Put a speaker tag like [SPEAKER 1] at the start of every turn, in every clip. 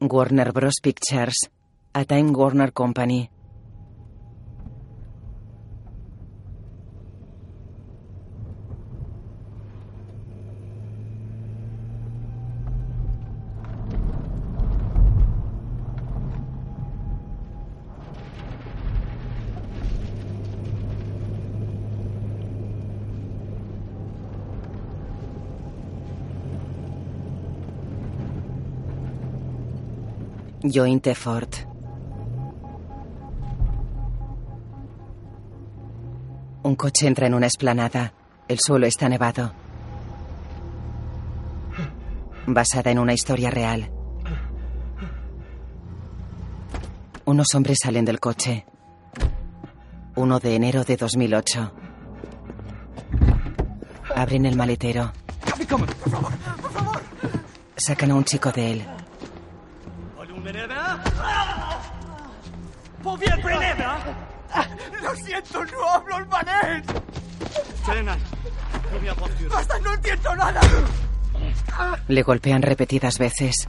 [SPEAKER 1] Warner Bros. Pictures. A Time Warner Company. Jointe Ford. Un coche entra en una esplanada. El suelo está nevado. Basada en una historia real. Unos hombres salen del coche. 1 de enero de 2008. Abren el maletero. Sacan a un chico de él.
[SPEAKER 2] Lo siento, no hablo albanés. ¡Basta, no entiendo nada!
[SPEAKER 1] Le golpean repetidas veces.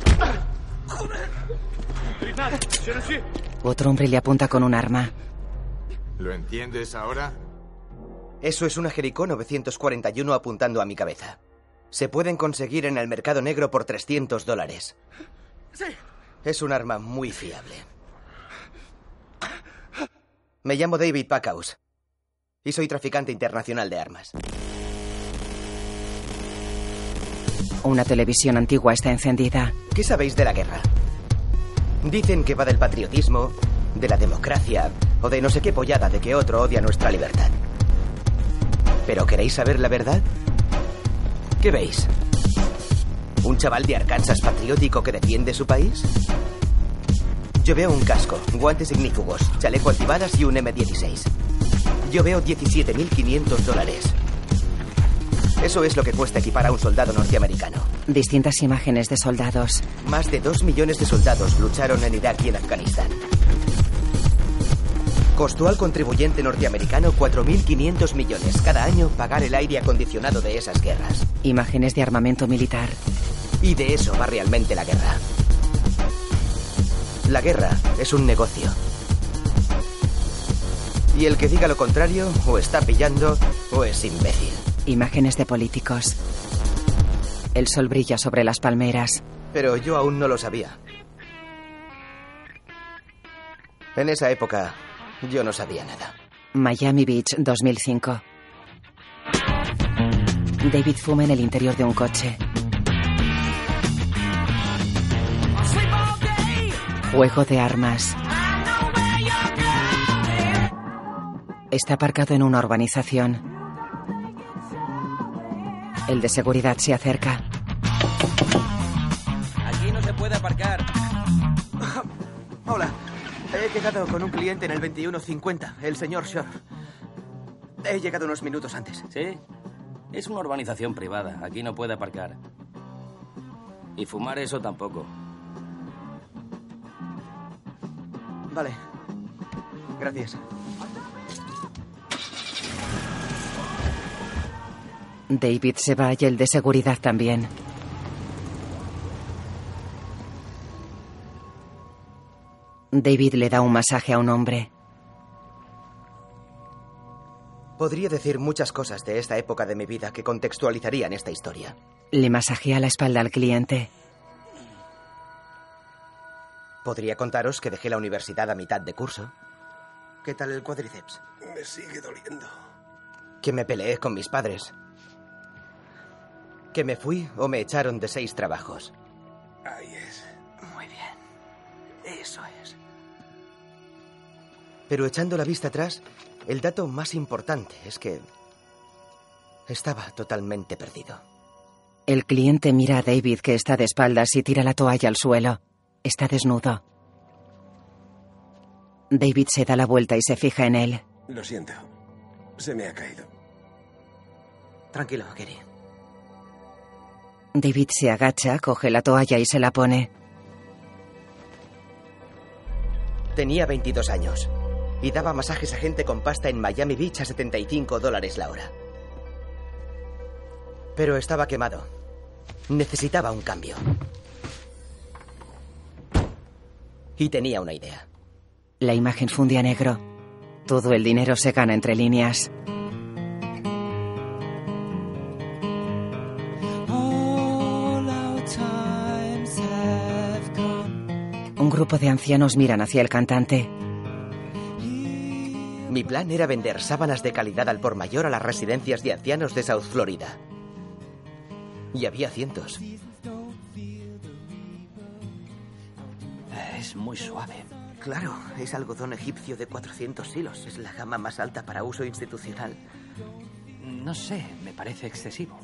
[SPEAKER 1] Otro hombre le apunta con un arma.
[SPEAKER 3] ¿Lo entiendes ahora?
[SPEAKER 4] Eso es una Jericó 941 apuntando a mi cabeza. Se pueden conseguir en el mercado negro por 300 dólares.
[SPEAKER 2] Sí.
[SPEAKER 4] Es un arma muy fiable. Me llamo David Packhouse y soy traficante internacional de armas.
[SPEAKER 1] Una televisión antigua está encendida.
[SPEAKER 4] ¿Qué sabéis de la guerra? Dicen que va del patriotismo, de la democracia o de no sé qué pollada de que otro odia nuestra libertad. ¿Pero queréis saber la verdad? ¿Qué veis? ¿Un chaval de Arkansas patriótico que defiende su país? Yo veo un casco, guantes ignífugos, chaleco antibalas y un M16. Yo veo 17.500 dólares. Eso es lo que cuesta equipar a un soldado norteamericano.
[SPEAKER 1] Distintas imágenes de soldados.
[SPEAKER 4] Más de dos millones de soldados lucharon en Irak y en Afganistán. Costó al contribuyente norteamericano 4.500 millones cada año pagar el aire acondicionado de esas guerras.
[SPEAKER 1] Imágenes de armamento militar.
[SPEAKER 4] Y de eso va realmente la guerra. La guerra es un negocio. Y el que diga lo contrario o está pillando o es imbécil.
[SPEAKER 1] Imágenes de políticos. El sol brilla sobre las palmeras.
[SPEAKER 4] Pero yo aún no lo sabía. En esa época yo no sabía nada.
[SPEAKER 1] Miami Beach, 2005. David fuma en el interior de un coche. Juego de armas. Está aparcado en una urbanización. El de seguridad se acerca.
[SPEAKER 5] Aquí no se puede aparcar.
[SPEAKER 2] Hola. He quedado con un cliente en el 2150, el señor Shore. He llegado unos minutos antes.
[SPEAKER 5] ¿Sí? Es una urbanización privada. Aquí no puede aparcar. Y fumar eso tampoco.
[SPEAKER 2] Vale. Gracias.
[SPEAKER 1] David se va y el de seguridad también. David le da un masaje a un hombre.
[SPEAKER 4] Podría decir muchas cosas de esta época de mi vida que contextualizarían esta historia.
[SPEAKER 1] Le masajea la espalda al cliente.
[SPEAKER 4] Podría contaros que dejé la universidad a mitad de curso.
[SPEAKER 2] ¿Qué tal el cuádriceps?
[SPEAKER 6] Me sigue doliendo.
[SPEAKER 4] Que me peleé con mis padres. Que me fui o me echaron de seis trabajos.
[SPEAKER 6] Ahí es.
[SPEAKER 2] Muy bien. Eso es.
[SPEAKER 4] Pero echando la vista atrás, el dato más importante es que estaba totalmente perdido.
[SPEAKER 1] El cliente mira a David que está de espaldas y tira la toalla al suelo. Está desnudo. David se da la vuelta y se fija en él.
[SPEAKER 6] Lo siento. Se me ha caído.
[SPEAKER 2] Tranquilo, Gary.
[SPEAKER 1] David se agacha, coge la toalla y se la pone.
[SPEAKER 4] Tenía 22 años y daba masajes a gente con pasta en Miami Beach a 75 dólares la hora. Pero estaba quemado. Necesitaba un cambio. Y tenía una idea.
[SPEAKER 1] La imagen funde a negro. Todo el dinero se gana entre líneas. Un grupo de ancianos miran hacia el cantante.
[SPEAKER 4] Mi plan era vender sábanas de calidad al por mayor a las residencias de ancianos de South Florida. Y había cientos.
[SPEAKER 7] Es muy suave.
[SPEAKER 2] Claro, es algodón egipcio de 400 hilos. Es la gama más alta para uso institucional.
[SPEAKER 7] No sé, me parece excesivo.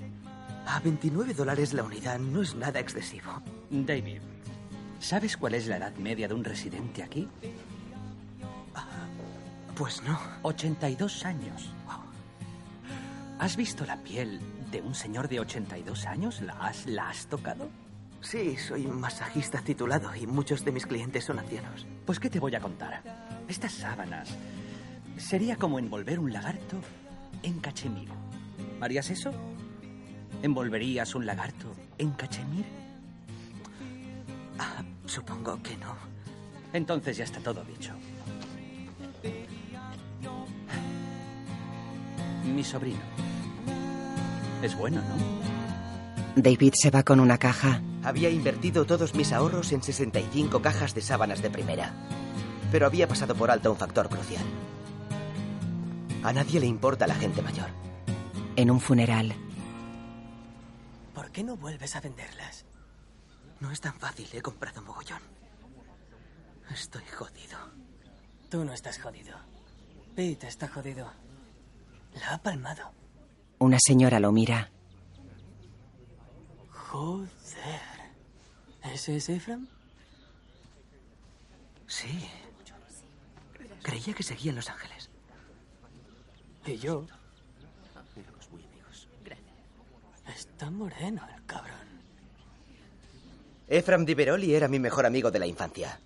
[SPEAKER 2] A 29 dólares la unidad no es nada excesivo.
[SPEAKER 7] David, ¿sabes cuál es la edad media de un residente aquí?
[SPEAKER 2] Pues no.
[SPEAKER 7] 82 años. ¿Has visto la piel de un señor de 82 años? ¿La has, la has tocado?
[SPEAKER 2] Sí, soy un masajista titulado y muchos de mis clientes son ancianos.
[SPEAKER 7] Pues, ¿qué te voy a contar? Estas sábanas sería como envolver un lagarto en cachemir. ¿Harías eso? ¿Envolverías un lagarto en cachemir?
[SPEAKER 2] Ah, supongo que no.
[SPEAKER 7] Entonces ya está todo dicho. Mi sobrino. Es bueno, ¿no?
[SPEAKER 1] David se va con una caja.
[SPEAKER 4] Había invertido todos mis ahorros en 65 cajas de sábanas de primera. Pero había pasado por alto un factor crucial. A nadie le importa la gente mayor.
[SPEAKER 1] En un funeral.
[SPEAKER 2] ¿Por qué no vuelves a venderlas? No es tan fácil, he comprado mogollón. Estoy jodido.
[SPEAKER 8] Tú no estás jodido. Pete está jodido. La ha palmado.
[SPEAKER 1] Una señora lo mira.
[SPEAKER 8] Joder. ¿Ese es Ephraim?
[SPEAKER 2] Sí. Creía que seguía en Los Ángeles.
[SPEAKER 8] ¿Y yo? Está moreno el cabrón.
[SPEAKER 4] Ephraim Di Veroli era mi mejor amigo de la infancia.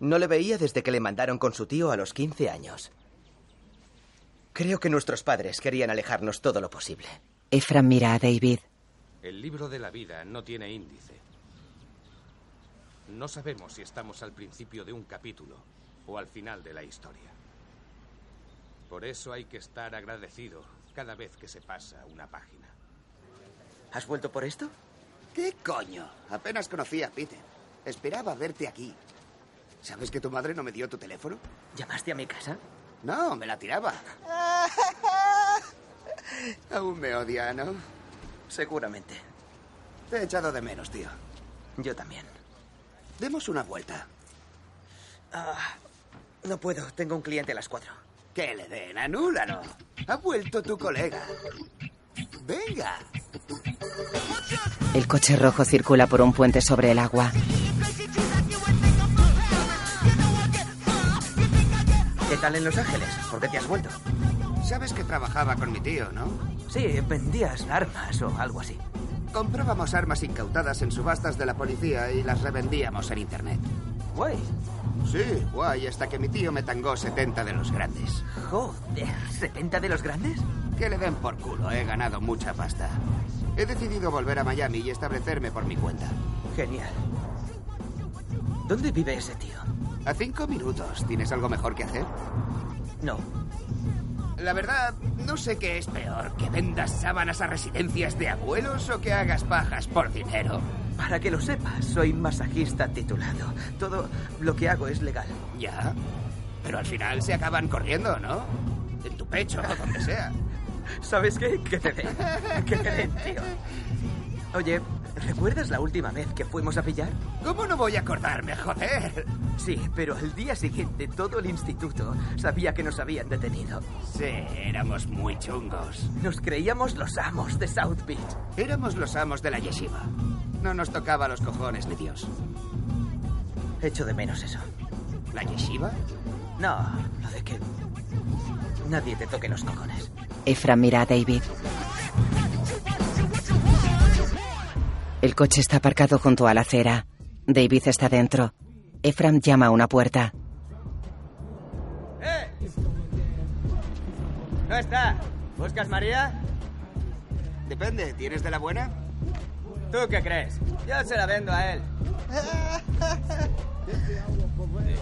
[SPEAKER 4] No le veía desde que le mandaron con su tío a los 15 años. Creo que nuestros padres querían alejarnos todo lo posible.
[SPEAKER 1] Ephraim mira a David.
[SPEAKER 3] El libro de la vida no tiene índice. No sabemos si estamos al principio de un capítulo o al final de la historia. Por eso hay que estar agradecido cada vez que se pasa una página.
[SPEAKER 2] ¿Has vuelto por esto?
[SPEAKER 9] ¿Qué coño? Apenas conocí a Peter. Esperaba verte aquí. ¿Sabes que tu madre no me dio tu teléfono?
[SPEAKER 2] ¿Llamaste a mi casa?
[SPEAKER 9] No, me la tiraba. Aún me odia, ¿no?
[SPEAKER 2] Seguramente.
[SPEAKER 9] Te he echado de menos, tío.
[SPEAKER 2] Yo también.
[SPEAKER 9] Demos una vuelta.
[SPEAKER 2] Ah, no puedo, tengo un cliente a las cuatro.
[SPEAKER 9] Que le den, anúlalo. Ha vuelto tu colega. Venga.
[SPEAKER 1] El coche rojo circula por un puente sobre el agua.
[SPEAKER 2] ¿Qué tal en Los Ángeles? ¿Por qué te has vuelto?
[SPEAKER 9] Sabes que trabajaba con mi tío, ¿no?
[SPEAKER 2] Sí, vendías armas o algo así.
[SPEAKER 9] Comprábamos armas incautadas en subastas de la policía y las revendíamos en internet.
[SPEAKER 2] Guay.
[SPEAKER 9] Sí, guay, hasta que mi tío me tangó 70 de los grandes.
[SPEAKER 2] Joder, ¿70 de los grandes?
[SPEAKER 9] Que le den por culo, he ganado mucha pasta. He decidido volver a Miami y establecerme por mi cuenta.
[SPEAKER 2] Genial. ¿Dónde vive ese tío?
[SPEAKER 9] A cinco minutos. ¿Tienes algo mejor que hacer?
[SPEAKER 2] No.
[SPEAKER 9] La verdad, no sé qué es peor, que vendas sábanas a residencias de abuelos o que hagas pajas por dinero.
[SPEAKER 2] Para que lo sepas, soy masajista titulado. Todo lo que hago es legal.
[SPEAKER 9] Ya. Pero al final se acaban corriendo, ¿no? En tu pecho o donde sea.
[SPEAKER 2] ¿Sabes qué? Que te den. Que te den, tío. Oye, ¿recuerdas la última vez que fuimos a pillar?
[SPEAKER 9] ¿Cómo no voy a acordarme, joder?
[SPEAKER 2] Sí, pero al día siguiente todo el instituto sabía que nos habían detenido.
[SPEAKER 9] Sí, éramos muy chungos.
[SPEAKER 2] Nos creíamos los amos de South Beach.
[SPEAKER 9] Éramos los amos de la yeshiva. No nos tocaba los cojones ni Dios.
[SPEAKER 2] Echo de menos eso.
[SPEAKER 9] ¿La yeshiva?
[SPEAKER 2] No, lo de que nadie te toque los cojones.
[SPEAKER 1] Efra mira a David. El coche está aparcado junto a la acera. David está dentro. Efram llama a una puerta.
[SPEAKER 2] ¡Eh! No está. ¿Buscas María?
[SPEAKER 9] Depende, ¿tienes de la buena?
[SPEAKER 2] ¿Tú qué crees? Yo se la vendo a él.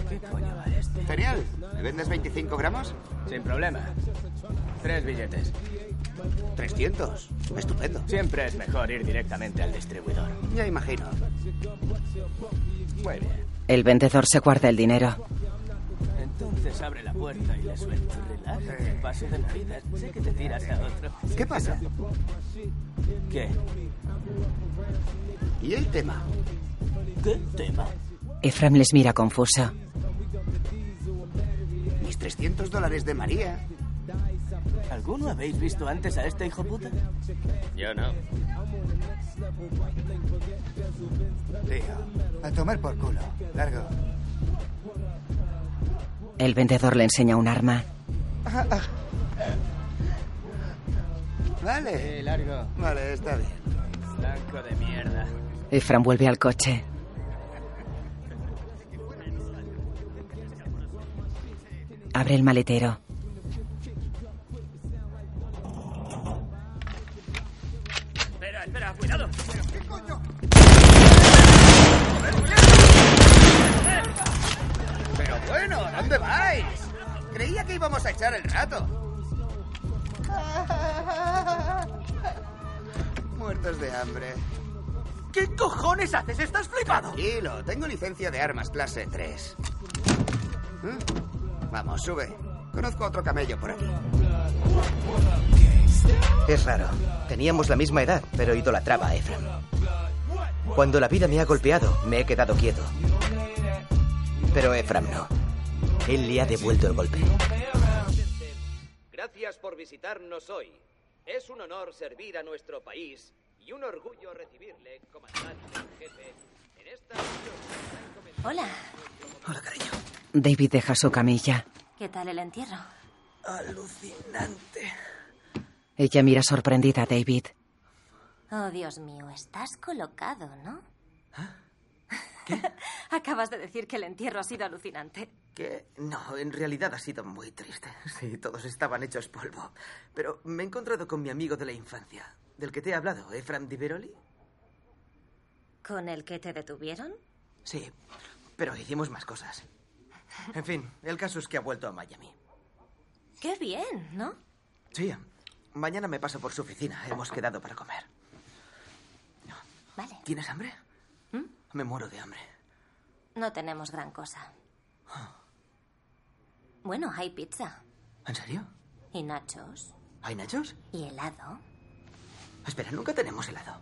[SPEAKER 7] ¿Qué coño va este?
[SPEAKER 9] Genial. ¿Me vendes 25 gramos?
[SPEAKER 7] Sin problema. Tres billetes.
[SPEAKER 9] 300. Estupendo.
[SPEAKER 7] Siempre es mejor ir directamente al distribuidor.
[SPEAKER 9] Ya imagino.
[SPEAKER 7] Muy bien.
[SPEAKER 1] El vendedor se guarda el dinero.
[SPEAKER 7] Entonces abre la puerta y le suelto. Relájate, paso de Navidad. Sé que te tiras a otro.
[SPEAKER 9] ¿Qué pasa?
[SPEAKER 7] ¿Qué?
[SPEAKER 9] ¿Y el tema?
[SPEAKER 7] ¿Qué tema?
[SPEAKER 1] Efram les mira confuso.
[SPEAKER 9] Mis 300 dólares de María.
[SPEAKER 7] ¿Alguno habéis visto antes a este hijo puta?
[SPEAKER 5] Yo no.
[SPEAKER 10] Tío, a tomar por culo. Largo.
[SPEAKER 1] El vendedor le enseña un arma.
[SPEAKER 9] Vale.
[SPEAKER 7] Sí, largo.
[SPEAKER 9] Vale, está bien.
[SPEAKER 7] Blanco de mierda.
[SPEAKER 1] Efram vuelve al coche. Abre el maletero.
[SPEAKER 7] Espera, cuidado.
[SPEAKER 9] Pero bueno, ¿dónde vais? Creía que íbamos a echar el rato. Muertos de hambre.
[SPEAKER 2] ¿Qué cojones haces? ¿Estás flipado?
[SPEAKER 9] Tranquilo, tengo licencia de armas clase 3. ¿Mm? Vamos, sube. Conozco a otro camello por aquí.
[SPEAKER 4] Es raro. Teníamos la misma edad, pero idolatraba a Efram. Cuando la vida me ha golpeado, me he quedado quieto. Pero Efram no. Él le ha devuelto el golpe.
[SPEAKER 11] Gracias por visitarnos hoy. Es un honor servir a nuestro país y un orgullo recibirle, comandante en jefe, en esta.
[SPEAKER 12] Hola,
[SPEAKER 2] Hola, cariño.
[SPEAKER 1] David deja su camilla.
[SPEAKER 12] ¿Qué tal el entierro?
[SPEAKER 2] Alucinante.
[SPEAKER 1] Ella mira sorprendida a David.
[SPEAKER 12] Oh, Dios mío, estás colocado, ¿no? ¿Qué? Acabas de decir que el entierro ha sido alucinante.
[SPEAKER 2] Que no, en realidad ha sido muy triste. Sí, todos estaban hechos polvo. Pero me he encontrado con mi amigo de la infancia, del que te he hablado, Efram Di Veroli.
[SPEAKER 12] ¿Con el que te detuvieron?
[SPEAKER 2] Sí, pero hicimos más cosas. En fin, el caso es que ha vuelto a Miami.
[SPEAKER 12] Qué bien, ¿no?
[SPEAKER 2] Sí, mañana me paso por su oficina. Hemos quedado para comer.
[SPEAKER 12] Vale.
[SPEAKER 2] ¿Tienes hambre? Me muero de hambre.
[SPEAKER 12] No tenemos gran cosa. Bueno, hay pizza.
[SPEAKER 2] ¿En serio?
[SPEAKER 12] Y nachos.
[SPEAKER 2] ¿Hay nachos?
[SPEAKER 12] Y helado.
[SPEAKER 2] Espera, nunca tenemos helado.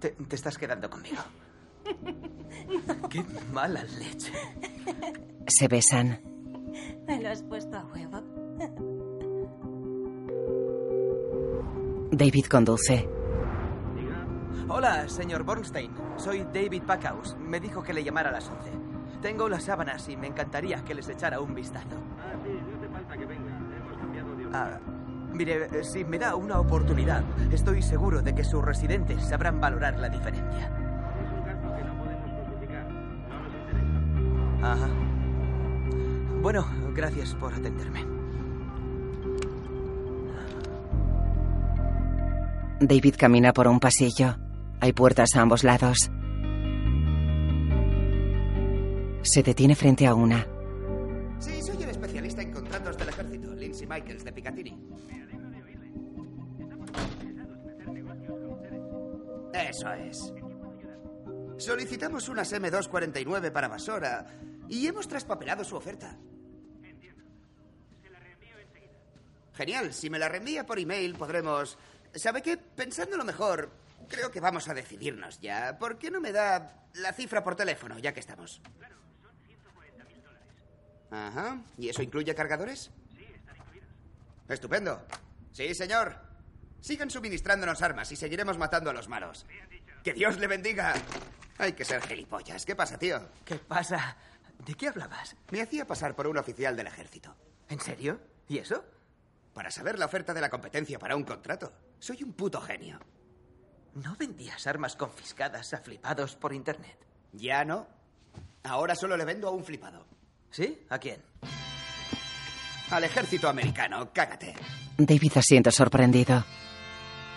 [SPEAKER 2] Te, te estás quedando conmigo. Qué mala leche.
[SPEAKER 1] Se besan.
[SPEAKER 12] Me lo has puesto a huevo.
[SPEAKER 1] David conduce.
[SPEAKER 2] Hola, señor Bornstein. Soy David Packhouse. Me dijo que le llamara a las 11. Tengo las sábanas y me encantaría que les echara un vistazo. Ah, mire, eh, si me da una oportunidad, estoy seguro de que sus residentes sabrán valorar la diferencia. Bueno, gracias por atenderme.
[SPEAKER 1] David camina por un pasillo. Hay puertas a ambos lados. Se detiene frente a una.
[SPEAKER 9] Sí, soy el especialista en contratos del ejército, Lindsay Michaels de Picatinny. Eso es. Solicitamos unas M249 para Basora y hemos traspapelado su oferta. Genial, si me la reenvía por email podremos... ¿Sabe qué? Pensándolo mejor, creo que vamos a decidirnos ya. ¿Por qué no me da la cifra por teléfono, ya que estamos? Ajá. ¿Y eso incluye cargadores? Sí, están incluidos. Estupendo. Sí, señor. Sigan suministrándonos armas y seguiremos matando a los malos. Que Dios le bendiga. Hay que ser gilipollas. ¿Qué pasa, tío?
[SPEAKER 2] ¿Qué pasa? ¿De qué hablabas?
[SPEAKER 9] Me hacía pasar por un oficial del ejército.
[SPEAKER 2] ¿En serio? ¿Y eso?
[SPEAKER 9] Para saber la oferta de la competencia para un contrato. Soy un puto genio.
[SPEAKER 2] ¿No vendías armas confiscadas a flipados por internet?
[SPEAKER 9] Ya no. Ahora solo le vendo a un flipado.
[SPEAKER 2] ¿Sí? ¿A quién?
[SPEAKER 9] Al ejército americano, cágate.
[SPEAKER 1] David asiente sorprendido.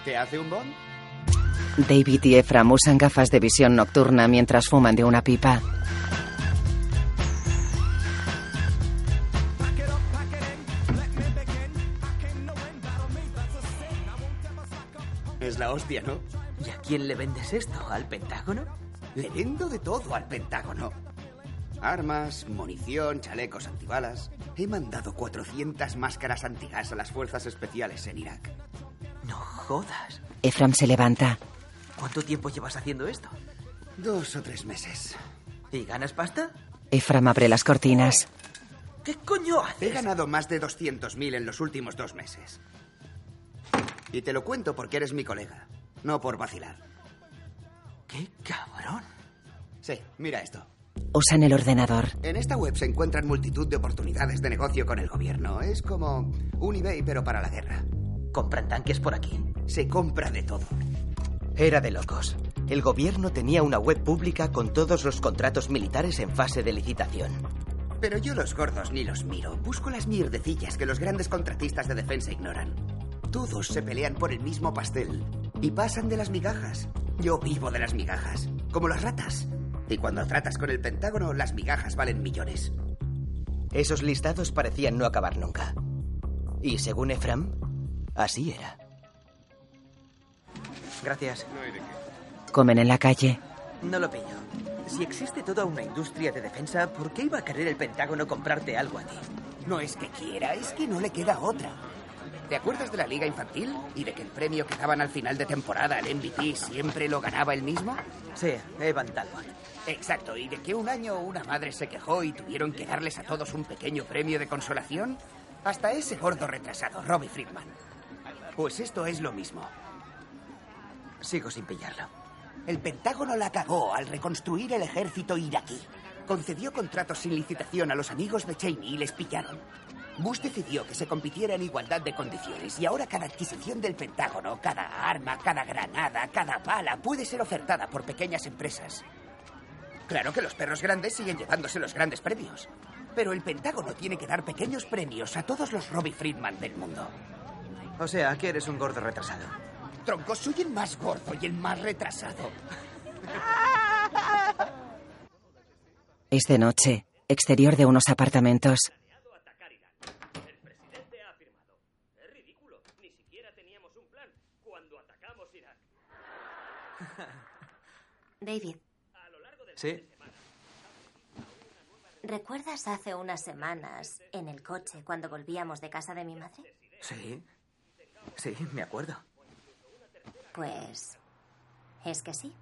[SPEAKER 9] ¿Te hace un bond?
[SPEAKER 1] David y Ephraim usan gafas de visión nocturna mientras fuman de una pipa.
[SPEAKER 9] Es la hostia, ¿no?
[SPEAKER 2] ¿Y a quién le vendes esto? ¿Al Pentágono?
[SPEAKER 9] Le vendo de todo al Pentágono. Armas, munición, chalecos antibalas. He mandado 400 máscaras antigas a las fuerzas especiales en Irak.
[SPEAKER 2] No jodas.
[SPEAKER 1] Ephraim se levanta.
[SPEAKER 2] ¿Cuánto tiempo llevas haciendo esto?
[SPEAKER 9] Dos o tres meses.
[SPEAKER 2] ¿Y ganas pasta?
[SPEAKER 1] Ephraim abre las cortinas.
[SPEAKER 2] ¿Qué coño haces?
[SPEAKER 9] He ganado más de 200.000 en los últimos dos meses. Y te lo cuento porque eres mi colega, no por vacilar.
[SPEAKER 2] ¡Qué cabrón!
[SPEAKER 9] Sí, mira esto.
[SPEAKER 1] Usan el ordenador.
[SPEAKER 9] En esta web se encuentran multitud de oportunidades de negocio con el gobierno. Es como un eBay, pero para la guerra.
[SPEAKER 2] ¿Compran tanques por aquí?
[SPEAKER 9] Se compra de todo.
[SPEAKER 4] Era de locos. El gobierno tenía una web pública con todos los contratos militares en fase de licitación.
[SPEAKER 9] Pero yo los gordos ni los miro. Busco las mierdecillas que los grandes contratistas de defensa ignoran. Todos se pelean por el mismo pastel y pasan de las migajas. Yo vivo de las migajas, como las ratas. Y cuando tratas con el Pentágono, las migajas valen millones.
[SPEAKER 4] Esos listados parecían no acabar nunca. Y según Ephraim, así era.
[SPEAKER 2] Gracias.
[SPEAKER 1] Comen en la calle.
[SPEAKER 2] No lo pillo. Si existe toda una industria de defensa, ¿por qué iba a querer el Pentágono comprarte algo a ti?
[SPEAKER 9] No es que quiera, es que no le queda otra. ¿Te acuerdas de la liga infantil? ¿Y de que el premio que daban al final de temporada, el MVP, siempre lo ganaba el mismo?
[SPEAKER 2] Sí, Evan Talbot.
[SPEAKER 9] Exacto, y de que un año una madre se quejó y tuvieron que darles a todos un pequeño premio de consolación. Hasta ese gordo retrasado, Robbie Friedman. Pues esto es lo mismo.
[SPEAKER 2] Sigo sin pillarlo.
[SPEAKER 9] El Pentágono la cagó al reconstruir el ejército iraquí. Concedió contratos sin licitación a los amigos de Cheney y les pillaron. Bush decidió que se compitiera en igualdad de condiciones y ahora cada adquisición del Pentágono, cada arma, cada granada, cada bala puede ser ofertada por pequeñas empresas. Claro que los perros grandes siguen llevándose los grandes premios. Pero el Pentágono tiene que dar pequeños premios a todos los Robbie Friedman del mundo.
[SPEAKER 2] O sea, que eres un gordo retrasado.
[SPEAKER 9] Tronco, soy el más gordo y el más retrasado.
[SPEAKER 1] Es de noche. Exterior de unos apartamentos.
[SPEAKER 12] David,
[SPEAKER 2] ¿Sí?
[SPEAKER 12] ¿recuerdas hace unas semanas en el coche cuando volvíamos de casa de mi madre?
[SPEAKER 2] Sí. Sí, me acuerdo.
[SPEAKER 12] Pues... es que sí.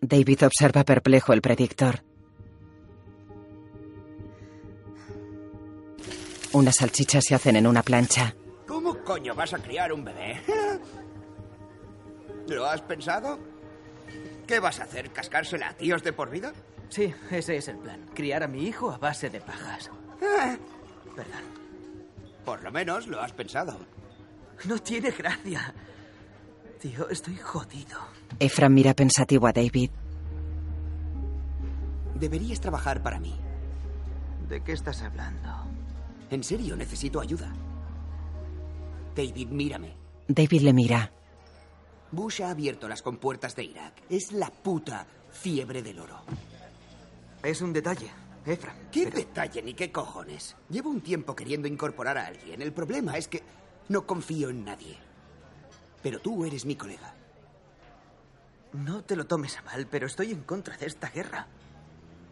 [SPEAKER 1] David observa perplejo el predictor. Unas salchichas se hacen en una plancha.
[SPEAKER 9] ¿Cómo coño vas a criar un bebé? ¿Lo has pensado? ¿Qué vas a hacer? ¿Cascársela a tíos de por vida?
[SPEAKER 2] Sí, ese es el plan. Criar a mi hijo a base de pajas.
[SPEAKER 9] Ah,
[SPEAKER 2] Perdón.
[SPEAKER 9] por lo menos lo has pensado.
[SPEAKER 2] No tiene gracia. Tío, estoy jodido.
[SPEAKER 1] Ephraim mira pensativo a David.
[SPEAKER 9] Deberías trabajar para mí.
[SPEAKER 2] ¿De qué estás hablando?
[SPEAKER 9] En serio, necesito ayuda. David, mírame.
[SPEAKER 1] David le mira.
[SPEAKER 9] Bush ha abierto las compuertas de Irak. Es la puta fiebre del oro.
[SPEAKER 2] Es un detalle, Efra.
[SPEAKER 9] ¿Qué detalle ni qué cojones? Llevo un tiempo queriendo incorporar a alguien. El problema es que no confío en nadie. Pero tú eres mi colega.
[SPEAKER 2] No te lo tomes a mal, pero estoy en contra de esta guerra.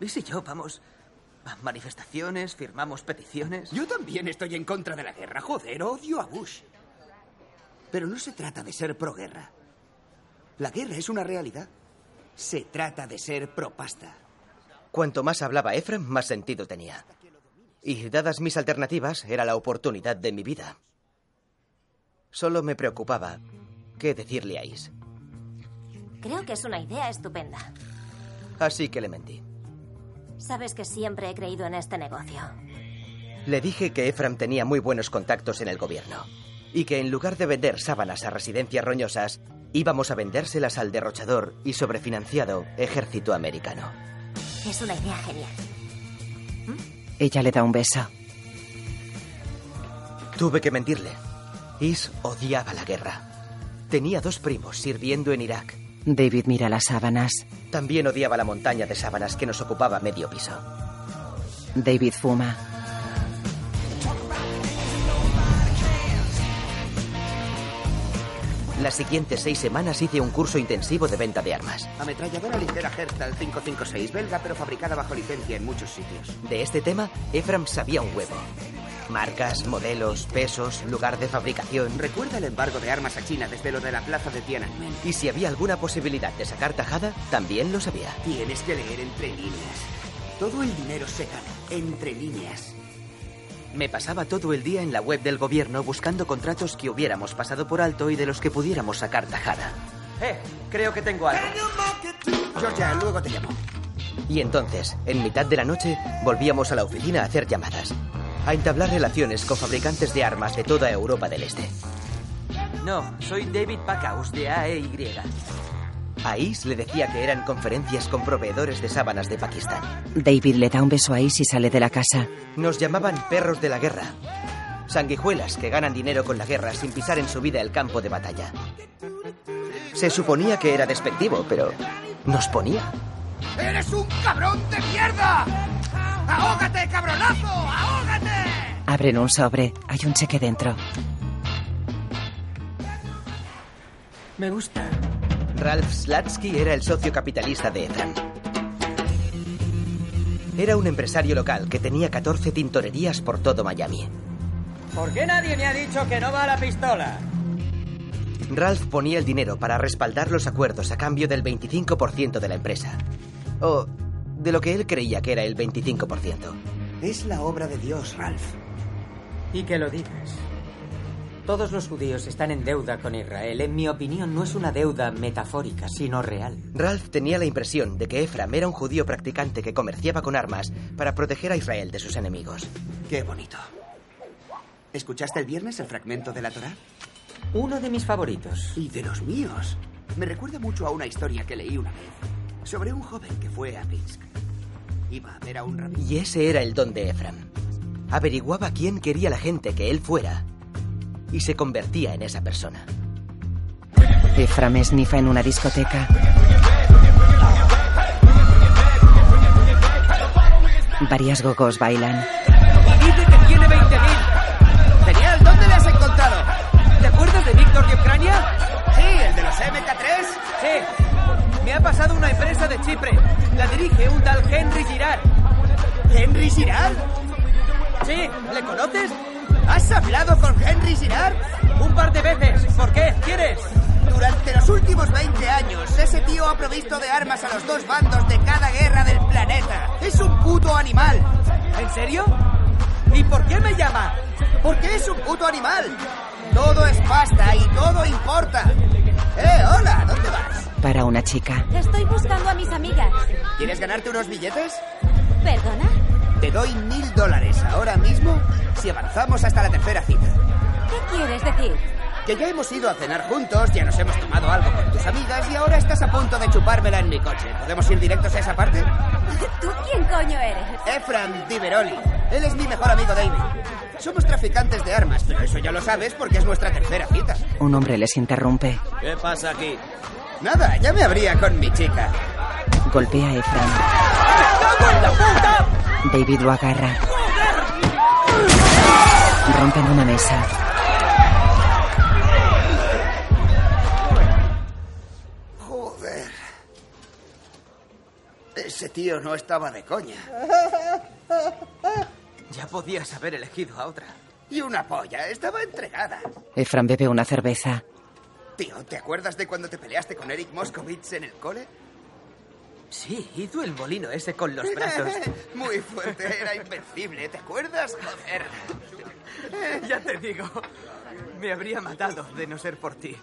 [SPEAKER 2] ¿Y si yo vamos a manifestaciones, firmamos peticiones?
[SPEAKER 9] Yo también estoy en contra de la guerra. Joder, odio a Bush. Pero no se trata de ser pro-guerra. La guerra es una realidad. Se trata de ser pro-pasta.
[SPEAKER 4] Cuanto más hablaba Ephraim, más sentido tenía. Y dadas mis alternativas, era la oportunidad de mi vida. Solo me preocupaba qué decirle a Is.
[SPEAKER 12] Creo que es una idea estupenda.
[SPEAKER 4] Así que le mentí.
[SPEAKER 12] Sabes que siempre he creído en este negocio.
[SPEAKER 4] Le dije que Ephraim tenía muy buenos contactos en el gobierno y que en lugar de vender sábanas a residencias roñosas, íbamos a vendérselas al derrochador y sobrefinanciado ejército americano.
[SPEAKER 12] Es una idea genial.
[SPEAKER 1] Ella le da un beso.
[SPEAKER 4] Tuve que mentirle. Is odiaba la guerra. Tenía dos primos sirviendo en Irak.
[SPEAKER 1] David mira las sábanas.
[SPEAKER 4] También odiaba la montaña de sábanas que nos ocupaba medio piso.
[SPEAKER 1] David fuma.
[SPEAKER 4] Las siguientes seis semanas hice un curso intensivo de venta de armas.
[SPEAKER 9] Ametralladora ligera Herstal 556, belga, pero fabricada bajo licencia en muchos sitios.
[SPEAKER 4] De este tema, Ephraim sabía un huevo. Marcas, modelos, pesos, lugar de fabricación.
[SPEAKER 9] Recuerda el embargo de armas a China desde lo de la plaza de Tiananmen.
[SPEAKER 4] Y si había alguna posibilidad de sacar tajada, también lo sabía.
[SPEAKER 9] Tienes que leer entre líneas. Todo el dinero se gana entre líneas.
[SPEAKER 4] Me pasaba todo el día en la web del gobierno buscando contratos que hubiéramos pasado por alto y de los que pudiéramos sacar tajada.
[SPEAKER 2] Eh, creo que tengo algo.
[SPEAKER 9] Georgia, luego te llamo.
[SPEAKER 4] Y entonces, en mitad de la noche, volvíamos a la oficina a hacer llamadas. A entablar relaciones con fabricantes de armas de toda Europa del Este.
[SPEAKER 2] No, soy David Pacaus de AEY.
[SPEAKER 4] Ais le decía que eran conferencias con proveedores de sábanas de Pakistán.
[SPEAKER 1] David le da un beso a Ais y sale de la casa.
[SPEAKER 4] Nos llamaban perros de la guerra. Sanguijuelas que ganan dinero con la guerra sin pisar en su vida el campo de batalla. Se suponía que era despectivo, pero nos ponía.
[SPEAKER 9] ¡Eres un cabrón de mierda! ¡Ahógate, cabronazo! ¡Ahógate!
[SPEAKER 1] Abren un sobre. Hay un cheque dentro.
[SPEAKER 2] Me gusta.
[SPEAKER 4] Ralph Slatsky era el socio capitalista de Ethan. Era un empresario local que tenía 14 tintorerías por todo Miami.
[SPEAKER 2] ¿Por qué nadie me ha dicho que no va a la pistola?
[SPEAKER 4] Ralph ponía el dinero para respaldar los acuerdos a cambio del 25% de la empresa. O de lo que él creía que era el 25%.
[SPEAKER 9] Es la obra de Dios, Ralph.
[SPEAKER 2] Y que lo digas. Todos los judíos están en deuda con Israel. En mi opinión, no es una deuda metafórica, sino real.
[SPEAKER 4] Ralph tenía la impresión de que Ephraim era un judío practicante que comerciaba con armas para proteger a Israel de sus enemigos.
[SPEAKER 9] Qué bonito. ¿Escuchaste el viernes el fragmento de la Torá?
[SPEAKER 2] Uno de mis favoritos.
[SPEAKER 9] Y de los míos. Me recuerda mucho a una historia que leí una vez sobre un joven que fue a Pinsk. Iba a ver a un rabino.
[SPEAKER 4] Y ese era el don de Ephraim. Averiguaba quién quería la gente que él fuera y se convertía en esa persona.
[SPEAKER 1] Ephraim esnifa en una discoteca. Varias gogos bailan.
[SPEAKER 2] Dice que tiene 20.000.
[SPEAKER 9] Genial, ¿dónde le has encontrado?
[SPEAKER 2] ¿Te acuerdas de Víctor de Ucrania?
[SPEAKER 9] Sí, el de los MK3.
[SPEAKER 2] Sí. Me ha pasado una empresa de Chipre. La dirige un tal Henry Girard.
[SPEAKER 9] ¿Henry Girard?
[SPEAKER 2] Sí, ¿le conoces?
[SPEAKER 9] ¿Has hablado con Henry Girard?
[SPEAKER 2] Un par de veces. ¿Por qué? ¿Quieres?
[SPEAKER 9] Durante los últimos 20 años, ese tío ha provisto de armas a los dos bandos de cada guerra del planeta. Es un puto animal.
[SPEAKER 2] ¿En serio? ¿Y por qué me llama?
[SPEAKER 9] Porque es un puto animal. Todo es pasta y todo importa. ¡Eh, hola! ¿Dónde vas?
[SPEAKER 1] Para una chica.
[SPEAKER 12] Estoy buscando a mis amigas.
[SPEAKER 9] ¿Quieres ganarte unos billetes?
[SPEAKER 12] ¿Perdona?
[SPEAKER 9] Te doy mil dólares ahora mismo si avanzamos hasta la tercera cita.
[SPEAKER 12] ¿Qué quieres decir?
[SPEAKER 9] Que ya hemos ido a cenar juntos, ya nos hemos tomado algo con tus amigas y ahora estás a punto de chupármela en mi coche. ¿Podemos ir directos a esa parte?
[SPEAKER 12] ¿Tú quién coño eres?
[SPEAKER 9] Efram Diveroli. Él es mi mejor amigo David. Somos traficantes de armas, pero eso ya lo sabes porque es nuestra tercera cita.
[SPEAKER 1] Un hombre les interrumpe.
[SPEAKER 5] ¿Qué pasa aquí?
[SPEAKER 9] Nada, ya me abría con mi chica.
[SPEAKER 1] Golpea a Ephraim.
[SPEAKER 2] en la puta!
[SPEAKER 1] David lo agarra. Rompen una mesa.
[SPEAKER 9] Joder. Ese tío no estaba de coña.
[SPEAKER 2] Ya podías haber elegido a otra.
[SPEAKER 9] Y una polla, estaba entregada.
[SPEAKER 1] Ephraim bebe una cerveza.
[SPEAKER 9] Tío, ¿te acuerdas de cuando te peleaste con Eric Moscovitz en el cole?
[SPEAKER 2] Sí, hizo el molino ese con los brazos.
[SPEAKER 9] Muy fuerte, era invencible, ¿te acuerdas? Joder.
[SPEAKER 2] ya te digo, me habría matado de no ser por ti.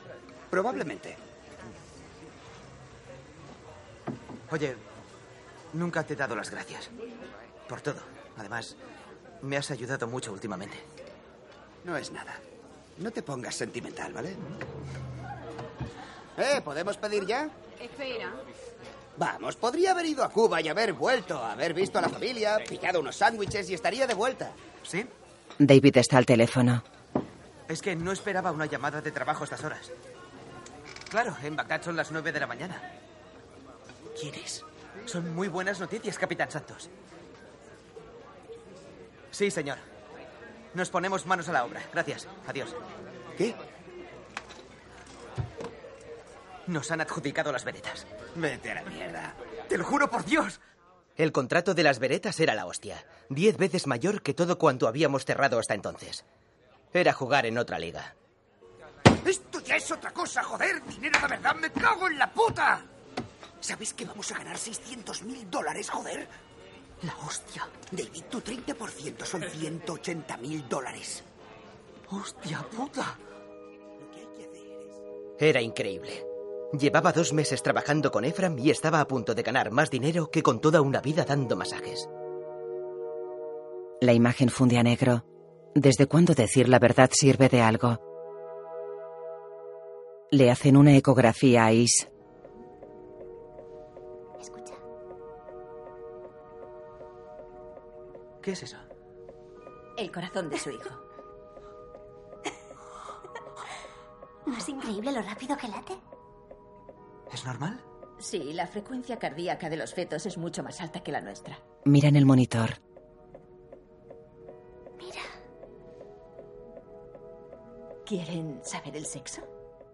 [SPEAKER 9] Probablemente.
[SPEAKER 2] Oye, nunca te he dado las gracias. Por todo. Además, me has ayudado mucho últimamente.
[SPEAKER 9] No es nada. No te pongas sentimental, ¿vale? ¿Eh? ¿Podemos pedir ya?
[SPEAKER 13] Espera.
[SPEAKER 9] Vamos, podría haber ido a Cuba y haber vuelto, haber visto a la familia, pillado unos sándwiches y estaría de vuelta.
[SPEAKER 2] ¿Sí?
[SPEAKER 1] David está al teléfono.
[SPEAKER 2] Es que no esperaba una llamada de trabajo a estas horas. Claro, en Bagdad son las nueve de la mañana. ¿Quién es? Son muy buenas noticias, Capitán Santos. Sí, señor. Nos ponemos manos a la obra. Gracias. Adiós.
[SPEAKER 9] ¿Qué?
[SPEAKER 2] Nos han adjudicado las veretas.
[SPEAKER 9] Vete a la mierda.
[SPEAKER 2] ¡Te lo juro por Dios!
[SPEAKER 4] El contrato de las veretas era la hostia. Diez veces mayor que todo cuanto habíamos cerrado hasta entonces. Era jugar en otra liga.
[SPEAKER 9] Esto ya es otra cosa, joder. Dinero de verdad, me cago en la puta. ¿Sabes que vamos a ganar 600 mil dólares, joder?
[SPEAKER 2] La hostia.
[SPEAKER 9] David, tu 30% son 180 mil dólares.
[SPEAKER 2] ¡Hostia puta!
[SPEAKER 4] Era increíble. Llevaba dos meses trabajando con Efram y estaba a punto de ganar más dinero que con toda una vida dando masajes.
[SPEAKER 1] La imagen funde a negro. ¿Desde cuándo decir la verdad sirve de algo? Le hacen una ecografía a Is.
[SPEAKER 12] Escucha.
[SPEAKER 2] ¿Qué es eso?
[SPEAKER 13] El corazón de su hijo.
[SPEAKER 12] ¿No es increíble lo rápido que late?
[SPEAKER 2] ¿Es normal?
[SPEAKER 13] Sí, la frecuencia cardíaca de los fetos es mucho más alta que la nuestra.
[SPEAKER 1] Mira en el monitor.
[SPEAKER 12] Mira.
[SPEAKER 13] ¿Quieren saber el sexo?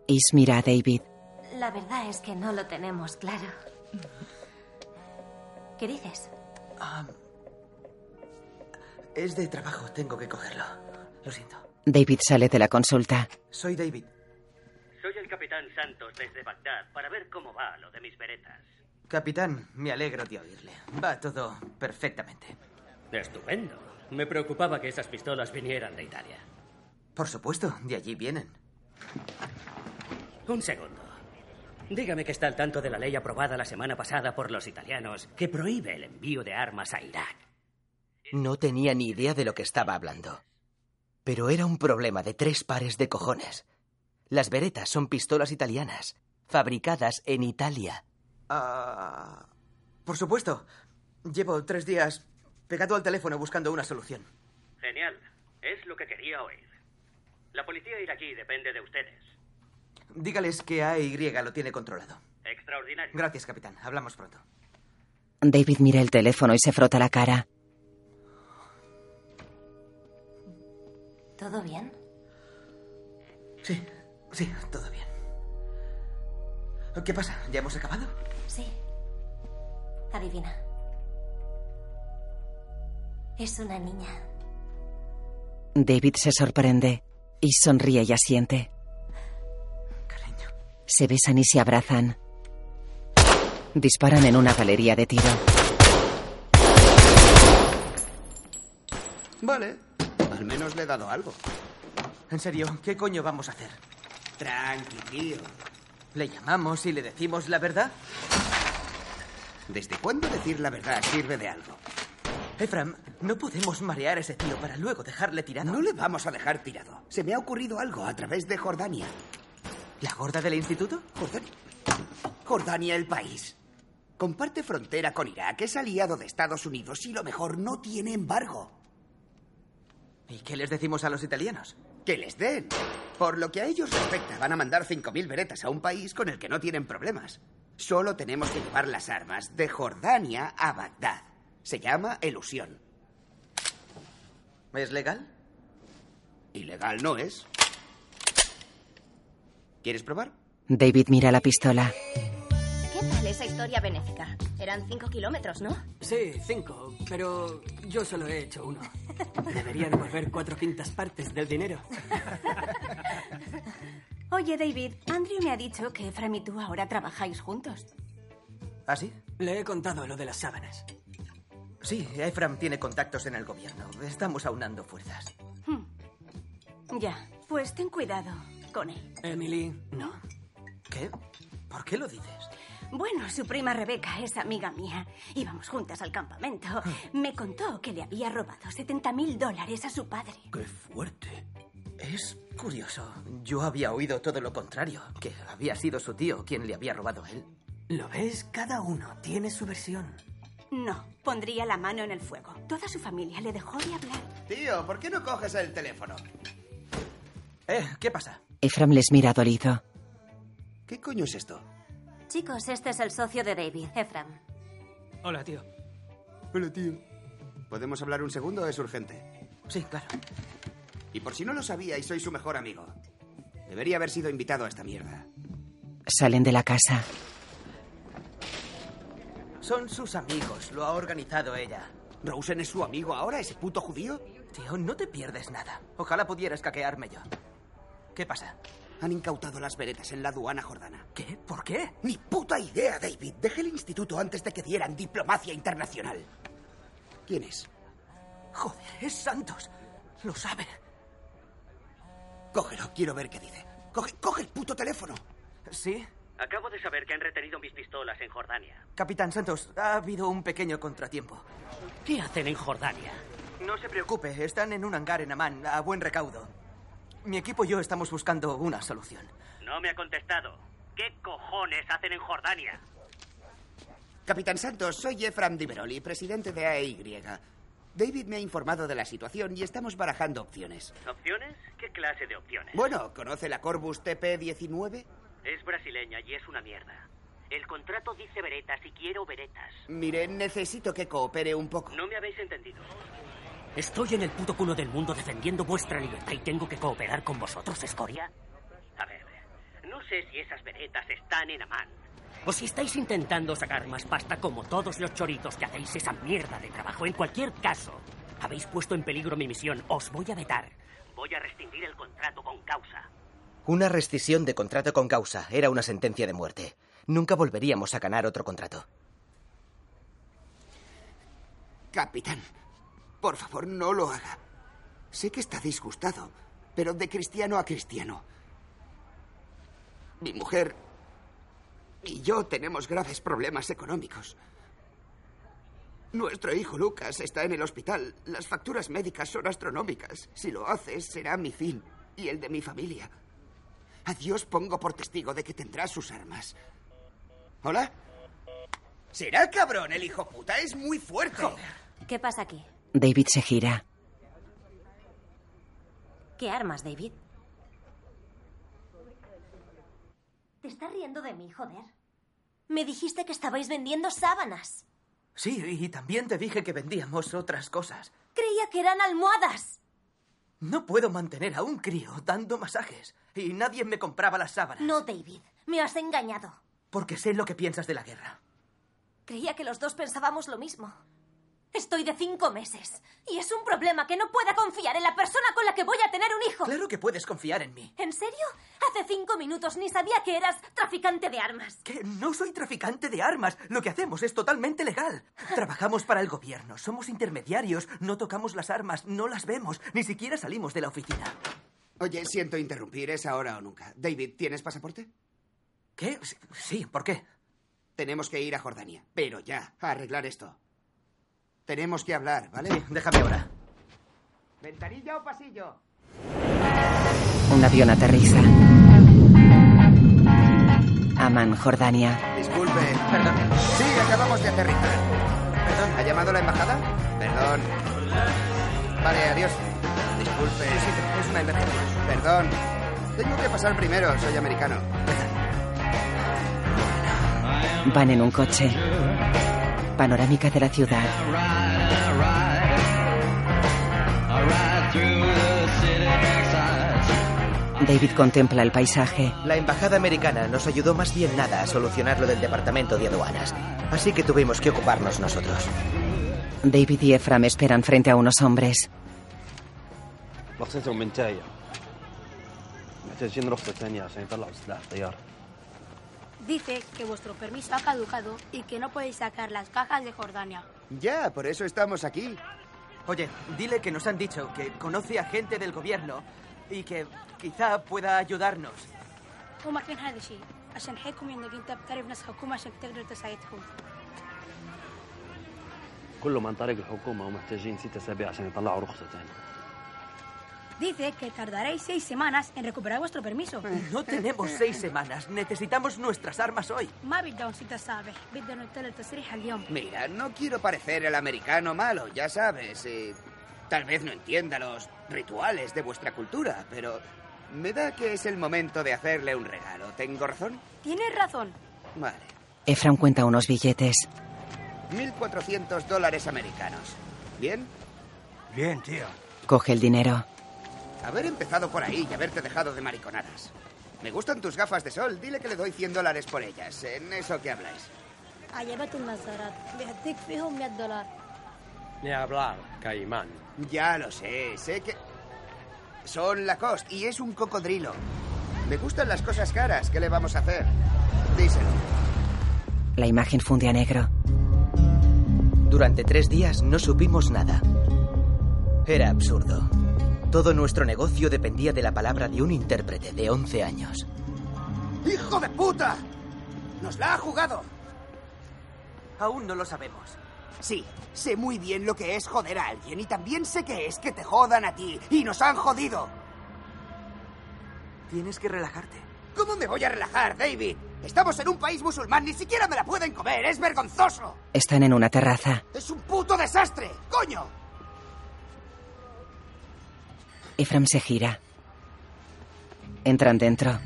[SPEAKER 1] Is mira a David.
[SPEAKER 12] La verdad es que no lo tenemos claro. ¿Qué dices?
[SPEAKER 2] Es de trabajo, tengo que cogerlo. Lo siento.
[SPEAKER 1] David sale de la consulta.
[SPEAKER 2] Soy David.
[SPEAKER 14] Soy el capitán Santos desde Bagdad para ver cómo va lo de mis veretas.
[SPEAKER 2] Capitán, me alegro de oírle. Va todo perfectamente.
[SPEAKER 14] Estupendo. Me preocupaba que esas pistolas vinieran de Italia.
[SPEAKER 2] Por supuesto, de allí vienen.
[SPEAKER 14] Un segundo. Dígame que está al tanto de la ley aprobada la semana pasada por los italianos que prohíbe el envío de armas a Irak.
[SPEAKER 4] No tenía ni idea de lo que estaba hablando. Pero era un problema de tres pares de cojones. Las veretas son pistolas italianas, fabricadas en Italia.
[SPEAKER 2] Ah, por supuesto. Llevo tres días pegado al teléfono buscando una solución.
[SPEAKER 14] Genial. Es lo que quería oír. La policía iraquí depende de ustedes.
[SPEAKER 2] Dígales que AY lo tiene controlado.
[SPEAKER 14] Extraordinario.
[SPEAKER 2] Gracias, capitán. Hablamos pronto.
[SPEAKER 1] David mira el teléfono y se frota la cara.
[SPEAKER 12] ¿Todo bien?
[SPEAKER 2] Sí, sí, todo bien. ¿Qué pasa? ¿Ya hemos acabado?
[SPEAKER 12] Sí. Adivina. Es una niña.
[SPEAKER 1] David se sorprende y sonríe y asiente.
[SPEAKER 2] Cariño.
[SPEAKER 1] Se besan y se abrazan. Disparan en una galería de tiro.
[SPEAKER 9] Vale. Al menos le he dado algo.
[SPEAKER 2] En serio, ¿qué coño vamos a hacer?
[SPEAKER 9] Tranqui, tío.
[SPEAKER 2] ¿Le llamamos y le decimos la verdad?
[SPEAKER 9] ¿Desde cuándo decir la verdad sirve de algo?
[SPEAKER 2] Efram, no podemos marear a ese tío para luego dejarle tirado.
[SPEAKER 9] No le vamos a dejar tirado. Se me ha ocurrido algo a través de Jordania.
[SPEAKER 2] ¿La gorda del instituto?
[SPEAKER 9] Jordania. Jordania, el país. Comparte frontera con Irak, es aliado de Estados Unidos y lo mejor, no tiene embargo.
[SPEAKER 2] ¿Y qué les decimos a los italianos?
[SPEAKER 9] Que les den. Por lo que a ellos respecta, van a mandar 5.000 veretas a un país con el que no tienen problemas. Solo tenemos que llevar las armas de Jordania a Bagdad. Se llama elusión.
[SPEAKER 2] ¿Es legal?
[SPEAKER 9] Ilegal no es. ¿Quieres probar?
[SPEAKER 1] David mira la pistola.
[SPEAKER 13] ¿Qué tal esa historia benéfica? Eran cinco kilómetros, ¿no?
[SPEAKER 8] Sí, cinco, pero yo solo he hecho uno. Debería devolver cuatro quintas partes del dinero.
[SPEAKER 13] Oye, David, Andrew me ha dicho que Efraim y tú ahora trabajáis juntos.
[SPEAKER 2] ¿Ah, sí?
[SPEAKER 8] Le he contado lo de las sábanas.
[SPEAKER 2] Sí, Efram tiene contactos en el gobierno. Estamos aunando fuerzas.
[SPEAKER 13] Hmm. Ya, pues ten cuidado con él.
[SPEAKER 8] Emily, no.
[SPEAKER 2] ¿Qué? ¿Por qué lo dices?
[SPEAKER 13] Bueno, su prima Rebeca es amiga mía. Íbamos juntas al campamento. Me contó que le había robado 70 mil dólares a su padre.
[SPEAKER 2] ¡Qué fuerte! Es curioso. Yo había oído todo lo contrario, que había sido su tío quien le había robado a él.
[SPEAKER 8] ¿Lo ves? Cada uno tiene su versión.
[SPEAKER 13] No, pondría la mano en el fuego. Toda su familia le dejó de hablar.
[SPEAKER 9] Tío, ¿por qué no coges el teléfono?
[SPEAKER 2] Eh, ¿qué pasa?
[SPEAKER 1] Efram les mira dolido.
[SPEAKER 9] ¿Qué coño es esto?
[SPEAKER 12] Chicos, este es el socio de David, Ephraim.
[SPEAKER 2] Hola, tío.
[SPEAKER 9] Hola, tío. ¿Podemos hablar un segundo es urgente?
[SPEAKER 2] Sí, claro.
[SPEAKER 9] Y por si no lo sabía y soy su mejor amigo, debería haber sido invitado a esta mierda.
[SPEAKER 1] Salen de la casa.
[SPEAKER 2] Son sus amigos, lo ha organizado ella.
[SPEAKER 9] ¿Rosen es su amigo ahora, ese puto judío?
[SPEAKER 2] Tío, no te pierdes nada. Ojalá pudieras caquearme yo. ¿Qué pasa?
[SPEAKER 9] Han incautado las veretas en la aduana jordana.
[SPEAKER 2] ¿Qué? ¿Por qué?
[SPEAKER 9] Ni puta idea, David. Dejé el instituto antes de que dieran diplomacia internacional. ¿Quién es?
[SPEAKER 2] Joder, es Santos. Lo sabe.
[SPEAKER 9] Cógelo, quiero ver qué dice. Coge, coge el puto teléfono.
[SPEAKER 2] ¿Sí?
[SPEAKER 14] Acabo de saber que han retenido mis pistolas en Jordania.
[SPEAKER 2] Capitán Santos, ha habido un pequeño contratiempo.
[SPEAKER 14] ¿Qué hacen en Jordania?
[SPEAKER 2] No se preocupe, están en un hangar en Amán, a buen recaudo. Mi equipo y yo estamos buscando una solución.
[SPEAKER 14] No me ha contestado. ¿Qué cojones hacen en Jordania?
[SPEAKER 9] Capitán Santos, soy Efram Diveroli, presidente de AEY. David me ha informado de la situación y estamos barajando opciones.
[SPEAKER 14] ¿Opciones? ¿Qué clase de opciones?
[SPEAKER 9] Bueno, ¿conoce la Corbus TP-19?
[SPEAKER 14] Es brasileña y es una mierda. El contrato dice veretas y quiero veretas.
[SPEAKER 9] Mire, necesito que coopere un poco.
[SPEAKER 14] No me habéis entendido. Estoy en el puto culo del mundo defendiendo vuestra libertad y tengo que cooperar con vosotros, escoria. A ver, no sé si esas veretas están en Amán. O si estáis intentando sacar más pasta como todos los choritos que hacéis esa mierda de trabajo. En cualquier caso, habéis puesto en peligro mi misión. Os voy a vetar. Voy a rescindir el contrato con causa.
[SPEAKER 4] Una rescisión de contrato con causa era una sentencia de muerte. Nunca volveríamos a ganar otro contrato.
[SPEAKER 9] Capitán, por favor, no lo haga. Sé que está disgustado, pero de cristiano a cristiano. Mi mujer y yo tenemos graves problemas económicos. Nuestro hijo Lucas está en el hospital. Las facturas médicas son astronómicas. Si lo haces, será mi fin y el de mi familia. A Dios pongo por testigo de que tendrá sus armas. ¿Hola? Será cabrón el hijo puta, es muy fuerte.
[SPEAKER 12] ¿Qué pasa aquí?
[SPEAKER 1] David se gira.
[SPEAKER 12] ¿Qué armas, David? ¿Te estás riendo de mí, joder? Me dijiste que estabais vendiendo sábanas.
[SPEAKER 2] Sí, y también te dije que vendíamos otras cosas.
[SPEAKER 12] Creía que eran almohadas.
[SPEAKER 2] No puedo mantener a un crío dando masajes. Y nadie me compraba las sábanas.
[SPEAKER 12] No, David. Me has engañado.
[SPEAKER 2] Porque sé lo que piensas de la guerra.
[SPEAKER 12] Creía que los dos pensábamos lo mismo. Estoy de cinco meses. Y es un problema que no pueda confiar en la persona con la que voy a tener un hijo.
[SPEAKER 2] Claro que puedes confiar en mí.
[SPEAKER 12] ¿En serio? Hace cinco minutos ni sabía que eras traficante de armas.
[SPEAKER 2] Que no soy traficante de armas. Lo que hacemos es totalmente legal. Trabajamos para el gobierno. Somos intermediarios. No tocamos las armas. No las vemos. Ni siquiera salimos de la oficina.
[SPEAKER 9] Oye, siento interrumpir. Es ahora o nunca. David, ¿tienes pasaporte?
[SPEAKER 2] ¿Qué? Sí, ¿por qué?
[SPEAKER 9] Tenemos que ir a Jordania. Pero ya, a arreglar esto. Tenemos que hablar, ¿vale?
[SPEAKER 2] Sí, déjame ahora.
[SPEAKER 9] ¿Ventanilla o pasillo?
[SPEAKER 1] Un avión aterriza. Amán, Jordania.
[SPEAKER 9] Disculpe. Perdón. Sí, acabamos de aterrizar. Perdón. ¿Ha llamado la embajada? Perdón. Vale, adiós. Disculpe.
[SPEAKER 2] Sí, sí, es una emergencia.
[SPEAKER 9] Perdón. Tengo que pasar primero, soy americano.
[SPEAKER 1] Van en un coche. Panorámica de la ciudad. David contempla el paisaje.
[SPEAKER 4] La embajada americana nos ayudó más bien nada a solucionar lo del departamento de aduanas. Así que tuvimos que ocuparnos nosotros.
[SPEAKER 1] David y Ephraim esperan frente a unos hombres.
[SPEAKER 15] Dice que vuestro permiso ha caducado y que no podéis sacar las cajas de Jordania.
[SPEAKER 9] Ya, por eso estamos aquí.
[SPEAKER 2] Oye, dile que nos han dicho que conoce a gente del gobierno y que quizá pueda ayudarnos.
[SPEAKER 15] وما كان هذا الشيء عشان حيكم انك انت بتعرف ناس حكومة عشان تقدر تساعدهم.
[SPEAKER 16] كلهم عن طريق الحكومة ومحتاجين ست أسابيع عشان يطلعوا رخصة ثانية
[SPEAKER 15] Dice que tardaréis seis semanas en recuperar vuestro permiso.
[SPEAKER 2] Eh, no tenemos seis semanas. Necesitamos nuestras armas hoy.
[SPEAKER 9] Mira, no quiero parecer el americano malo, ya sabes. Eh, tal vez no entienda los rituales de vuestra cultura, pero me da que es el momento de hacerle un regalo. ¿Tengo razón?
[SPEAKER 15] Tienes razón.
[SPEAKER 9] Vale.
[SPEAKER 1] Efraín cuenta unos billetes.
[SPEAKER 9] 1.400 dólares americanos. ¿Bien?
[SPEAKER 10] Bien, tío.
[SPEAKER 1] Coge el dinero.
[SPEAKER 9] Haber empezado por ahí y haberte dejado de mariconadas. Me gustan tus gafas de sol. Dile que le doy 100 dólares por ellas. En eso que habláis.
[SPEAKER 16] Ni hablar, Caimán.
[SPEAKER 9] Ya lo sé. Sé que... Son Lacoste y es un cocodrilo. Me gustan las cosas caras. ¿Qué le vamos a hacer? Díselo.
[SPEAKER 1] La imagen funde a negro.
[SPEAKER 4] Durante tres días no supimos nada. Era absurdo. Todo nuestro negocio dependía de la palabra de un intérprete de 11 años.
[SPEAKER 9] ¡Hijo de puta! ¡Nos la ha jugado!
[SPEAKER 2] Aún no lo sabemos.
[SPEAKER 9] Sí, sé muy bien lo que es joder a alguien y también sé que es que te jodan a ti y nos han jodido.
[SPEAKER 2] Tienes que relajarte.
[SPEAKER 9] ¿Cómo me voy a relajar, David? Estamos en un país musulmán, ni siquiera me la pueden comer, es vergonzoso.
[SPEAKER 1] Están en una terraza.
[SPEAKER 9] Es un puto desastre, coño.
[SPEAKER 1] Efraim se gira. Entran dentro.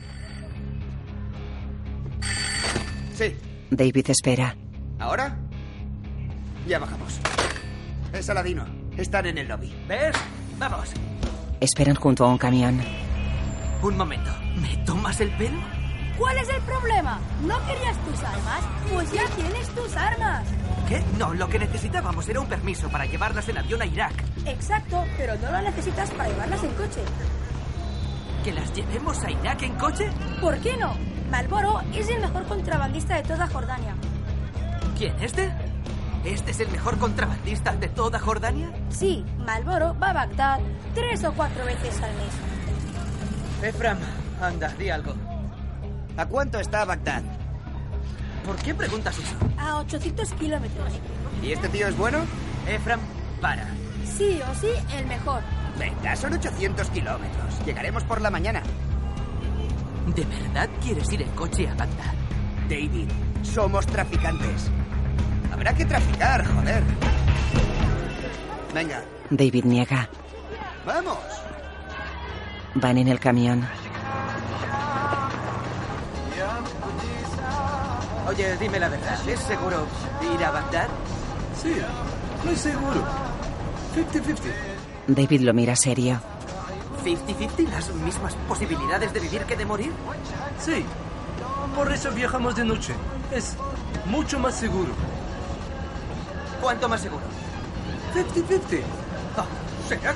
[SPEAKER 9] Sí,
[SPEAKER 1] David espera.
[SPEAKER 9] ¿ahora? Ya bajamos. Es Aladino. Están en el lobby.
[SPEAKER 2] ¿Ves? Vamos.
[SPEAKER 1] Esperan junto a un camión.
[SPEAKER 2] Un momento. ¿Me tomas el pelo?
[SPEAKER 15] ¿Cuál es el problema? ¿No querías tus armas? Pues ya tienes tus armas.
[SPEAKER 2] ¿Qué? No, lo que necesitábamos era un permiso para llevarlas en avión a Irak.
[SPEAKER 15] Exacto, pero no lo necesitas para llevarlas en coche.
[SPEAKER 2] ¿Que las llevemos a Irak en coche?
[SPEAKER 15] ¿Por qué no? Malboro es el mejor contrabandista de toda Jordania.
[SPEAKER 2] ¿Quién? ¿Este? ¿Este es el mejor contrabandista de toda Jordania?
[SPEAKER 15] Sí, Malboro va a Bagdad tres o cuatro veces al mes.
[SPEAKER 2] Efram, anda, di algo.
[SPEAKER 9] ¿A cuánto está Bagdad?
[SPEAKER 2] ¿Por qué preguntas eso?
[SPEAKER 15] A 800 kilómetros.
[SPEAKER 9] ¿Y este tío es bueno?
[SPEAKER 2] Efram, para.
[SPEAKER 15] Sí o sí, el mejor.
[SPEAKER 9] Venga, son 800 kilómetros. Llegaremos por la mañana.
[SPEAKER 2] ¿De verdad quieres ir en coche a Bagdad?
[SPEAKER 9] David, somos traficantes. Habrá que traficar, joder. Venga,
[SPEAKER 1] David niega.
[SPEAKER 9] vamos.
[SPEAKER 1] Van en el camión.
[SPEAKER 2] Oye, dime la verdad. ¿Es seguro ir a Bagdad?
[SPEAKER 17] Sí, muy seguro. 50-50.
[SPEAKER 1] David lo mira serio.
[SPEAKER 2] ¿50-50? ¿Las mismas posibilidades de vivir que de morir?
[SPEAKER 17] Sí, por eso viajamos de noche. Es mucho más seguro.
[SPEAKER 2] ¿Cuánto más seguro?
[SPEAKER 17] 50-50.
[SPEAKER 2] Ah, será.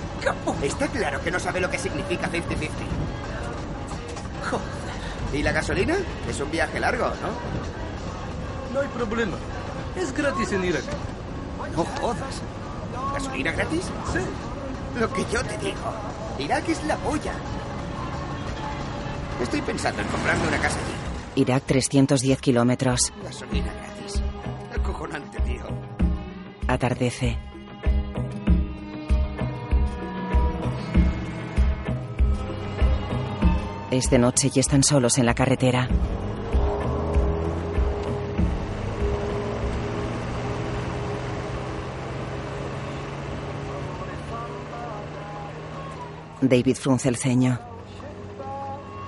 [SPEAKER 9] Está claro que no sabe lo que significa 50-50.
[SPEAKER 2] Joder.
[SPEAKER 9] ¿Y la gasolina? Es un viaje largo, ¿no?
[SPEAKER 17] No hay problema. Es gratis en Irak.
[SPEAKER 9] No jodas. ¿Gasolina gratis?
[SPEAKER 17] Sí.
[SPEAKER 9] Lo que yo te digo. Irak es la polla. Estoy pensando en comprarme una casa allí.
[SPEAKER 1] Irak 310 kilómetros.
[SPEAKER 9] Gasolina gratis. Acojonante, tío.
[SPEAKER 1] Atardece. Es de noche y están solos en la carretera. David frunce el ceño.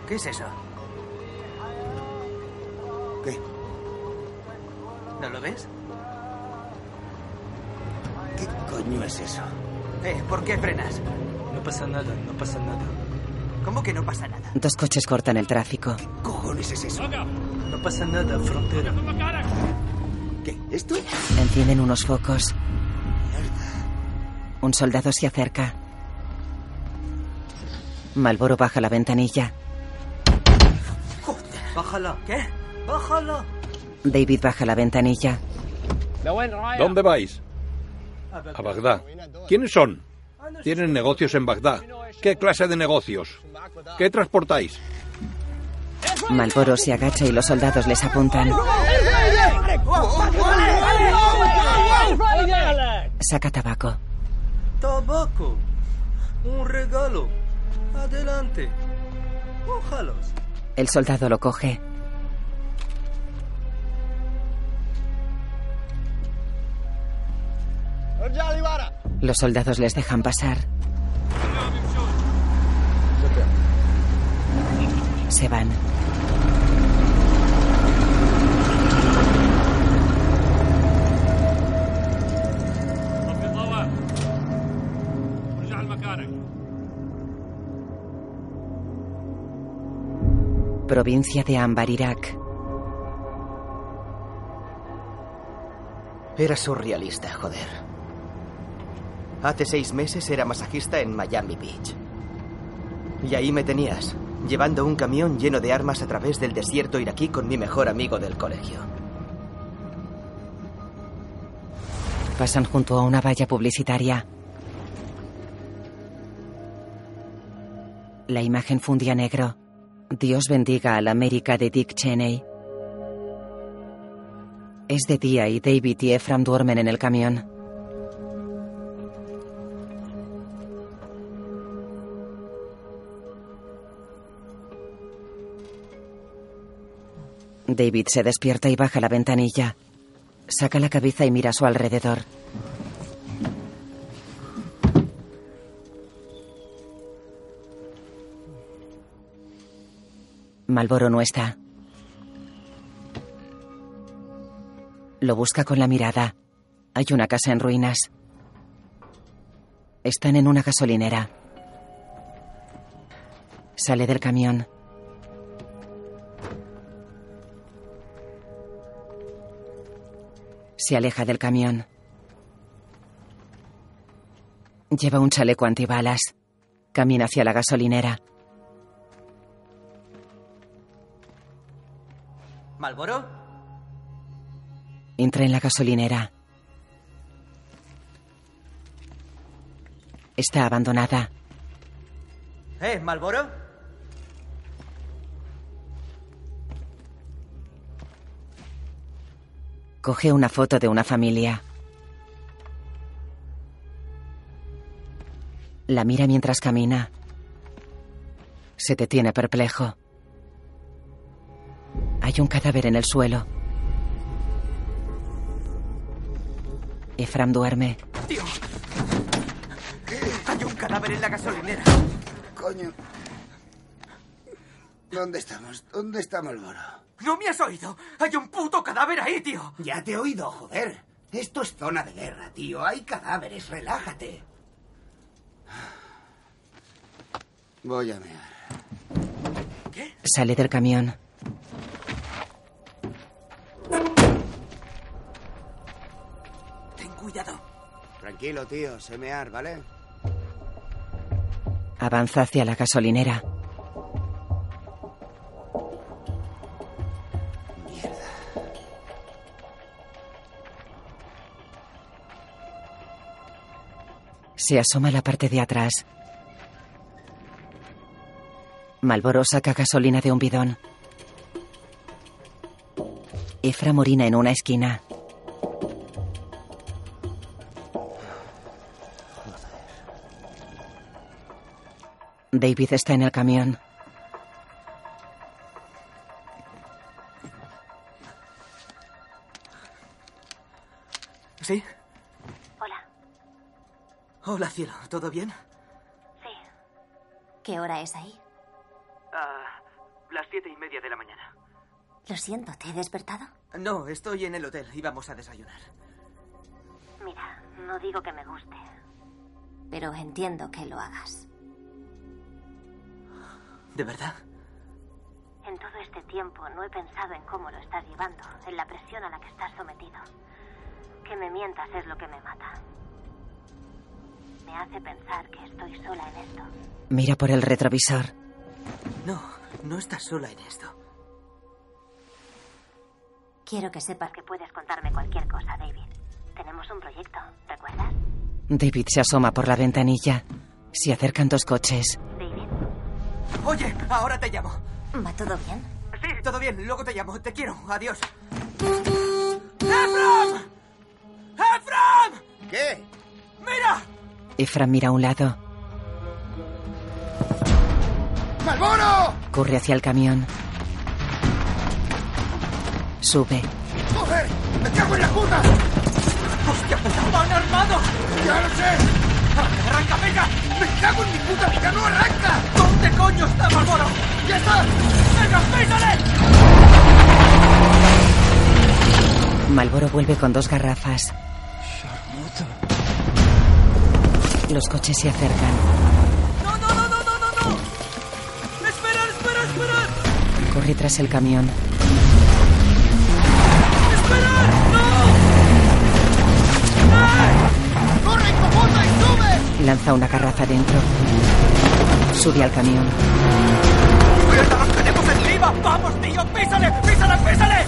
[SPEAKER 2] ¿Qué es eso?
[SPEAKER 9] ¿Qué?
[SPEAKER 2] ¿No lo ves?
[SPEAKER 9] ¿Qué coño es eso?
[SPEAKER 2] Eh, ¿por qué frenas?
[SPEAKER 17] No pasa nada, no pasa nada.
[SPEAKER 2] ¿Cómo que no pasa nada?
[SPEAKER 1] Dos coches cortan el tráfico.
[SPEAKER 9] ¿Qué cojones es eso?
[SPEAKER 17] No pasa nada, frontera.
[SPEAKER 9] ¿Qué? ¿Esto?
[SPEAKER 1] Encienden unos focos. Un soldado se acerca. Malboro baja la ventanilla.
[SPEAKER 17] Bájala.
[SPEAKER 2] ¿Qué?
[SPEAKER 17] Bájala.
[SPEAKER 1] David baja la ventanilla.
[SPEAKER 18] ¿Dónde vais? A Bagdad. ¿Quiénes son? Tienen negocios en Bagdad. ¿Qué clase de negocios? ¿Qué transportáis?
[SPEAKER 1] Malboro se agacha y los soldados les apuntan. Saca tabaco.
[SPEAKER 17] Tabaco. Un regalo. Adelante.
[SPEAKER 1] El soldado lo coge. Los soldados les dejan pasar. Se van. Provincia de Ambar, Irak.
[SPEAKER 4] Era surrealista, joder. Hace seis meses era masajista en Miami Beach. Y ahí me tenías, llevando un camión lleno de armas a través del desierto iraquí con mi mejor amigo del colegio.
[SPEAKER 1] Pasan junto a una valla publicitaria. La imagen fundía negro. Dios bendiga a la América de Dick Cheney. Es de día y David y Ephraim duermen en el camión. David se despierta y baja la ventanilla. Saca la cabeza y mira a su alrededor. Malboro no está. Lo busca con la mirada. Hay una casa en ruinas. Están en una gasolinera. Sale del camión. Se aleja del camión. Lleva un chaleco antibalas. Camina hacia la gasolinera.
[SPEAKER 2] ¿Malboro?
[SPEAKER 1] Entra en la gasolinera. Está abandonada.
[SPEAKER 2] ¿Eh, Malboro?
[SPEAKER 1] Coge una foto de una familia. La mira mientras camina. Se detiene perplejo. Hay un cadáver en el suelo. Efram duerme.
[SPEAKER 2] ¡Tío! Hay un cadáver en la gasolinera.
[SPEAKER 9] Coño. ¿Dónde estamos? ¿Dónde está Malboro?
[SPEAKER 2] ¿No me has oído? Hay un puto cadáver ahí, tío.
[SPEAKER 9] Ya te he oído, joder. Esto es zona de guerra, tío. Hay cadáveres, relájate. Voy a mear.
[SPEAKER 1] Sale del camión.
[SPEAKER 2] Cuidado.
[SPEAKER 9] Tranquilo, tío. Sé mear, ¿vale?
[SPEAKER 1] Avanza hacia la gasolinera. Se asoma a la parte de atrás. Malboro saca gasolina de un bidón. Efra morina en una esquina. David está en el camión.
[SPEAKER 2] ¿Sí?
[SPEAKER 12] Hola.
[SPEAKER 2] Hola, cielo. ¿Todo bien?
[SPEAKER 12] Sí. ¿Qué hora es ahí?
[SPEAKER 2] Ah, las siete y media de la mañana.
[SPEAKER 12] Lo siento, ¿te he despertado?
[SPEAKER 2] No, estoy en el hotel. Íbamos a desayunar.
[SPEAKER 12] Mira, no digo que me guste, pero entiendo que lo hagas.
[SPEAKER 2] ¿De verdad?
[SPEAKER 12] En todo este tiempo no he pensado en cómo lo estás llevando, en la presión a la que estás sometido. Que me mientas es lo que me mata. Me hace pensar que estoy sola en esto.
[SPEAKER 1] Mira por el retrovisor.
[SPEAKER 2] No, no estás sola en esto.
[SPEAKER 12] Quiero que sepas que puedes contarme cualquier cosa, David. Tenemos un proyecto, ¿recuerdas?
[SPEAKER 1] David se asoma por la ventanilla. Se acercan dos coches.
[SPEAKER 2] Oye, ahora te llamo.
[SPEAKER 12] ¿va todo bien?
[SPEAKER 2] Sí, todo bien. Luego te llamo. Te quiero. Adiós. ¡Efram! ¡Efram!
[SPEAKER 9] ¿Qué?
[SPEAKER 2] ¡Mira!
[SPEAKER 1] Efra mira a un lado.
[SPEAKER 9] ¡Malboro!
[SPEAKER 1] Corre hacia el camión. Sube.
[SPEAKER 9] ¡Joder! ¡Me cago en la puta!
[SPEAKER 2] ¡Hostia puta! ¡Van armados!
[SPEAKER 9] ¡Ya lo sé!
[SPEAKER 2] Arranca! ¡Venga! ¡Me cago en mi puta vida! ¡No arranca! ¿Dónde coño está Malboro? ¡Ya está! ¡Venga, písale!
[SPEAKER 1] Malboro vuelve con dos garrafas. Los coches se acercan.
[SPEAKER 2] ¡No, no, no, no, no, no! no! ¡Esperad, esperad, esperad!
[SPEAKER 1] Corre tras el camión.
[SPEAKER 2] ¡Corre,
[SPEAKER 1] Lanza una garrafa dentro. Sube al camión.
[SPEAKER 2] ¡Mierda, nos tenemos encima! ¡Vamos, tío! ¡Písale, písale, písale!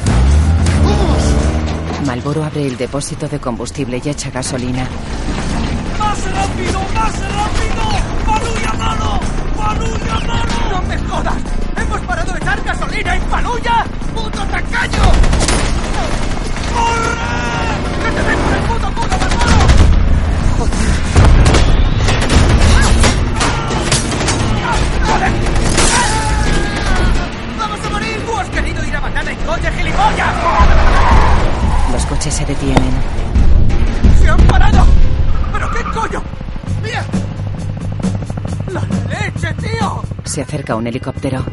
[SPEAKER 1] Malboro abre el depósito de combustible y echa gasolina.
[SPEAKER 2] ¡Más rápido, más rápido! ¡Paluya mano! ¡Paluya mano! ¡No me jodas! ¡Hemos parado de echar gasolina en Paluya! ¡Puto tacaño! ¡Corre! ¡Que te den por el puto culo, Malboro! ¡Joder!
[SPEAKER 1] Coches se detienen.
[SPEAKER 2] ¡Se han parado! ¿Pero qué coño? ¡Mira! ¡La leche, tío!
[SPEAKER 1] Se acerca un helicóptero.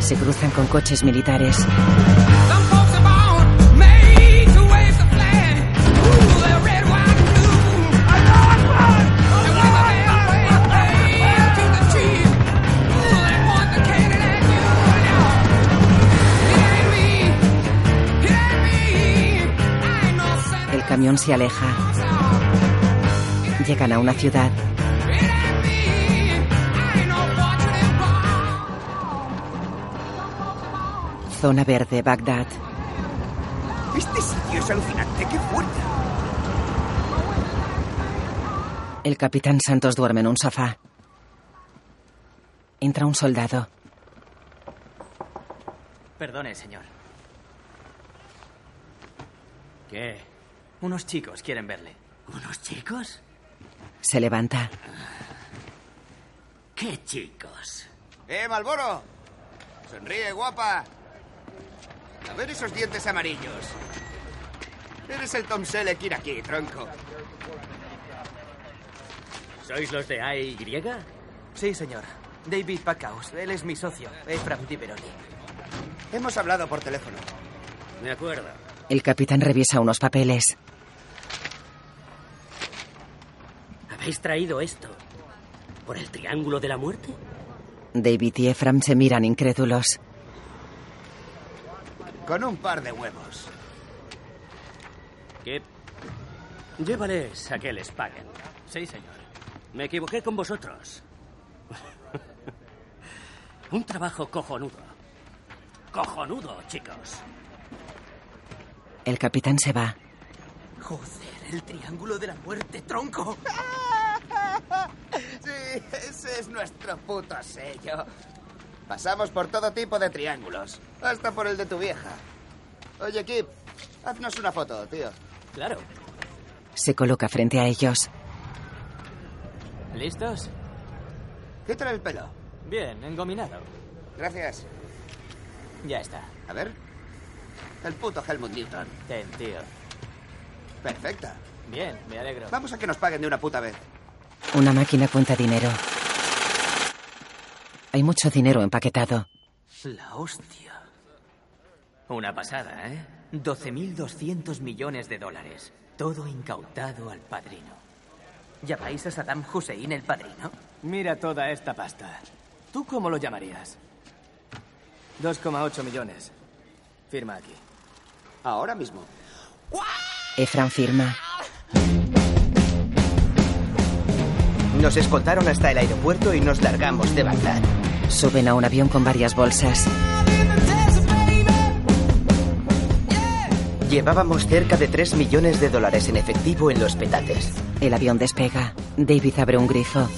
[SPEAKER 1] Se cruzan con coches militares. Camión se aleja. Llegan a una ciudad. Zona verde, Bagdad.
[SPEAKER 9] Este sitio es alucinante. ¡Qué fuerte!
[SPEAKER 1] El capitán Santos duerme en un sofá. Entra un soldado.
[SPEAKER 19] Perdone, señor.
[SPEAKER 14] ¿Qué?
[SPEAKER 19] Unos chicos quieren verle.
[SPEAKER 14] ¿Unos chicos?
[SPEAKER 1] Se levanta.
[SPEAKER 14] ¿Qué chicos?
[SPEAKER 9] ¡Eh, Malboro! Sonríe, guapa. A ver esos dientes amarillos. Eres el Tom Selleck ir aquí, tronco.
[SPEAKER 14] ¿Sois los de AY?
[SPEAKER 2] Sí, señor. David Packhouse. Él es mi socio, Efraim Tiberoni.
[SPEAKER 9] Hemos hablado por teléfono.
[SPEAKER 14] Me acuerdo.
[SPEAKER 1] El capitán revisa unos papeles.
[SPEAKER 14] ¿Habéis traído esto? ¿Por el Triángulo de la Muerte?
[SPEAKER 1] David y Ephraim se miran incrédulos.
[SPEAKER 9] Con un par de huevos.
[SPEAKER 14] ¿Qué? Llévales a que les paguen.
[SPEAKER 19] Sí, señor.
[SPEAKER 14] Me equivoqué con vosotros. Un trabajo cojonudo. Cojonudo, chicos.
[SPEAKER 1] El capitán se va.
[SPEAKER 2] Joder, el triángulo de la muerte, tronco.
[SPEAKER 9] Sí, ese es nuestro puto sello. Pasamos por todo tipo de triángulos, hasta por el de tu vieja. Oye, Kip, haznos una foto, tío.
[SPEAKER 19] Claro.
[SPEAKER 1] Se coloca frente a ellos.
[SPEAKER 19] ¿Listos?
[SPEAKER 9] ¿Qué tal el pelo?
[SPEAKER 19] Bien, engominado.
[SPEAKER 9] Gracias.
[SPEAKER 19] Ya está.
[SPEAKER 9] A ver. El puto Helmut Newton.
[SPEAKER 19] Ten, tío.
[SPEAKER 9] Perfecta.
[SPEAKER 19] Bien, me alegro.
[SPEAKER 9] Vamos a que nos paguen de una puta vez.
[SPEAKER 1] Una máquina cuenta dinero. Hay mucho dinero empaquetado.
[SPEAKER 19] La hostia. Una pasada, ¿eh? 12.200 millones de dólares. Todo incautado al padrino.
[SPEAKER 2] ¿Llamáis a Saddam Hussein el padrino?
[SPEAKER 19] Mira toda esta pasta. ¿Tú cómo lo llamarías? 2,8 millones. Firma aquí.
[SPEAKER 9] Ahora mismo.
[SPEAKER 1] Efran firma.
[SPEAKER 4] Nos escoltaron hasta el aeropuerto y nos largamos de Bagdad.
[SPEAKER 1] Suben a un avión con varias bolsas.
[SPEAKER 4] Llevábamos cerca de 3 millones de dólares en efectivo en los petates.
[SPEAKER 1] El avión despega. David abre un grifo.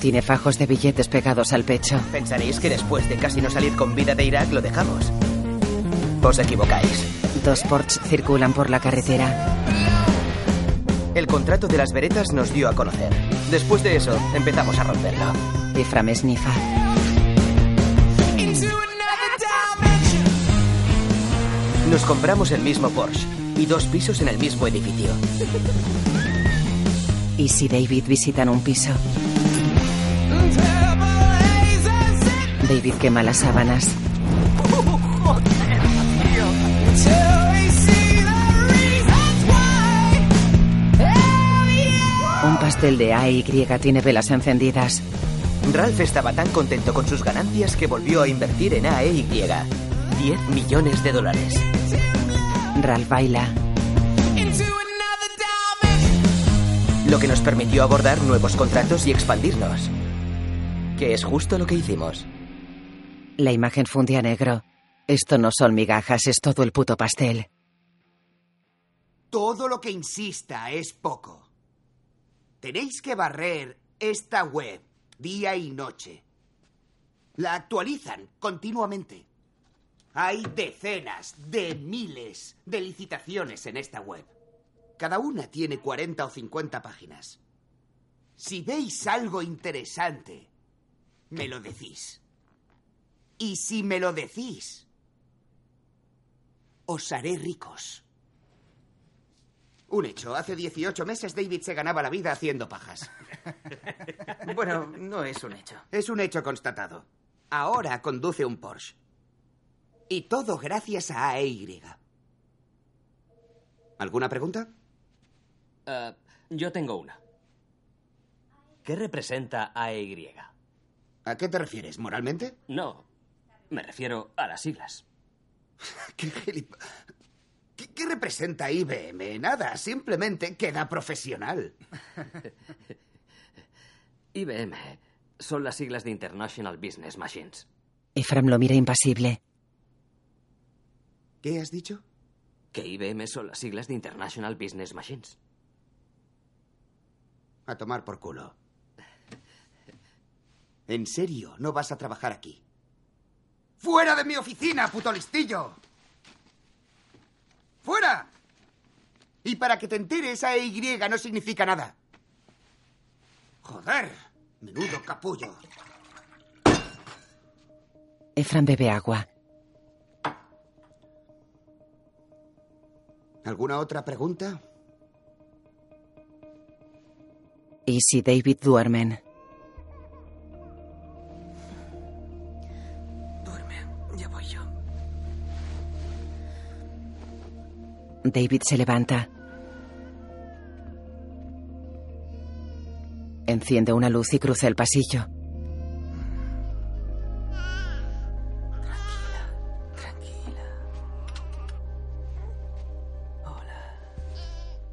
[SPEAKER 1] Tiene fajos de billetes pegados al pecho.
[SPEAKER 4] Pensaréis que después de casi no salir con vida de Irak lo dejamos. Os equivocáis.
[SPEAKER 1] Dos Porsche circulan por la carretera.
[SPEAKER 4] El contrato de las veretas nos dio a conocer. Después de eso, empezamos a romperlo.
[SPEAKER 1] Ifram esnifa.
[SPEAKER 4] Nos compramos el mismo Porsche y dos pisos en el mismo edificio.
[SPEAKER 1] ¿Y si David visitan un piso? David quema las sábanas. Pastel de A y tiene velas encendidas.
[SPEAKER 4] Ralph estaba tan contento con sus ganancias que volvió a invertir en AEY. 10 millones de dólares.
[SPEAKER 1] Ralph baila.
[SPEAKER 4] Lo que nos permitió abordar nuevos contratos y expandirnos. Que es justo lo que hicimos.
[SPEAKER 1] La imagen fundía negro. Esto no son migajas, es todo el puto pastel.
[SPEAKER 9] Todo lo que insista es poco. Tenéis que barrer esta web día y noche. La actualizan continuamente. Hay decenas de miles de licitaciones en esta web. Cada una tiene 40 o 50 páginas. Si veis algo interesante, me lo decís. Y si me lo decís, os haré ricos. Un hecho. Hace 18 meses David se ganaba la vida haciendo pajas.
[SPEAKER 4] Bueno, no es un hecho.
[SPEAKER 9] Es un hecho constatado. Ahora conduce un Porsche. Y todo gracias a AEY. ¿Alguna pregunta?
[SPEAKER 11] Eh, yo tengo una. ¿Qué representa AEY?
[SPEAKER 9] ¿A qué te refieres? ¿Moralmente?
[SPEAKER 11] No, me refiero a las siglas.
[SPEAKER 9] ¿Qué, gilip- ¿Qué, qué representa IBM? Nada, simplemente queda profesional.
[SPEAKER 11] IBM son las siglas de International Business Machines.
[SPEAKER 1] Ephraim lo mira impasible.
[SPEAKER 9] ¿Qué has dicho?
[SPEAKER 11] Que IBM son las siglas de International Business Machines.
[SPEAKER 9] A tomar por culo. En serio, no vas a trabajar aquí. ¡Fuera de mi oficina, puto listillo! ¡Fuera! Y para que te enteres, AY no significa nada. Joder, menudo capullo.
[SPEAKER 1] Ephraim bebe agua.
[SPEAKER 9] ¿Alguna otra pregunta?
[SPEAKER 1] Y David duermen. David se levanta. Enciende una luz y cruza el pasillo.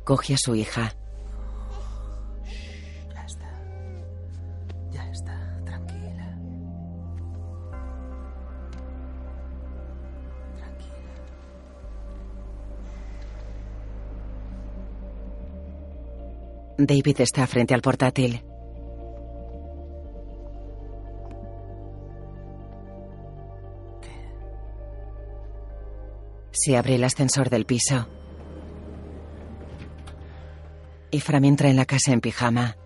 [SPEAKER 1] Coge a su hija. David está frente al portátil. Se abre el ascensor del piso. Ephraim entra en la casa en pijama.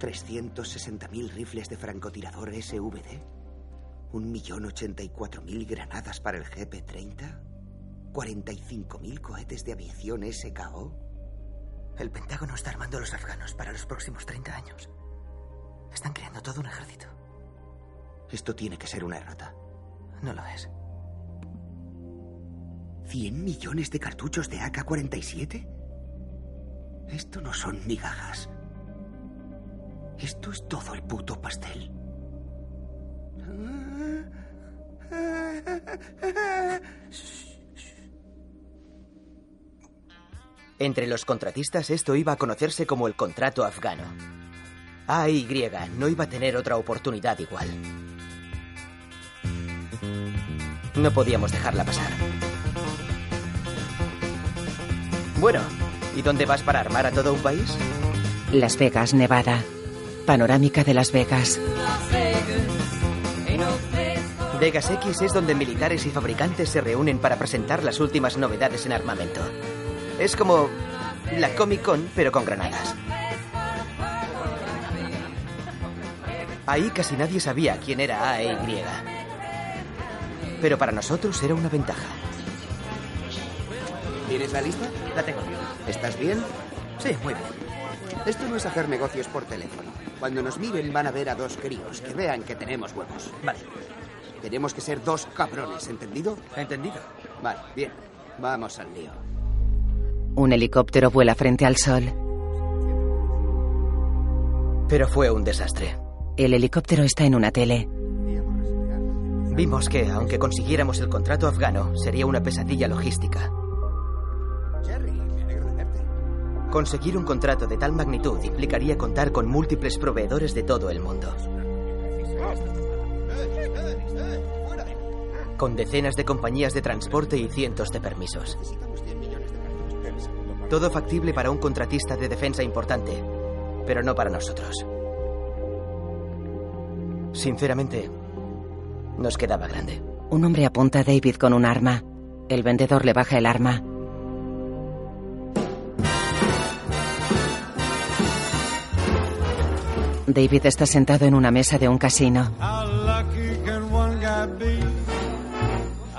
[SPEAKER 9] 360.000 rifles de francotirador SVD. ¿Un millón ochenta y cuatro mil granadas para el GP-30? ¿45.000 cohetes de aviación SKO?
[SPEAKER 8] El Pentágono está armando a los afganos para los próximos 30 años. Están creando todo un ejército.
[SPEAKER 9] Esto tiene que ser una errata.
[SPEAKER 8] No lo es.
[SPEAKER 9] ¿100 millones de cartuchos de AK-47? Esto no son migajas. Esto es todo el puto pastel.
[SPEAKER 4] Entre los contratistas esto iba a conocerse como el contrato afgano. AY no iba a tener otra oportunidad igual. No podíamos dejarla pasar. Bueno, ¿y dónde vas para armar a todo un país?
[SPEAKER 1] Las Vegas, Nevada. Panorámica de Las Vegas.
[SPEAKER 4] Vegas X es donde militares y fabricantes se reúnen para presentar las últimas novedades en armamento. Es como la Comic Con, pero con granadas. Ahí casi nadie sabía quién era AEY. Pero para nosotros era una ventaja.
[SPEAKER 9] ¿Tienes la lista?
[SPEAKER 7] La tengo.
[SPEAKER 9] ¿Estás bien?
[SPEAKER 7] Sí, muy bien.
[SPEAKER 9] Esto no es hacer negocios por teléfono. Cuando nos miren van a ver a dos críos que vean que tenemos huevos.
[SPEAKER 7] Vale.
[SPEAKER 9] Tenemos que ser dos cabrones, ¿entendido?
[SPEAKER 7] Entendido.
[SPEAKER 9] Vale, bien. Vamos al lío.
[SPEAKER 1] Un helicóptero vuela frente al sol.
[SPEAKER 4] Pero fue un desastre.
[SPEAKER 1] El helicóptero está en una tele.
[SPEAKER 4] Vimos que, aunque consiguiéramos el contrato afgano, sería una pesadilla logística.
[SPEAKER 9] Jerry, me alegro de verte.
[SPEAKER 4] Conseguir un contrato de tal magnitud implicaría contar con múltiples proveedores de todo el mundo. Con decenas de compañías de transporte y cientos de permisos. Todo factible para un contratista de defensa importante, pero no para nosotros. Sinceramente, nos quedaba grande.
[SPEAKER 1] Un hombre apunta a David con un arma. El vendedor le baja el arma. David está sentado en una mesa de un casino.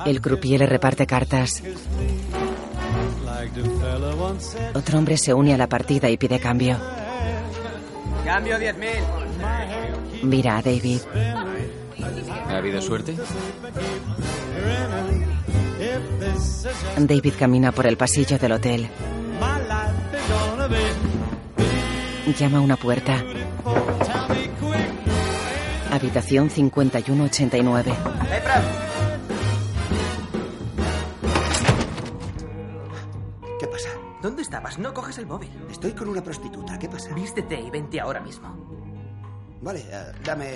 [SPEAKER 1] El croupier le reparte cartas. Otro hombre se une a la partida y pide cambio.
[SPEAKER 8] Cambio 10.000.
[SPEAKER 1] Mira a David.
[SPEAKER 20] ¿Ha habido suerte?
[SPEAKER 1] David camina por el pasillo del hotel. Llama a una puerta. Habitación 5189.
[SPEAKER 7] ¿Dónde estabas? No coges el móvil.
[SPEAKER 9] Estoy con una prostituta. ¿Qué pasa?
[SPEAKER 7] Vístete y vente ahora mismo.
[SPEAKER 9] Vale, eh, dame...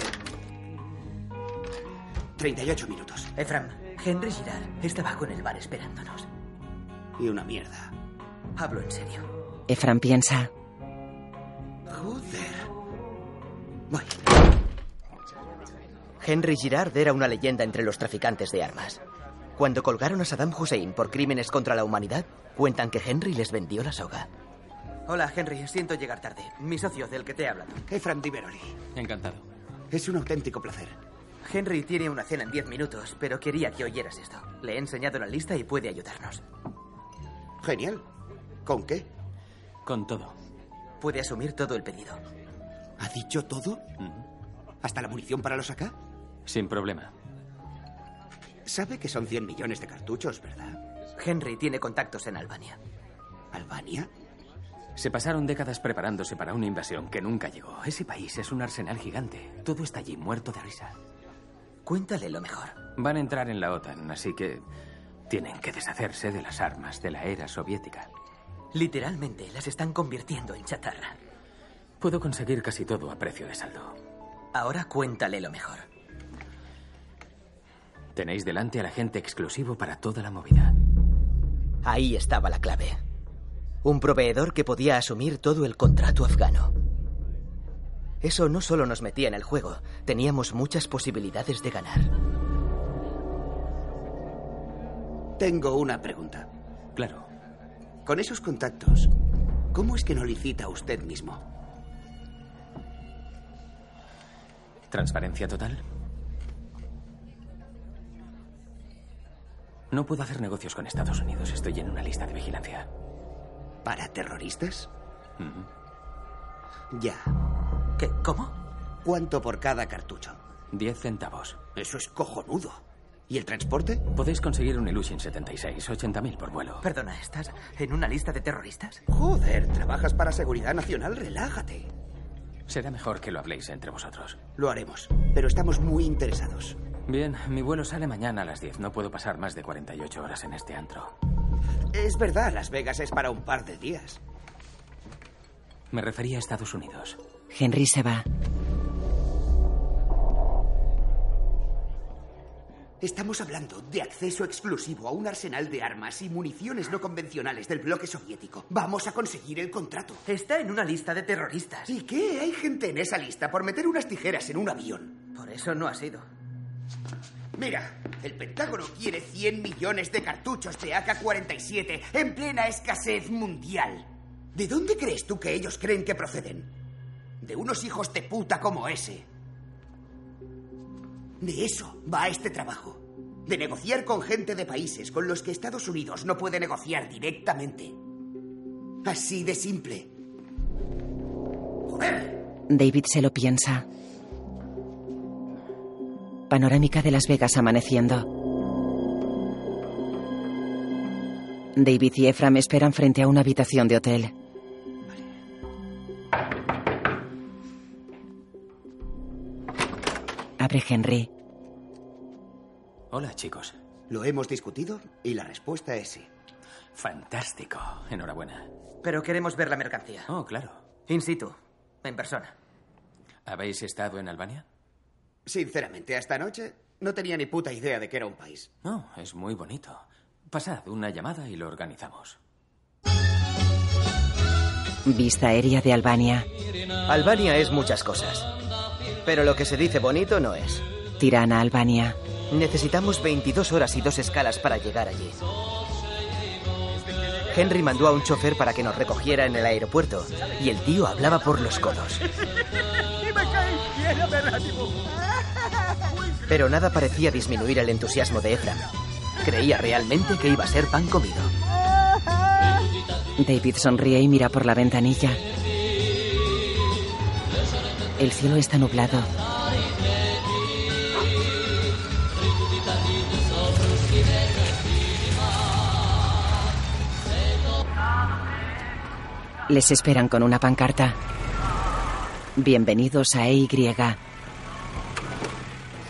[SPEAKER 9] 38 minutos.
[SPEAKER 7] Efram, Henry Girard está bajo en el bar esperándonos.
[SPEAKER 9] Y una mierda.
[SPEAKER 7] Hablo en serio.
[SPEAKER 1] Efran piensa.
[SPEAKER 9] Joder. Voy.
[SPEAKER 4] Henry Girard era una leyenda entre los traficantes de armas. Cuando colgaron a Saddam Hussein por crímenes contra la humanidad, cuentan que Henry les vendió la soga.
[SPEAKER 7] Hola, Henry. Siento llegar tarde. Mi socio del que te he hablado.
[SPEAKER 9] Efram Diveroli.
[SPEAKER 20] Encantado.
[SPEAKER 9] Es un auténtico placer.
[SPEAKER 7] Henry tiene una cena en 10 minutos, pero quería que oyeras esto. Le he enseñado la lista y puede ayudarnos.
[SPEAKER 9] Genial. ¿Con qué?
[SPEAKER 20] Con todo.
[SPEAKER 7] Puede asumir todo el pedido.
[SPEAKER 9] ¿Ha dicho todo? ¿Hasta la munición para los AK?
[SPEAKER 20] Sin problema.
[SPEAKER 9] Sabe que son 100 millones de cartuchos, ¿verdad?
[SPEAKER 7] Henry tiene contactos en Albania.
[SPEAKER 9] ¿Albania?
[SPEAKER 20] Se pasaron décadas preparándose para una invasión que nunca llegó. Ese país es un arsenal gigante. Todo está allí muerto de risa.
[SPEAKER 7] Cuéntale lo mejor.
[SPEAKER 20] Van a entrar en la OTAN, así que tienen que deshacerse de las armas de la era soviética.
[SPEAKER 7] Literalmente las están convirtiendo en chatarra.
[SPEAKER 20] Puedo conseguir casi todo a precio de saldo.
[SPEAKER 7] Ahora cuéntale lo mejor.
[SPEAKER 20] Tenéis delante al agente exclusivo para toda la movida.
[SPEAKER 4] Ahí estaba la clave. Un proveedor que podía asumir todo el contrato afgano. Eso no solo nos metía en el juego, teníamos muchas posibilidades de ganar.
[SPEAKER 9] Tengo una pregunta.
[SPEAKER 20] Claro.
[SPEAKER 9] Con esos contactos, ¿cómo es que no licita usted mismo?
[SPEAKER 20] ¿Transparencia total? No puedo hacer negocios con Estados Unidos. Estoy en una lista de vigilancia.
[SPEAKER 9] ¿Para terroristas? Ya.
[SPEAKER 7] ¿Qué? ¿Cómo?
[SPEAKER 9] ¿Cuánto por cada cartucho?
[SPEAKER 20] Diez centavos.
[SPEAKER 9] Eso es cojonudo. ¿Y el transporte?
[SPEAKER 20] Podéis conseguir un Illusion 76, 80.000 por vuelo.
[SPEAKER 7] Perdona, ¿estás en una lista de terroristas?
[SPEAKER 9] Joder, ¿trabajas para Seguridad Nacional? Relájate.
[SPEAKER 20] Será mejor que lo habléis entre vosotros.
[SPEAKER 9] Lo haremos, pero estamos muy interesados.
[SPEAKER 20] Bien, mi vuelo sale mañana a las 10. No puedo pasar más de 48 horas en este antro.
[SPEAKER 9] Es verdad, Las Vegas es para un par de días.
[SPEAKER 20] Me refería a Estados Unidos.
[SPEAKER 1] Henry se va.
[SPEAKER 9] Estamos hablando de acceso exclusivo a un arsenal de armas y municiones no convencionales del bloque soviético. Vamos a conseguir el contrato.
[SPEAKER 7] Está en una lista de terroristas.
[SPEAKER 9] ¿Y qué? Hay gente en esa lista por meter unas tijeras en un avión.
[SPEAKER 7] Por eso no ha sido.
[SPEAKER 9] Mira, el Pentágono quiere 100 millones de cartuchos de AK-47 en plena escasez mundial. ¿De dónde crees tú que ellos creen que proceden? De unos hijos de puta como ese. De eso va este trabajo. De negociar con gente de países con los que Estados Unidos no puede negociar directamente. Así de simple.
[SPEAKER 1] David se lo piensa. Panorámica de Las Vegas amaneciendo. David y Ephraim esperan frente a una habitación de hotel. Abre Henry.
[SPEAKER 20] Hola, chicos.
[SPEAKER 9] Lo hemos discutido y la respuesta es sí.
[SPEAKER 20] Fantástico. Enhorabuena.
[SPEAKER 4] Pero queremos ver la mercancía.
[SPEAKER 20] Oh, claro.
[SPEAKER 4] In situ, en persona.
[SPEAKER 20] ¿Habéis estado en Albania?
[SPEAKER 9] Sinceramente, hasta anoche no tenía ni puta idea de que era un país.
[SPEAKER 20] No, es muy bonito. Pasad una llamada y lo organizamos.
[SPEAKER 1] Vista aérea de Albania.
[SPEAKER 4] Albania es muchas cosas. Pero lo que se dice bonito no es.
[SPEAKER 1] Tirana, Albania.
[SPEAKER 4] Necesitamos 22 horas y dos escalas para llegar allí. Henry mandó a un chofer para que nos recogiera en el aeropuerto y el tío hablaba por los codos. Pero nada parecía disminuir el entusiasmo de Ephraim. Creía realmente que iba a ser pan comido.
[SPEAKER 1] David sonríe y mira por la ventanilla. El cielo está nublado. Les esperan con una pancarta. Bienvenidos a EY.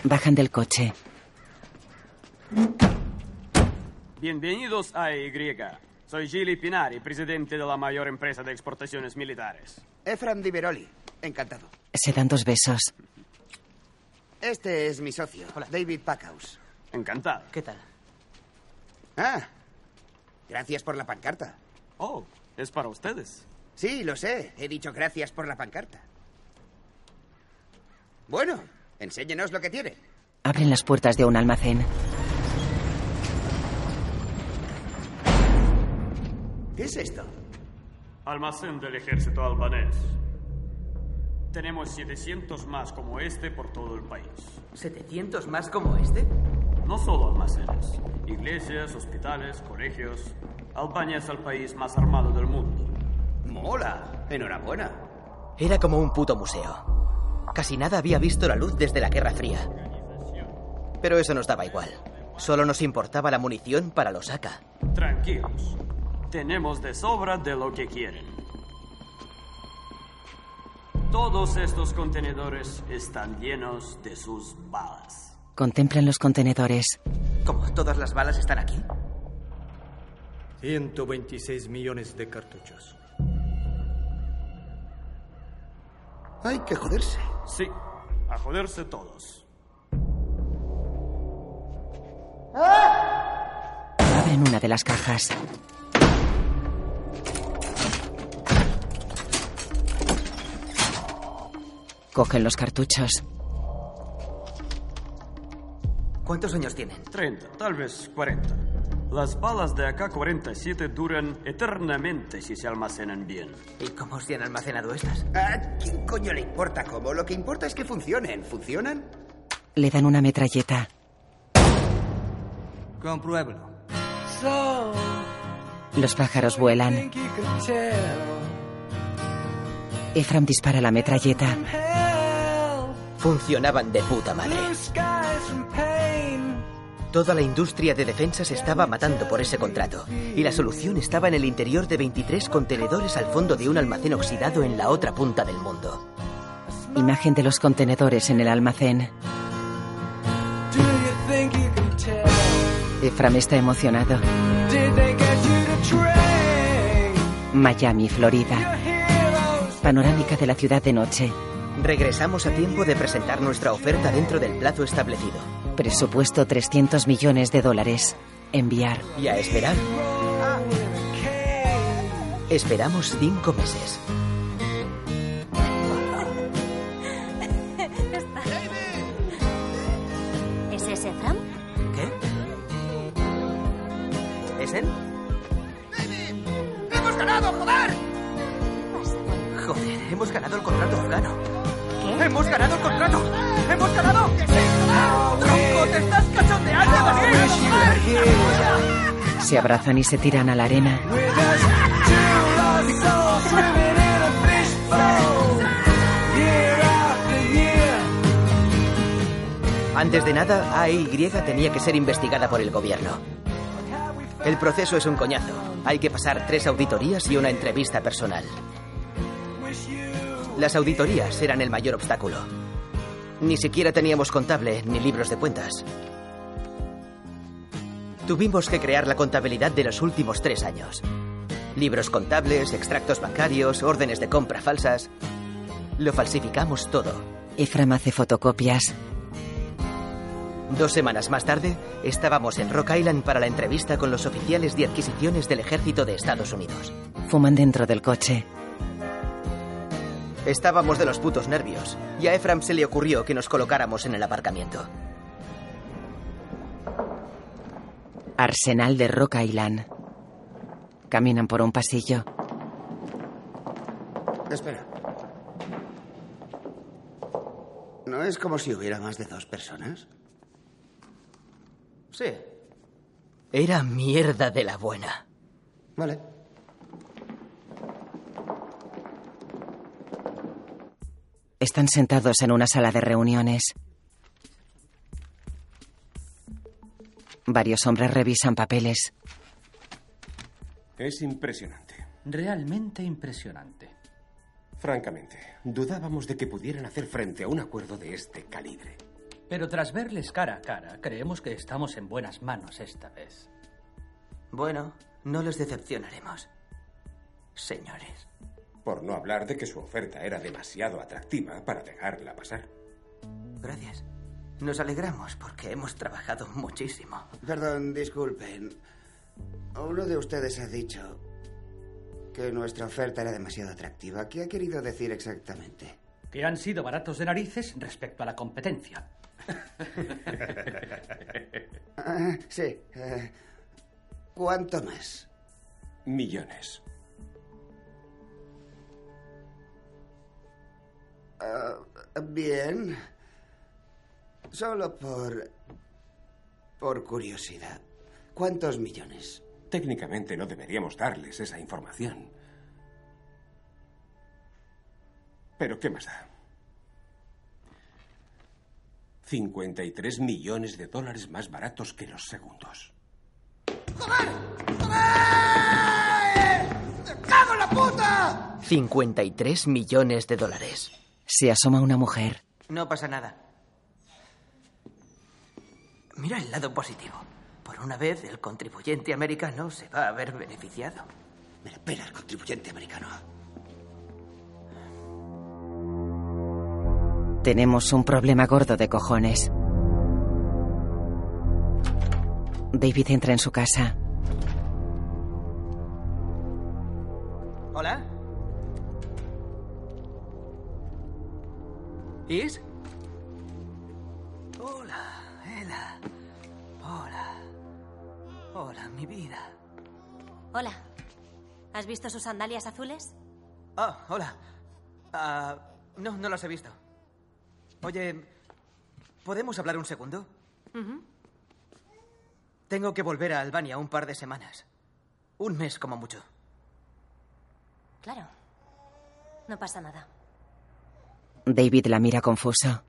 [SPEAKER 1] Bajan del coche.
[SPEAKER 21] Bienvenidos a EY. Soy Gili Pinari, presidente de la mayor empresa de exportaciones militares.
[SPEAKER 9] Ephraim Di Veroli, encantado.
[SPEAKER 1] Se dan dos besos.
[SPEAKER 9] Este es mi socio, David Packhouse.
[SPEAKER 21] Encantado.
[SPEAKER 4] ¿Qué tal?
[SPEAKER 9] Ah, gracias por la pancarta.
[SPEAKER 21] Oh, es para ustedes.
[SPEAKER 9] Sí, lo sé. He dicho gracias por la pancarta. Bueno, enséñenos lo que tiene.
[SPEAKER 1] Abren las puertas de un almacén.
[SPEAKER 9] ¿Qué es esto?
[SPEAKER 21] Almacén del ejército albanés. Tenemos 700 más como este por todo el país.
[SPEAKER 4] ¿700 más como este?
[SPEAKER 21] No solo almacenes, iglesias, hospitales, colegios. Albania es el país más armado del mundo.
[SPEAKER 9] Mola. Enhorabuena.
[SPEAKER 4] Era como un puto museo. Casi nada había visto la luz desde la Guerra Fría. Pero eso nos daba igual. Solo nos importaba la munición para los AK.
[SPEAKER 21] Tranquilos. Tenemos de sobra de lo que quieren. Todos estos contenedores están llenos de sus balas.
[SPEAKER 1] Contemplan los contenedores.
[SPEAKER 4] ¿Cómo? ¿Todas las balas están aquí?
[SPEAKER 17] 126 millones de cartuchos.
[SPEAKER 9] Hay que joderse.
[SPEAKER 21] Sí, a joderse todos.
[SPEAKER 1] Abren una de las cajas. Cogen los cartuchos.
[SPEAKER 4] ¿Cuántos años tienen?
[SPEAKER 21] 30, tal vez 40. Las balas de AK-47 duran eternamente si se almacenan bien.
[SPEAKER 4] ¿Y cómo se han almacenado estas?
[SPEAKER 9] ¿A quién coño le importa cómo? Lo que importa es que funcionen. ¿Funcionan?
[SPEAKER 1] Le dan una metralleta.
[SPEAKER 10] Compruébelo.
[SPEAKER 1] Los pájaros vuelan. Ephraim dispara la metralleta.
[SPEAKER 4] Funcionaban de puta madre. Toda la industria de defensa se estaba matando por ese contrato. Y la solución estaba en el interior de 23 contenedores al fondo de un almacén oxidado en la otra punta del mundo.
[SPEAKER 1] Imagen de los contenedores en el almacén. Ephraim está emocionado. Miami, Florida. Panorámica de la ciudad de noche.
[SPEAKER 4] Regresamos a tiempo de presentar nuestra oferta dentro del plazo establecido.
[SPEAKER 1] Presupuesto 300 millones de dólares. Enviar.
[SPEAKER 4] Y a esperar. Esperamos cinco meses.
[SPEAKER 12] ¿Es ese Fran?
[SPEAKER 4] ¿Qué? ¿Es él?
[SPEAKER 9] ¡Hemos ganado, joder!
[SPEAKER 4] Joder, hemos ganado el contrato afgano.
[SPEAKER 12] ¿Qué?
[SPEAKER 22] ¡Hemos ganado el contrato! ¡Hemos ganado!
[SPEAKER 1] Se abrazan y se tiran a la arena.
[SPEAKER 4] Antes de nada, AEY tenía que ser investigada por el gobierno. El proceso es un coñazo. Hay que pasar tres auditorías y una entrevista personal. Las auditorías eran el mayor obstáculo. Ni siquiera teníamos contable ni libros de cuentas. Tuvimos que crear la contabilidad de los últimos tres años. Libros contables, extractos bancarios, órdenes de compra falsas. Lo falsificamos todo.
[SPEAKER 1] Efram hace fotocopias.
[SPEAKER 4] Dos semanas más tarde, estábamos en Rock Island para la entrevista con los oficiales de adquisiciones del ejército de Estados Unidos.
[SPEAKER 1] Fuman dentro del coche.
[SPEAKER 4] Estábamos de los putos nervios, y a Efram se le ocurrió que nos colocáramos en el aparcamiento.
[SPEAKER 1] Arsenal de Rock Island. Caminan por un pasillo.
[SPEAKER 9] Espera. ¿No es como si hubiera más de dos personas?
[SPEAKER 4] Sí. Era mierda de la buena.
[SPEAKER 9] Vale.
[SPEAKER 1] Están sentados en una sala de reuniones. Varios hombres revisan papeles.
[SPEAKER 23] Es impresionante.
[SPEAKER 7] Realmente impresionante.
[SPEAKER 23] Francamente, dudábamos de que pudieran hacer frente a un acuerdo de este calibre.
[SPEAKER 7] Pero tras verles cara a cara, creemos que estamos en buenas manos esta vez.
[SPEAKER 4] Bueno, no les decepcionaremos. Señores.
[SPEAKER 23] Por no hablar de que su oferta era demasiado atractiva para dejarla pasar.
[SPEAKER 4] Gracias. Nos alegramos porque hemos trabajado muchísimo.
[SPEAKER 9] Perdón, disculpen. Uno de ustedes ha dicho que nuestra oferta era demasiado atractiva. ¿Qué ha querido decir exactamente?
[SPEAKER 7] Que han sido baratos de narices respecto a la competencia.
[SPEAKER 9] Ah, sí. eh, ¿Cuánto más?
[SPEAKER 23] Millones.
[SPEAKER 9] Ah, bien. Solo por... por curiosidad. ¿Cuántos millones?
[SPEAKER 23] Técnicamente no deberíamos darles esa información. Pero ¿qué más da? 53 millones de dólares más baratos que los segundos.
[SPEAKER 9] ¡Cago en la puta!
[SPEAKER 4] 53 millones de dólares.
[SPEAKER 1] Se asoma una mujer.
[SPEAKER 4] No pasa nada. Mira el lado positivo. Por una vez, el contribuyente americano se va a ver beneficiado.
[SPEAKER 9] Me la pela el contribuyente americano.
[SPEAKER 1] Tenemos un problema gordo de cojones. David entra en su casa.
[SPEAKER 4] ¿Hola? ¿Is? Hola, Ella. Hola. Hola, mi vida.
[SPEAKER 12] Hola. ¿Has visto sus sandalias azules?
[SPEAKER 4] Ah, hola. Ah, no, no las he visto. Oye, ¿podemos hablar un segundo? Tengo que volver a Albania un par de semanas. Un mes como mucho.
[SPEAKER 12] Claro. No pasa nada.
[SPEAKER 1] David la mira confuso.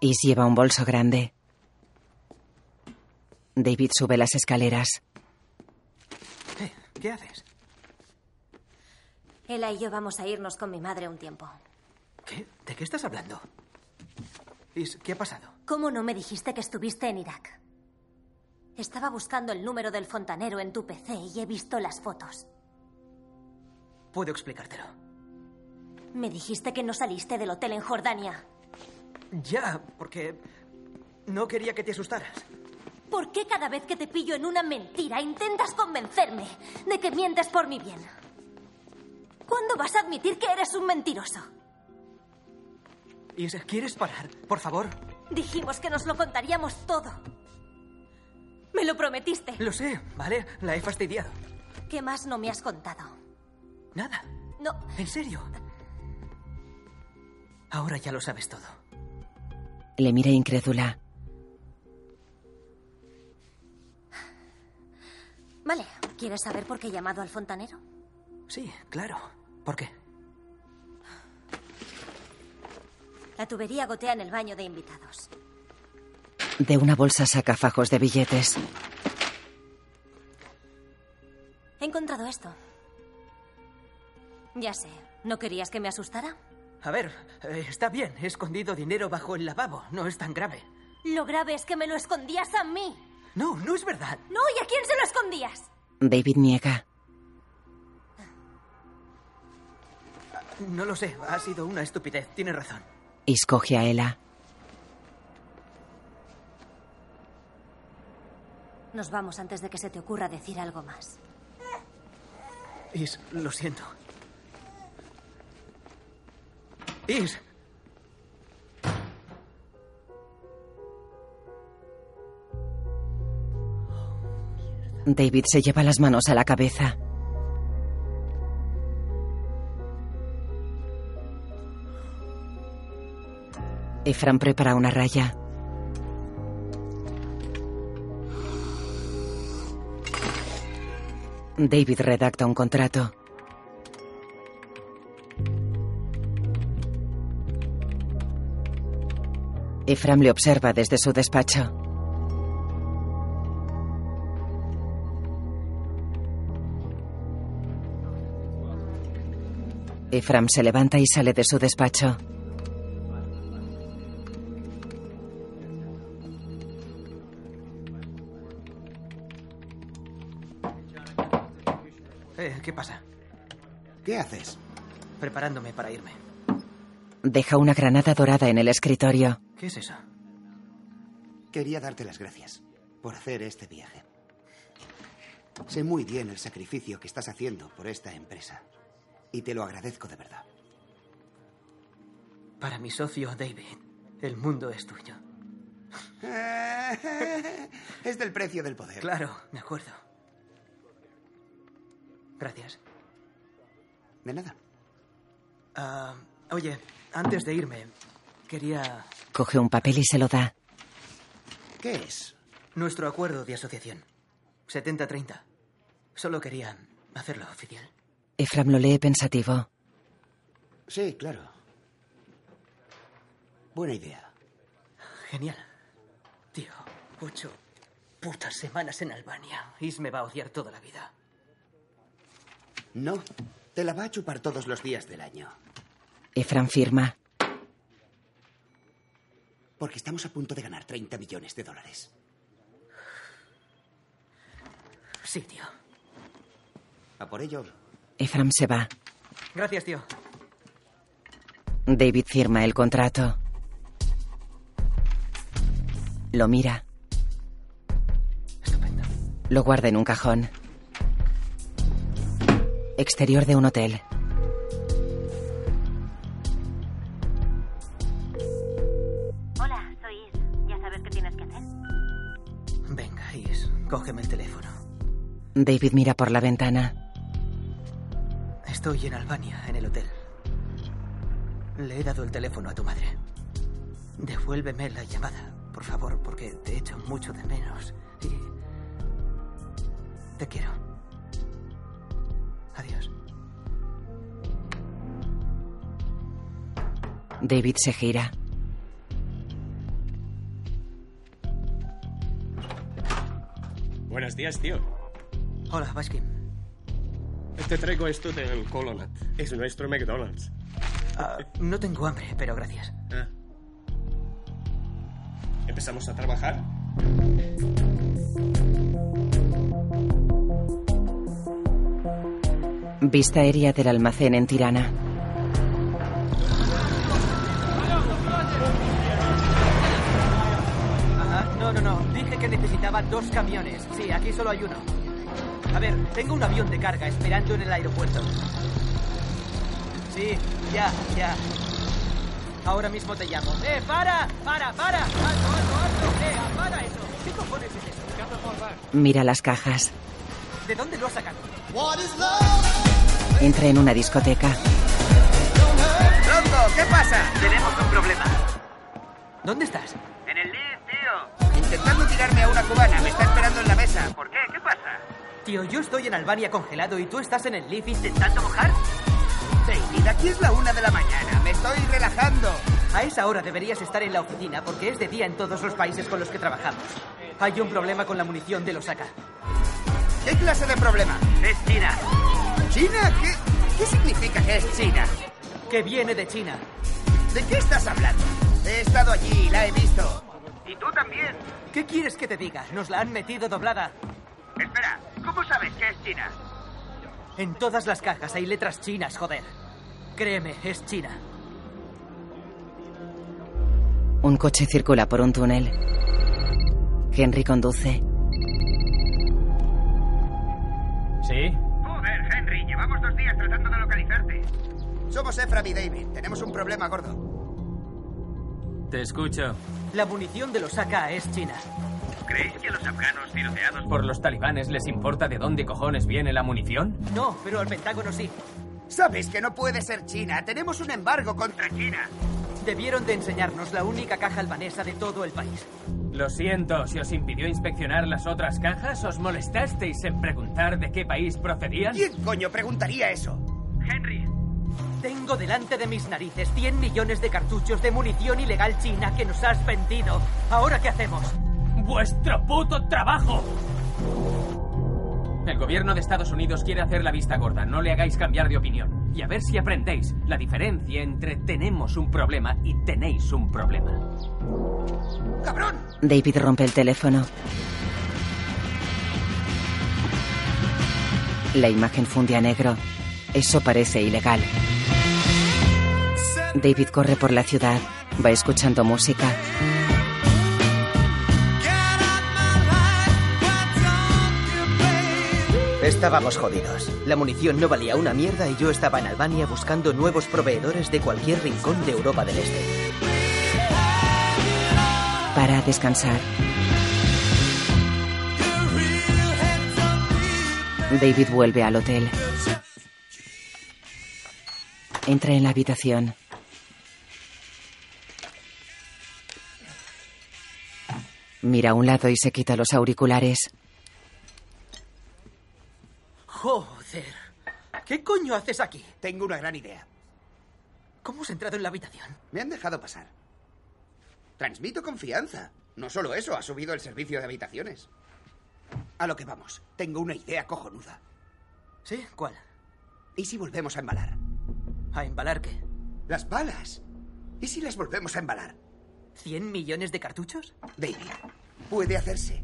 [SPEAKER 1] Is lleva un bolso grande. David sube las escaleras.
[SPEAKER 4] ¿Qué? ¿Qué haces?
[SPEAKER 12] Ella y yo vamos a irnos con mi madre un tiempo.
[SPEAKER 4] ¿Qué? ¿De qué estás hablando? Is, ¿qué ha pasado?
[SPEAKER 12] ¿Cómo no me dijiste que estuviste en Irak? Estaba buscando el número del fontanero en tu PC y he visto las fotos.
[SPEAKER 4] Puedo explicártelo.
[SPEAKER 12] Me dijiste que no saliste del hotel en Jordania.
[SPEAKER 4] Ya, porque no quería que te asustaras.
[SPEAKER 12] ¿Por qué cada vez que te pillo en una mentira intentas convencerme de que mientes por mi bien? ¿Cuándo vas a admitir que eres un mentiroso?
[SPEAKER 4] Is, ¿quieres parar? Por favor.
[SPEAKER 12] Dijimos que nos lo contaríamos todo. Me lo prometiste.
[SPEAKER 2] Lo sé, ¿vale? La he fastidiado.
[SPEAKER 12] ¿Qué más no me has contado?
[SPEAKER 2] Nada.
[SPEAKER 12] No.
[SPEAKER 2] ¿En serio? Ahora ya lo sabes todo.
[SPEAKER 1] Le mira incrédula.
[SPEAKER 12] Vale. ¿Quieres saber por qué he llamado al fontanero?
[SPEAKER 2] Sí, claro. ¿Por qué?
[SPEAKER 12] La tubería gotea en el baño de invitados.
[SPEAKER 1] De una bolsa saca fajos de billetes.
[SPEAKER 12] He encontrado esto. Ya sé. ¿No querías que me asustara?
[SPEAKER 2] A ver, eh, está bien. He escondido dinero bajo el lavabo. No es tan grave.
[SPEAKER 12] Lo grave es que me lo escondías a mí.
[SPEAKER 2] No, no es verdad.
[SPEAKER 12] No, ¿y a quién se lo escondías?
[SPEAKER 1] David niega.
[SPEAKER 2] No lo sé. Ha sido una estupidez. Tienes razón.
[SPEAKER 1] Escoge a Ella.
[SPEAKER 12] Nos vamos antes de que se te ocurra decir algo más.
[SPEAKER 2] Is, lo siento. Is.
[SPEAKER 1] David se lleva las manos a la cabeza. Efran prepara una raya. David redacta un contrato. Efram le observa desde su despacho. Efram se levanta y sale de su despacho.
[SPEAKER 2] ¿Qué pasa?
[SPEAKER 9] ¿Qué haces?
[SPEAKER 2] Preparándome para irme.
[SPEAKER 1] Deja una granada dorada en el escritorio.
[SPEAKER 2] ¿Qué es eso?
[SPEAKER 9] Quería darte las gracias por hacer este viaje. Sé muy bien el sacrificio que estás haciendo por esta empresa. Y te lo agradezco de verdad.
[SPEAKER 2] Para mi socio David, el mundo es tuyo.
[SPEAKER 9] es del precio del poder.
[SPEAKER 2] Claro, me acuerdo. Gracias.
[SPEAKER 9] De nada.
[SPEAKER 2] Ah, oye, antes de irme, quería...
[SPEAKER 1] Coge un papel y se lo da.
[SPEAKER 9] ¿Qué es?
[SPEAKER 2] Nuestro acuerdo de asociación. 70-30. Solo quería hacerlo oficial.
[SPEAKER 1] Efram lo lee pensativo.
[SPEAKER 9] Sí, claro. Buena idea.
[SPEAKER 2] Genial. Tío, ocho putas semanas en Albania. Is me va a odiar toda la vida.
[SPEAKER 9] No, te la va a chupar todos los días del año.
[SPEAKER 1] Efram firma.
[SPEAKER 9] Porque estamos a punto de ganar 30 millones de dólares.
[SPEAKER 2] Sí, tío.
[SPEAKER 9] A por ello.
[SPEAKER 1] Efram se va.
[SPEAKER 2] Gracias, tío.
[SPEAKER 1] David firma el contrato. Lo mira. Lo guarda en un cajón. Exterior de un hotel.
[SPEAKER 24] Hola, soy Is. ¿Ya sabes qué tienes que hacer?
[SPEAKER 2] Venga, Is, cógeme el teléfono.
[SPEAKER 1] David mira por la ventana.
[SPEAKER 2] Estoy en Albania, en el hotel. Le he dado el teléfono a tu madre. Devuélveme la llamada, por favor, porque te echo mucho de menos. Y... Te quiero.
[SPEAKER 1] David se gira.
[SPEAKER 25] Buenos días, tío.
[SPEAKER 2] Hola, Baskin.
[SPEAKER 25] Te traigo esto del Colonat. Es nuestro McDonald's.
[SPEAKER 2] Ah, no tengo hambre, pero gracias.
[SPEAKER 25] Ah. ¿Empezamos a trabajar?
[SPEAKER 1] Vista aérea del almacén en Tirana.
[SPEAKER 2] Dije que necesitaba dos camiones. Sí, aquí solo hay uno. A ver, tengo un avión de carga esperando en el aeropuerto. Sí, ya, ya. Ahora mismo te llamo. ¡Eh, para! ¡Para, para! ¡Alto, alto, alto! ¡Eh, para eso! ¿Qué cojones es eso?
[SPEAKER 1] Mira las cajas.
[SPEAKER 2] ¿De dónde lo has sacado?
[SPEAKER 1] Entra en una discoteca.
[SPEAKER 9] ¡Tronco! ¿Qué pasa?
[SPEAKER 2] Tenemos un problema. ¿Dónde estás?
[SPEAKER 9] Intentando tirarme a una cubana. Me está esperando en la mesa. ¿Por qué? ¿Qué pasa?
[SPEAKER 2] Tío, yo estoy en Albania congelado y tú estás en el lift intentando mojar.
[SPEAKER 9] David, aquí es la una de la mañana. Me estoy relajando.
[SPEAKER 2] A esa hora deberías estar en la oficina porque es de día en todos los países con los que trabajamos. Hay un problema con la munición de Osaka.
[SPEAKER 9] ¿Qué clase de problema?
[SPEAKER 2] Es China.
[SPEAKER 9] ¿China? ¿Qué, qué significa que es China?
[SPEAKER 2] Que viene de China.
[SPEAKER 9] ¿De qué estás hablando? He estado allí, la he visto.
[SPEAKER 2] Y tú también. ¿Qué quieres que te diga? Nos la han metido doblada.
[SPEAKER 9] Espera, ¿cómo sabes que es China?
[SPEAKER 2] En todas las cajas hay letras chinas, joder. Créeme, es China.
[SPEAKER 1] Un coche circula por un túnel. Henry conduce.
[SPEAKER 20] ¿Sí?
[SPEAKER 9] Joder, Henry, llevamos dos días tratando de localizarte. Somos Efram y David. Tenemos un problema gordo.
[SPEAKER 20] Te escucho.
[SPEAKER 2] La munición de Osaka es china.
[SPEAKER 20] ¿Creéis que a los afganos tiroteados por los talibanes les importa de dónde cojones viene la munición?
[SPEAKER 2] No, pero al Pentágono sí.
[SPEAKER 9] Sabes que no puede ser China. Tenemos un embargo contra China.
[SPEAKER 2] Debieron de enseñarnos la única caja albanesa de todo el país.
[SPEAKER 20] Lo siento, si os impidió inspeccionar las otras cajas, os molestasteis en preguntar de qué país procedían.
[SPEAKER 9] ¿Quién coño preguntaría eso?
[SPEAKER 2] Henry. Tengo delante de mis narices 100 millones de cartuchos de munición ilegal china que nos has vendido. ¿Ahora qué hacemos?
[SPEAKER 20] ¡Vuestro puto trabajo! El gobierno de Estados Unidos quiere hacer la vista gorda. No le hagáis cambiar de opinión. Y a ver si aprendéis la diferencia entre tenemos un problema y tenéis un problema.
[SPEAKER 9] ¡Cabrón!
[SPEAKER 1] David rompe el teléfono. La imagen funde a negro. Eso parece ilegal. David corre por la ciudad. Va escuchando música.
[SPEAKER 2] Estábamos jodidos. La munición no valía una mierda y yo estaba en Albania buscando nuevos proveedores de cualquier rincón de Europa del Este.
[SPEAKER 1] Para descansar. David vuelve al hotel. Entra en la habitación. Mira a un lado y se quita los auriculares.
[SPEAKER 2] Joder. ¿Qué coño haces aquí?
[SPEAKER 9] Tengo una gran idea.
[SPEAKER 2] ¿Cómo has entrado en la habitación?
[SPEAKER 9] Me han dejado pasar. Transmito confianza. No solo eso, ha subido el servicio de habitaciones. A lo que vamos. Tengo una idea cojonuda.
[SPEAKER 2] ¿Sí? ¿Cuál?
[SPEAKER 9] ¿Y si volvemos a embalar?
[SPEAKER 2] ¿A embalar qué?
[SPEAKER 9] Las balas. ¿Y si las volvemos a embalar?
[SPEAKER 2] ¿100 millones de cartuchos?
[SPEAKER 9] David, puede hacerse.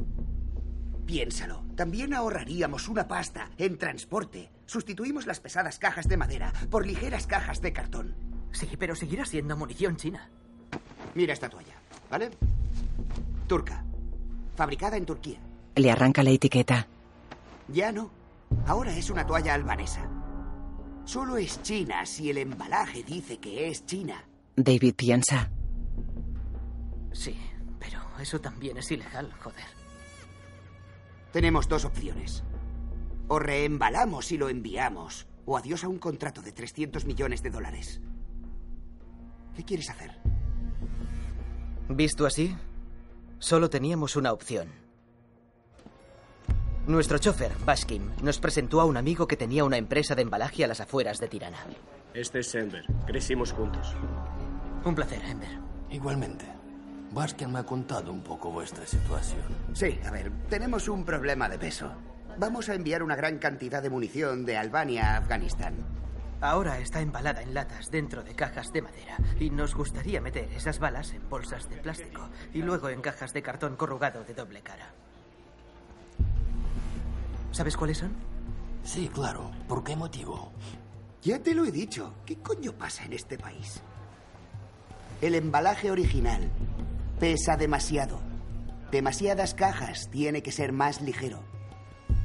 [SPEAKER 9] Piénsalo. También ahorraríamos una pasta en transporte. Sustituimos las pesadas cajas de madera por ligeras cajas de cartón.
[SPEAKER 2] Sí, pero seguirá siendo munición china.
[SPEAKER 9] Mira esta toalla, ¿vale? Turca. Fabricada en Turquía.
[SPEAKER 1] Le arranca la etiqueta.
[SPEAKER 9] Ya no. Ahora es una toalla albanesa. Solo es china si el embalaje dice que es china.
[SPEAKER 1] David piensa.
[SPEAKER 2] Sí, pero eso también es ilegal, joder.
[SPEAKER 9] Tenemos dos opciones. O reembalamos y lo enviamos, o adiós a un contrato de 300 millones de dólares. ¿Qué quieres hacer?
[SPEAKER 2] Visto así, solo teníamos una opción. Nuestro chofer, Baskin, nos presentó a un amigo que tenía una empresa de embalaje a las afueras de Tirana.
[SPEAKER 26] Este es Ember. Crecimos juntos.
[SPEAKER 2] Un placer, Ember.
[SPEAKER 25] Igualmente. Baskin me ha contado un poco vuestra situación.
[SPEAKER 9] Sí, a ver, tenemos un problema de peso. Vamos a enviar una gran cantidad de munición de Albania a Afganistán.
[SPEAKER 2] Ahora está embalada en latas dentro de cajas de madera y nos gustaría meter esas balas en bolsas de plástico y luego en cajas de cartón corrugado de doble cara. ¿Sabes cuáles son?
[SPEAKER 25] Sí, claro. ¿Por qué motivo?
[SPEAKER 9] Ya te lo he dicho. ¿Qué coño pasa en este país? El embalaje original pesa demasiado. Demasiadas cajas. Tiene que ser más ligero.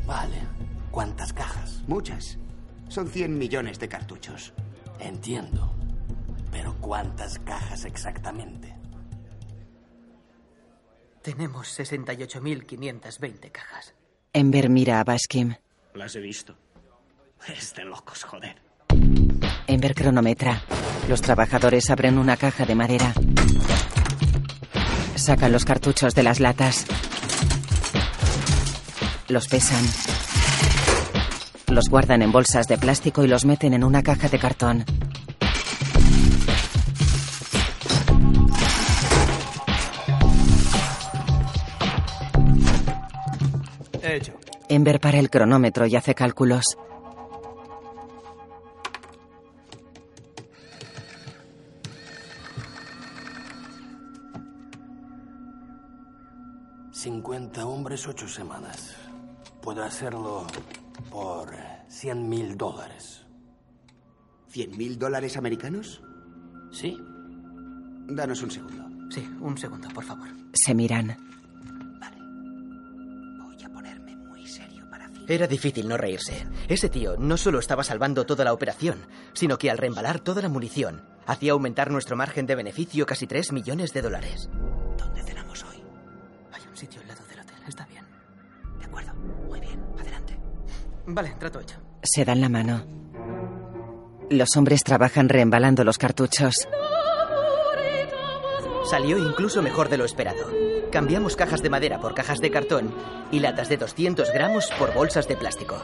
[SPEAKER 25] Vale. ¿Cuántas cajas?
[SPEAKER 9] Muchas. Son 100 millones de cartuchos.
[SPEAKER 25] Entiendo. Pero ¿cuántas cajas exactamente?
[SPEAKER 2] Tenemos 68.520 cajas.
[SPEAKER 1] Ember mira a Baskim.
[SPEAKER 27] Las he visto. Es de locos, joder.
[SPEAKER 1] Ember cronometra. Los trabajadores abren una caja de madera. Sacan los cartuchos de las latas. Los pesan. Los guardan en bolsas de plástico y los meten en una caja de cartón. Ember para el cronómetro y hace cálculos.
[SPEAKER 25] Cincuenta hombres, ocho semanas. Puedo hacerlo por cien mil dólares.
[SPEAKER 9] ¿Cien mil dólares americanos?
[SPEAKER 25] Sí.
[SPEAKER 9] Danos un segundo.
[SPEAKER 2] Sí, un segundo, por favor.
[SPEAKER 1] Se miran.
[SPEAKER 2] Era difícil no reírse. Ese tío no solo estaba salvando toda la operación, sino que al reembalar toda la munición, hacía aumentar nuestro margen de beneficio casi 3 millones de dólares.
[SPEAKER 9] ¿Dónde cenamos hoy?
[SPEAKER 2] Hay un sitio al lado del hotel, está bien.
[SPEAKER 9] De acuerdo. Muy bien. Adelante.
[SPEAKER 2] Vale, trato hecho.
[SPEAKER 1] Se dan la mano. Los hombres trabajan reembalando los cartuchos.
[SPEAKER 2] Salió incluso mejor de lo esperado. Cambiamos cajas de madera por cajas de cartón y latas de 200 gramos por bolsas de plástico.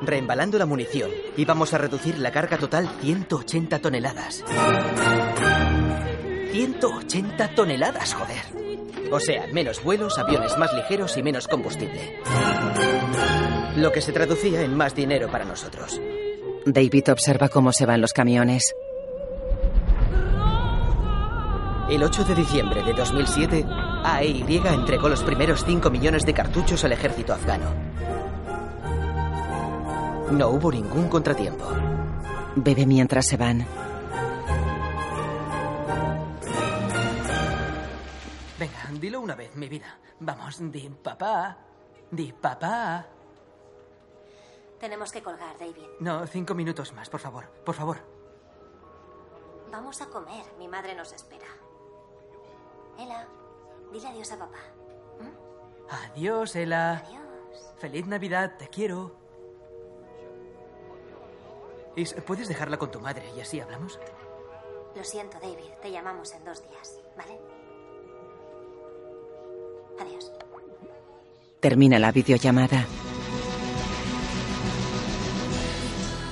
[SPEAKER 2] Reembalando la munición, íbamos a reducir la carga total 180 toneladas. 180 toneladas, joder. O sea, menos vuelos, aviones más ligeros y menos combustible. Lo que se traducía en más dinero para nosotros.
[SPEAKER 1] David observa cómo se van los camiones.
[SPEAKER 2] El 8 de diciembre de 2007, AEY entregó los primeros 5 millones de cartuchos al ejército afgano. No hubo ningún contratiempo.
[SPEAKER 1] Bebe mientras se van.
[SPEAKER 2] Venga, dilo una vez, mi vida. Vamos, di papá. Di papá.
[SPEAKER 12] Tenemos que colgar, David.
[SPEAKER 2] No, cinco minutos más, por favor. Por favor.
[SPEAKER 12] Vamos a comer. Mi madre nos espera. Ela, dile adiós a papá.
[SPEAKER 2] Adiós, Ela.
[SPEAKER 12] Adiós.
[SPEAKER 2] Feliz Navidad, te quiero. Is, ¿puedes dejarla con tu madre y así hablamos?
[SPEAKER 12] Lo siento, David. Te llamamos en dos días, ¿vale? Adiós.
[SPEAKER 1] Termina la videollamada.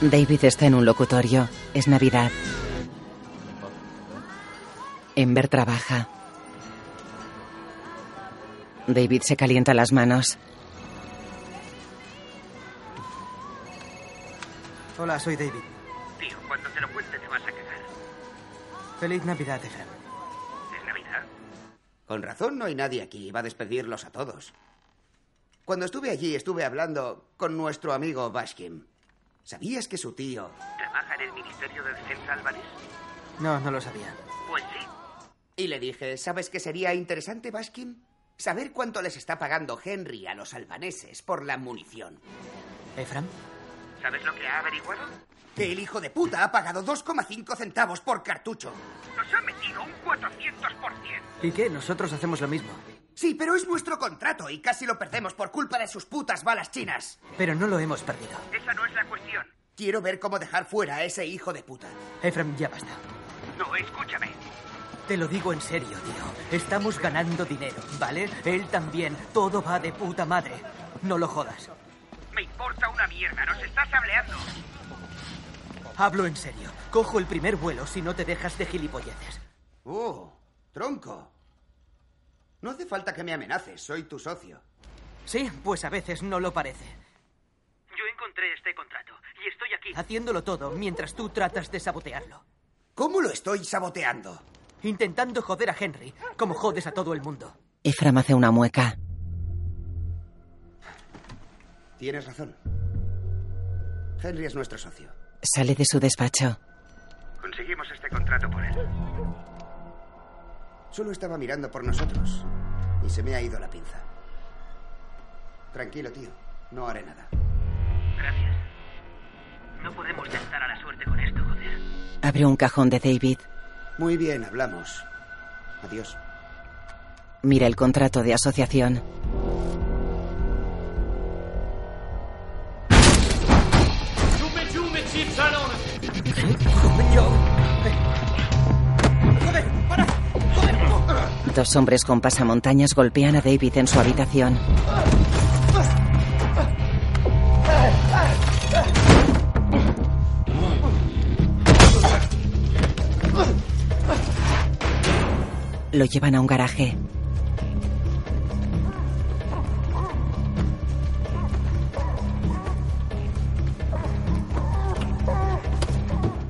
[SPEAKER 1] David está en un locutorio. Es Navidad. Ember trabaja. David se calienta las manos.
[SPEAKER 2] Hola, soy David.
[SPEAKER 11] Tío, cuando te lo cuente te vas a cagar.
[SPEAKER 2] Feliz Navidad, Efraín.
[SPEAKER 11] ¿Es Navidad?
[SPEAKER 9] Con razón no hay nadie aquí. Va a despedirlos a todos. Cuando estuve allí estuve hablando con nuestro amigo Baskin. ¿Sabías que su tío...
[SPEAKER 11] ¿Trabaja en el Ministerio de Defensa albanés?
[SPEAKER 2] No, no lo sabía.
[SPEAKER 11] Pues sí.
[SPEAKER 9] Y le dije, ¿sabes qué sería interesante, Baskin? Saber cuánto les está pagando Henry a los albaneses por la munición.
[SPEAKER 2] ¿Efram?
[SPEAKER 11] ¿Sabes lo que ha averiguado?
[SPEAKER 9] Que el hijo de puta ha pagado 2,5 centavos por cartucho.
[SPEAKER 11] Nos ha metido un 400%.
[SPEAKER 2] ¿Y qué? Nosotros hacemos lo mismo.
[SPEAKER 9] Sí, pero es nuestro contrato y casi lo perdemos por culpa de sus putas balas chinas.
[SPEAKER 2] Pero no lo hemos perdido.
[SPEAKER 11] Esa no es la cuestión.
[SPEAKER 9] Quiero ver cómo dejar fuera a ese hijo de puta.
[SPEAKER 2] Efram, ya basta.
[SPEAKER 11] No, escúchame.
[SPEAKER 2] Te lo digo en serio, tío. Estamos ganando dinero, ¿vale? Él también. Todo va de puta madre. No lo jodas.
[SPEAKER 11] Me importa una mierda, nos estás hableando.
[SPEAKER 2] Hablo en serio. Cojo el primer vuelo si no te dejas de gilipolleces.
[SPEAKER 9] Oh, tronco. No hace falta que me amenaces, soy tu socio.
[SPEAKER 2] Sí, pues a veces no lo parece.
[SPEAKER 11] Yo encontré este contrato y estoy aquí.
[SPEAKER 2] Haciéndolo todo mientras tú tratas de sabotearlo.
[SPEAKER 9] ¿Cómo lo estoy saboteando?
[SPEAKER 2] Intentando joder a Henry, como jodes a todo el mundo.
[SPEAKER 1] Efram hace una mueca.
[SPEAKER 9] Tienes razón. Henry es nuestro socio.
[SPEAKER 1] Sale de su despacho.
[SPEAKER 11] Conseguimos este contrato por él.
[SPEAKER 9] Solo estaba mirando por nosotros y se me ha ido la pinza. Tranquilo, tío. No haré nada.
[SPEAKER 11] Gracias. No podemos tentar a la suerte con esto, joder.
[SPEAKER 1] Abre un cajón de David.
[SPEAKER 9] Muy bien, hablamos. Adiós.
[SPEAKER 1] Mira el contrato de asociación. Dos hombres con pasamontañas golpean a David en su habitación. Lo llevan a un garaje.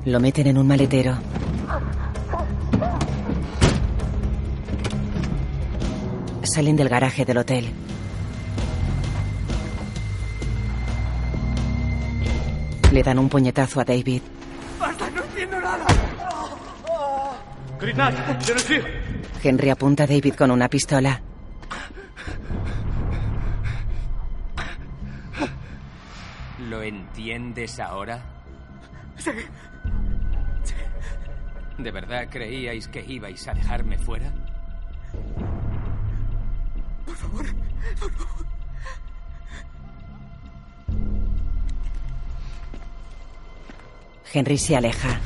[SPEAKER 1] Lo meten en un maletero. Salen del garaje del hotel. Le dan un puñetazo a David.
[SPEAKER 28] ¡Basta! ¡No entiendo nada!
[SPEAKER 1] Henry apunta a David con una pistola.
[SPEAKER 20] ¿Lo entiendes ahora?
[SPEAKER 28] Sí.
[SPEAKER 20] ¿De verdad creíais que ibais a dejarme fuera?
[SPEAKER 28] Por favor, por favor.
[SPEAKER 1] Henry se aleja.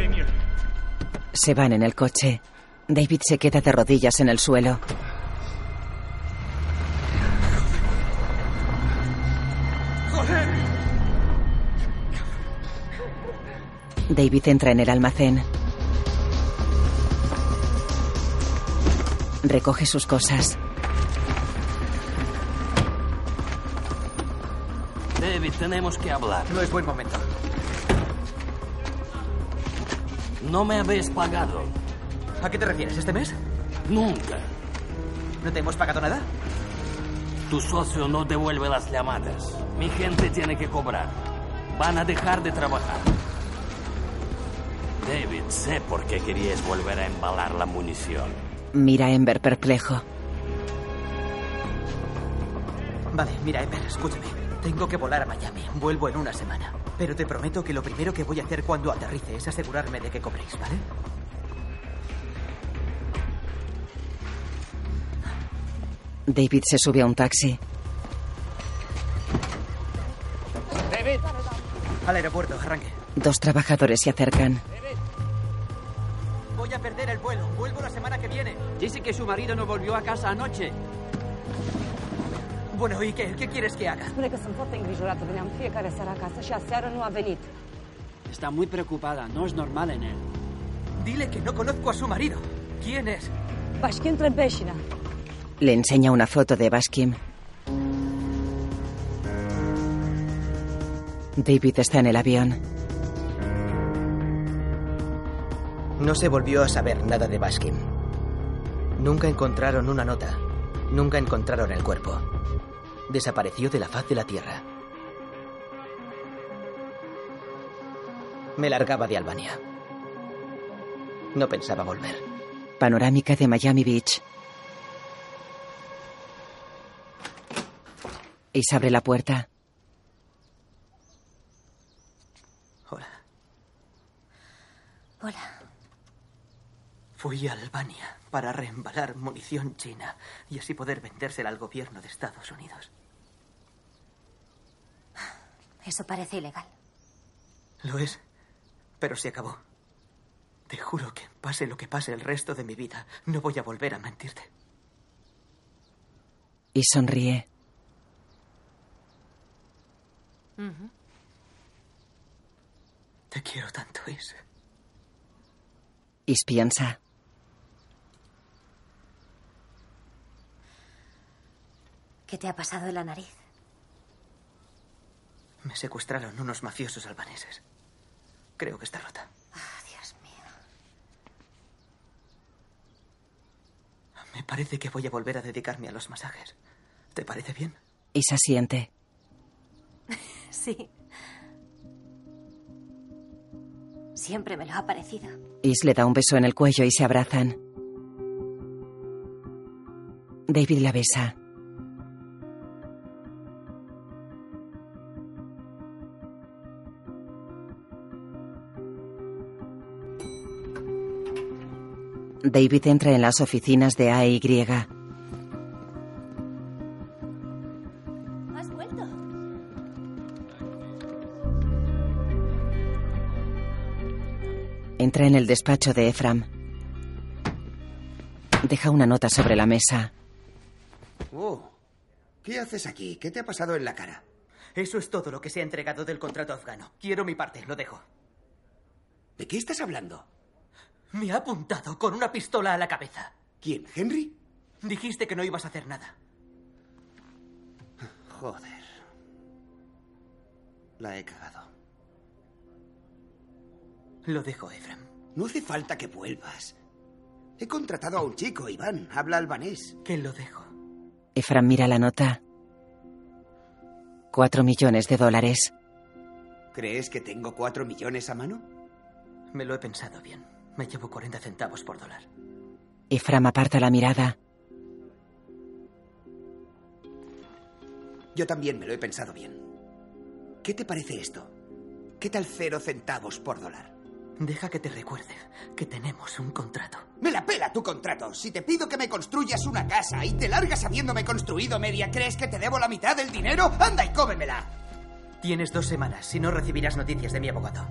[SPEAKER 29] Emil.
[SPEAKER 1] Se van en el coche. David se queda de rodillas en el suelo.
[SPEAKER 28] ¡Joder!
[SPEAKER 1] David entra en el almacén. Recoge sus cosas.
[SPEAKER 25] David, tenemos que hablar.
[SPEAKER 2] No es buen momento.
[SPEAKER 25] No me habéis pagado.
[SPEAKER 2] ¿A qué te refieres? ¿Este mes?
[SPEAKER 25] Nunca.
[SPEAKER 2] ¿No te hemos pagado nada?
[SPEAKER 25] Tu socio no devuelve las llamadas. Mi gente tiene que cobrar. Van a dejar de trabajar. David, sé por qué querías volver a embalar la munición.
[SPEAKER 1] Mira a Ember perplejo.
[SPEAKER 2] Vale, mira, Ember, escúchame. Tengo que volar a Miami. Vuelvo en una semana. Pero te prometo que lo primero que voy a hacer cuando aterrice es asegurarme de que cobréis, ¿vale?
[SPEAKER 1] David se sube a un taxi.
[SPEAKER 2] David. Al aeropuerto, arranque.
[SPEAKER 1] Dos trabajadores se acercan.
[SPEAKER 2] Voy a perder el vuelo. Vuelvo la semana que viene.
[SPEAKER 7] Dice que su marido no volvió a casa anoche.
[SPEAKER 2] Bueno, ¿y qué? ¿Qué quieres que haga?
[SPEAKER 30] Spune că sunt foarte îngrijorată. Veneam fiecare seară acasă și aseară nu a venit.
[SPEAKER 7] Está muy preocupada. No es normal en él.
[SPEAKER 2] Dile que no conozco a su marido. ¿Quién es?
[SPEAKER 30] Bașchin Trempeșina.
[SPEAKER 1] Le enseña una foto de Baskim. David está en el avión.
[SPEAKER 2] No se volvió a saber nada de Baskin. Nunca encontraron una nota. Nunca encontraron el cuerpo. Desapareció de la faz de la tierra. Me largaba de Albania. No pensaba volver.
[SPEAKER 1] Panorámica de Miami Beach. Is abre la puerta.
[SPEAKER 12] Hola.
[SPEAKER 2] Fui a Albania para reembalar munición china y así poder vendérsela al gobierno de Estados Unidos.
[SPEAKER 12] Eso parece ilegal.
[SPEAKER 2] Lo es, pero se acabó. Te juro que pase lo que pase el resto de mi vida, no voy a volver a mentirte.
[SPEAKER 1] Y sonríe.
[SPEAKER 2] Te quiero tanto, Is.
[SPEAKER 1] Is piensa.
[SPEAKER 12] ¿Qué te ha pasado en la nariz?
[SPEAKER 2] Me secuestraron unos mafiosos albaneses. Creo que está rota.
[SPEAKER 12] Ah, Dios mío.
[SPEAKER 2] Me parece que voy a volver a dedicarme a los masajes. ¿Te parece bien?
[SPEAKER 1] Is asiente.
[SPEAKER 12] Sí. Siempre me lo ha parecido.
[SPEAKER 1] Is le da un beso en el cuello y se abrazan. David la besa. David entra en las oficinas de AY.
[SPEAKER 12] ¿Has vuelto?
[SPEAKER 1] Entra en el despacho de Ephraim. Deja una nota sobre la mesa.
[SPEAKER 9] Oh, ¿qué haces aquí? ¿Qué te ha pasado en la cara?
[SPEAKER 2] Eso es todo lo que se ha entregado del contrato afgano. Quiero mi parte, lo dejo.
[SPEAKER 9] ¿De qué estás hablando?
[SPEAKER 2] Me ha apuntado con una pistola a la cabeza.
[SPEAKER 9] ¿Quién? ¿Henry?
[SPEAKER 2] Dijiste que no ibas a hacer nada.
[SPEAKER 9] Joder. La he cagado.
[SPEAKER 2] Lo dejo, Efram.
[SPEAKER 9] No hace falta que vuelvas. He contratado a un chico, Iván. Habla albanés.
[SPEAKER 2] Que lo dejo.
[SPEAKER 1] Ephraim mira la nota. Cuatro millones de dólares.
[SPEAKER 9] ¿Crees que tengo cuatro millones a mano?
[SPEAKER 2] Me lo he pensado bien. Me llevo 40 centavos por dólar.
[SPEAKER 1] Ephraim aparta la mirada.
[SPEAKER 9] Yo también me lo he pensado bien. ¿Qué te parece esto? ¿Qué tal cero centavos por dólar?
[SPEAKER 2] Deja que te recuerde que tenemos un contrato.
[SPEAKER 9] ¡Me la pela tu contrato! Si te pido que me construyas una casa y te largas habiéndome construido media, ¿crees que te debo la mitad del dinero? ¡Anda y cómemela!
[SPEAKER 2] Tienes dos semanas, si no recibirás noticias de mi abogado.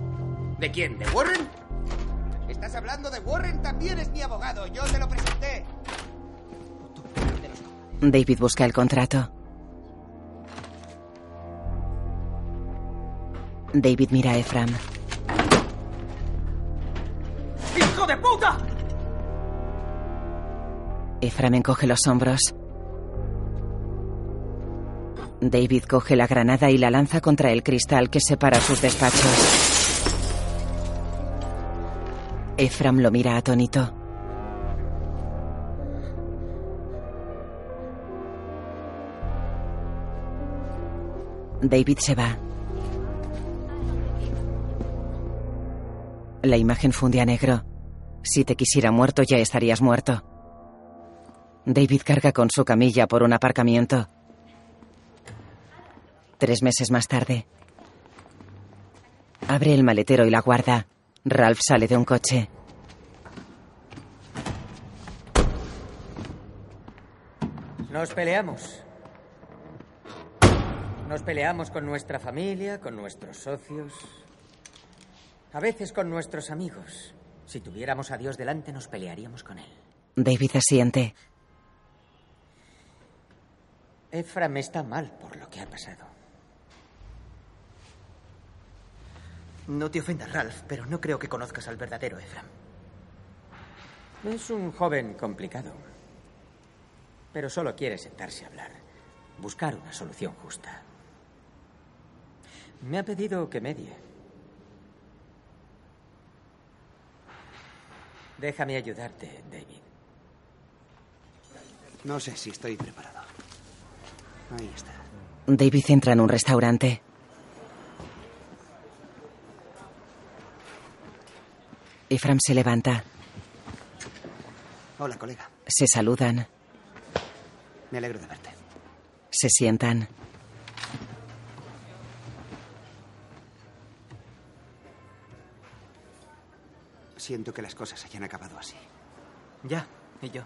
[SPEAKER 9] ¿De quién? ¿De Warren? ¿Estás hablando de Warren? También es mi abogado. Yo te lo presenté.
[SPEAKER 1] David busca el contrato. David mira a Ephraim.
[SPEAKER 2] ¡Hijo de puta!
[SPEAKER 1] Ephraim encoge los hombros. David coge la granada y la lanza contra el cristal que separa sus despachos. Ephraim lo mira atónito. David se va. La imagen funde a negro. Si te quisiera muerto ya estarías muerto. David carga con su camilla por un aparcamiento. Tres meses más tarde. Abre el maletero y la guarda. Ralph sale de un coche.
[SPEAKER 7] Nos peleamos. Nos peleamos con nuestra familia, con nuestros socios, a veces con nuestros amigos. Si tuviéramos a Dios delante, nos pelearíamos con él.
[SPEAKER 1] David asiente.
[SPEAKER 7] Efraim está mal por lo que ha pasado.
[SPEAKER 2] No te ofendas, Ralph, pero no creo que conozcas al verdadero Efraim.
[SPEAKER 7] Es un joven complicado. Pero solo quiere sentarse a hablar. Buscar una solución justa. Me ha pedido que medie. Déjame ayudarte, David.
[SPEAKER 9] No sé si estoy preparado. Ahí está.
[SPEAKER 1] David entra en un restaurante. Ephraim se levanta.
[SPEAKER 9] Hola, colega.
[SPEAKER 1] Se saludan.
[SPEAKER 9] Me alegro de verte.
[SPEAKER 1] Se sientan.
[SPEAKER 9] Siento que las cosas hayan acabado así.
[SPEAKER 2] Ya, y yo.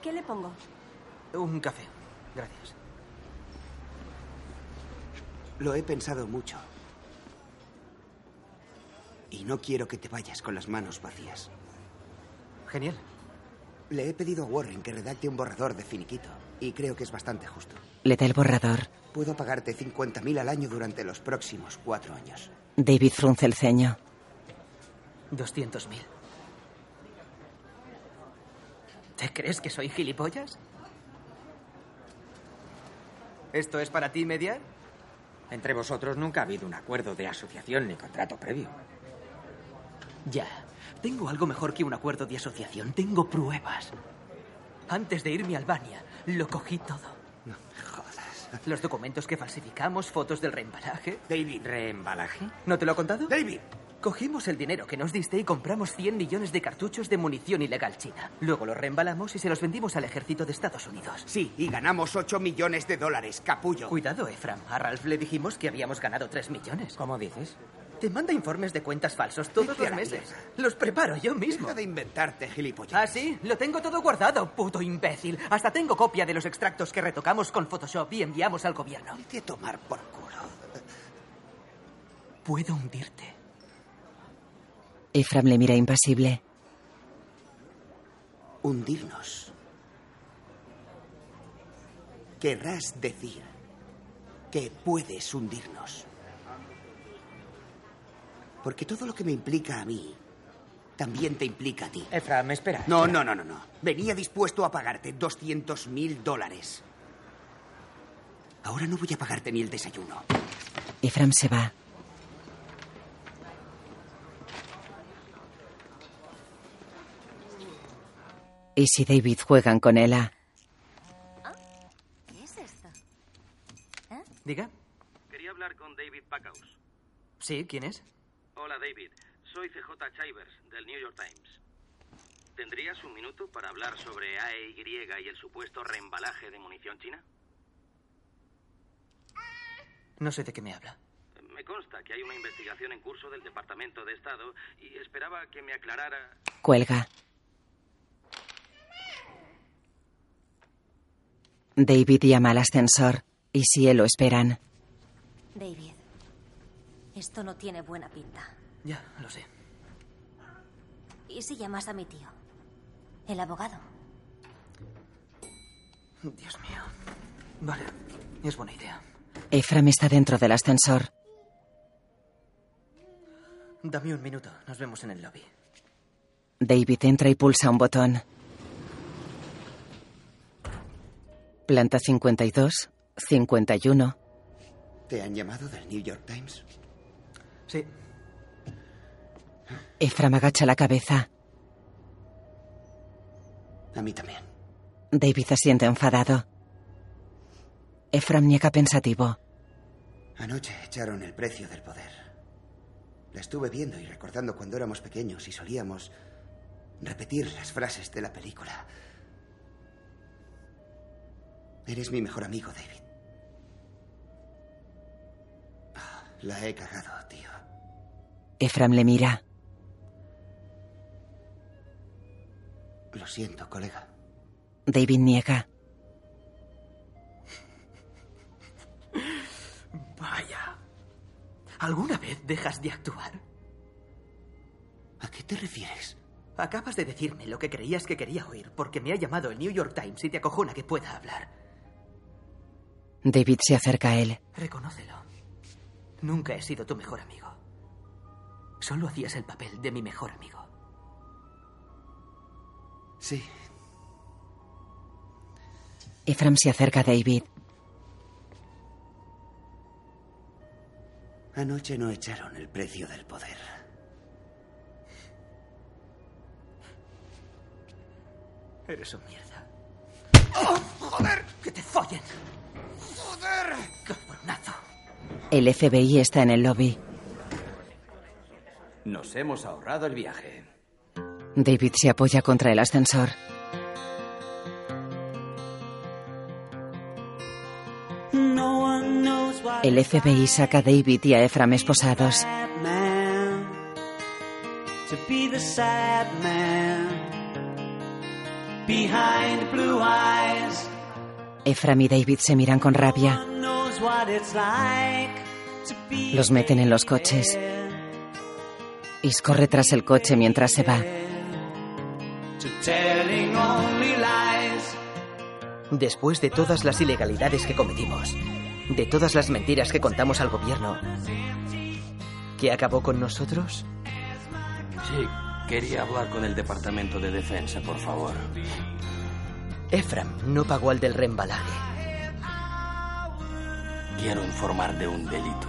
[SPEAKER 13] ¿Qué le pongo?
[SPEAKER 2] Un café. Gracias.
[SPEAKER 9] Lo he pensado mucho. Y no quiero que te vayas con las manos vacías.
[SPEAKER 2] Genial.
[SPEAKER 9] Le he pedido a Warren que redacte un borrador de finiquito. Y creo que es bastante justo.
[SPEAKER 1] Le da el borrador.
[SPEAKER 9] Puedo pagarte 50.000 al año durante los próximos cuatro años.
[SPEAKER 1] David frunce el ceño.
[SPEAKER 2] 200.000. ¿Te crees que soy gilipollas? ¿Esto es para ti mediar?
[SPEAKER 7] Entre vosotros nunca ha habido un acuerdo de asociación ni contrato previo.
[SPEAKER 2] Ya. Tengo algo mejor que un acuerdo de asociación. Tengo pruebas. Antes de irme a Albania, lo cogí todo.
[SPEAKER 9] No me jodas.
[SPEAKER 2] Los documentos que falsificamos, fotos del reembalaje.
[SPEAKER 9] David.
[SPEAKER 7] ¿Reembalaje?
[SPEAKER 2] ¿No te lo he contado?
[SPEAKER 9] David.
[SPEAKER 2] Cogimos el dinero que nos diste y compramos 100 millones de cartuchos de munición ilegal china. Luego los reembalamos y se los vendimos al ejército de Estados Unidos.
[SPEAKER 9] Sí, y ganamos 8 millones de dólares, capullo.
[SPEAKER 2] Cuidado, Efram. A Ralph le dijimos que habíamos ganado 3 millones.
[SPEAKER 7] ¿Cómo dices?
[SPEAKER 2] Te manda informes de cuentas falsos todos los meses. Los preparo yo mismo.
[SPEAKER 9] Deja de inventarte, gilipollas.
[SPEAKER 2] ¿Ah, sí? Lo tengo todo guardado, puto imbécil. Hasta tengo copia de los extractos que retocamos con Photoshop y enviamos al gobierno.
[SPEAKER 9] Vete a tomar por culo.
[SPEAKER 2] Puedo hundirte.
[SPEAKER 1] Ephraim le mira impasible.
[SPEAKER 9] Hundirnos. Querrás decir que puedes hundirnos. Porque todo lo que me implica a mí también te implica a ti.
[SPEAKER 31] Ephraim, espera.
[SPEAKER 9] No, no, no, no, no. Venía dispuesto a pagarte 200 mil dólares. Ahora no voy a pagarte ni el desayuno.
[SPEAKER 1] Ephraim se va. Y si David juegan con Ella.
[SPEAKER 32] ¿Qué es esto?
[SPEAKER 2] Diga.
[SPEAKER 33] Quería hablar con David Packhouse.
[SPEAKER 2] Sí, ¿quién es?
[SPEAKER 33] Hola, David. Soy CJ Chivers, del New York Times. ¿Tendrías un minuto para hablar sobre AEY y el supuesto reembalaje de munición china?
[SPEAKER 2] No sé de qué me habla.
[SPEAKER 33] Me consta que hay una investigación en curso del Departamento de Estado y esperaba que me aclarara.
[SPEAKER 1] Cuelga. David llama al ascensor y si él lo esperan.
[SPEAKER 12] Esto no tiene buena pinta.
[SPEAKER 2] Ya, lo sé.
[SPEAKER 12] ¿Y si llamas a mi tío? El abogado.
[SPEAKER 2] Dios mío. Vale, es buena idea.
[SPEAKER 1] Ephraim está dentro del ascensor.
[SPEAKER 2] Dame un minuto, nos vemos en el lobby.
[SPEAKER 1] David entra y pulsa un botón. Planta 52, 51.
[SPEAKER 9] ¿Te han llamado del New York Times?
[SPEAKER 2] Sí.
[SPEAKER 1] Ephraim agacha la cabeza.
[SPEAKER 9] A mí también.
[SPEAKER 1] David asiente enfadado. Ephraim niega pensativo.
[SPEAKER 9] Anoche echaron el precio del poder. La estuve viendo y recordando cuando éramos pequeños y solíamos repetir las frases de la película. Eres mi mejor amigo, David. La he cagado, tío.
[SPEAKER 1] Ephraim le mira.
[SPEAKER 9] Lo siento, colega.
[SPEAKER 1] David niega.
[SPEAKER 2] Vaya. ¿Alguna vez dejas de actuar?
[SPEAKER 9] ¿A qué te refieres?
[SPEAKER 2] Acabas de decirme lo que creías que quería oír porque me ha llamado el New York Times y te acojona que pueda hablar.
[SPEAKER 1] David se acerca a él.
[SPEAKER 2] Reconócelo. Nunca he sido tu mejor amigo. Solo hacías el papel de mi mejor amigo.
[SPEAKER 9] Sí.
[SPEAKER 1] Ephraim se acerca a David.
[SPEAKER 9] Anoche no echaron el precio del poder.
[SPEAKER 2] Eres un mierda.
[SPEAKER 9] ¡Oh, joder!
[SPEAKER 2] ¡Que te follen!
[SPEAKER 9] ¡Joder!
[SPEAKER 1] El FBI está en el lobby.
[SPEAKER 7] Nos hemos ahorrado el viaje.
[SPEAKER 1] David se apoya contra el ascensor. El FBI saca a David y a Ephraim esposados. Ephraim y David se miran con rabia. Los meten en los coches. Is corre tras el coche mientras se va.
[SPEAKER 4] Después de todas las ilegalidades que cometimos, de todas las mentiras que contamos al gobierno, ¿qué acabó con nosotros?
[SPEAKER 25] Sí, quería hablar con el Departamento de Defensa, por favor.
[SPEAKER 4] Ephraim no pagó al del reembalaje.
[SPEAKER 25] Quiero informar de un delito.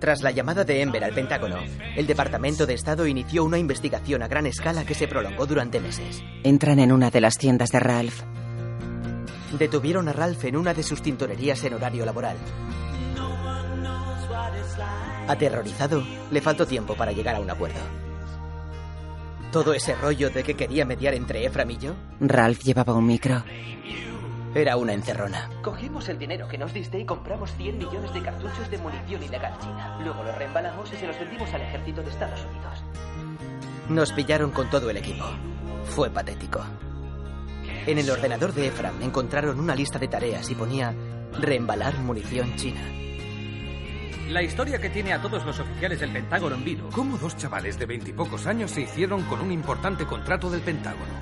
[SPEAKER 4] Tras la llamada de Ember al Pentágono, el Departamento de Estado inició una investigación a gran escala que se prolongó durante meses.
[SPEAKER 1] Entran en una de las tiendas de Ralph.
[SPEAKER 4] Detuvieron a Ralph en una de sus tintorerías en horario laboral. Aterrorizado, le faltó tiempo para llegar a un acuerdo. Todo ese rollo de que quería mediar entre Ephraim y yo
[SPEAKER 1] Ralph llevaba un micro.
[SPEAKER 4] Era una encerrona.
[SPEAKER 2] Cogimos el dinero que nos diste y compramos 100 millones de cartuchos de munición ilegal china. Luego los reembalamos y se los vendimos al ejército de Estados Unidos.
[SPEAKER 4] Nos pillaron con todo el equipo. Fue patético. En el ordenador de Ephraim encontraron una lista de tareas y ponía reembalar munición china.
[SPEAKER 7] La historia que tiene a todos los oficiales del Pentágono en vilo.
[SPEAKER 34] ¿Cómo dos chavales de veintipocos años se hicieron con un importante contrato del Pentágono?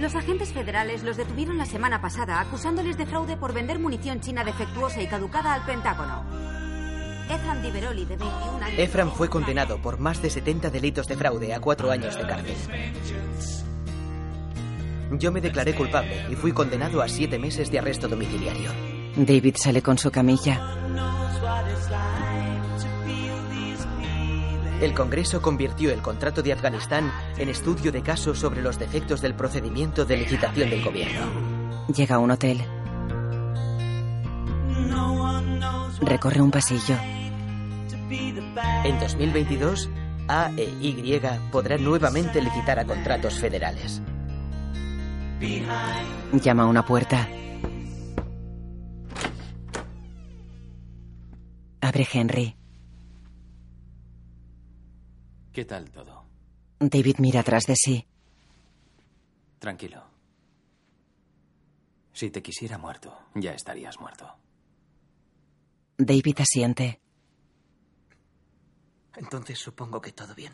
[SPEAKER 35] Los agentes federales los detuvieron la semana pasada acusándoles de fraude por vender munición china defectuosa y caducada al Pentágono. Efram Diveroli, de 21 años.
[SPEAKER 8] Efram fue condenado por más de 70 delitos de fraude a cuatro años de cárcel. Yo me declaré culpable y fui condenado a siete meses de arresto domiciliario.
[SPEAKER 1] David sale con su camilla.
[SPEAKER 8] El Congreso convirtió el contrato de Afganistán en estudio de caso sobre los defectos del procedimiento de licitación del gobierno.
[SPEAKER 1] Llega a un hotel. Recorre un pasillo.
[SPEAKER 8] En 2022, A e Y podrán nuevamente licitar a contratos federales.
[SPEAKER 1] Llama a una puerta. Abre Henry.
[SPEAKER 20] ¿Qué tal todo?
[SPEAKER 1] David mira atrás de sí.
[SPEAKER 20] Tranquilo. Si te quisiera muerto, ya estarías muerto.
[SPEAKER 1] David asiente.
[SPEAKER 8] Entonces supongo que todo bien.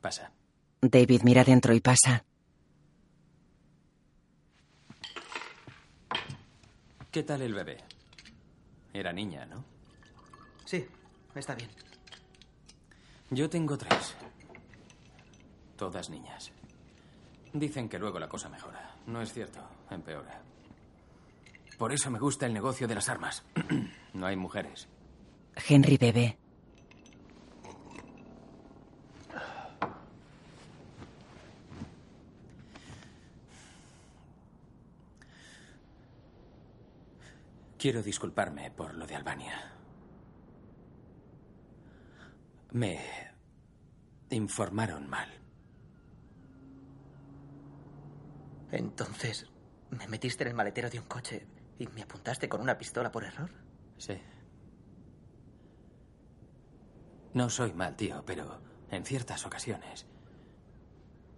[SPEAKER 20] Pasa.
[SPEAKER 1] David mira dentro y pasa.
[SPEAKER 20] ¿Qué tal el bebé? Era niña, ¿no?
[SPEAKER 8] Sí, está bien.
[SPEAKER 20] Yo tengo tres. Todas niñas. Dicen que luego la cosa mejora. No es cierto, empeora. Por eso me gusta el negocio de las armas. no hay mujeres.
[SPEAKER 1] Henry bebe.
[SPEAKER 20] Quiero disculparme por lo de Albania. Me informaron mal.
[SPEAKER 8] Entonces, ¿me metiste en el maletero de un coche y me apuntaste con una pistola por error?
[SPEAKER 20] Sí. No soy mal tío, pero en ciertas ocasiones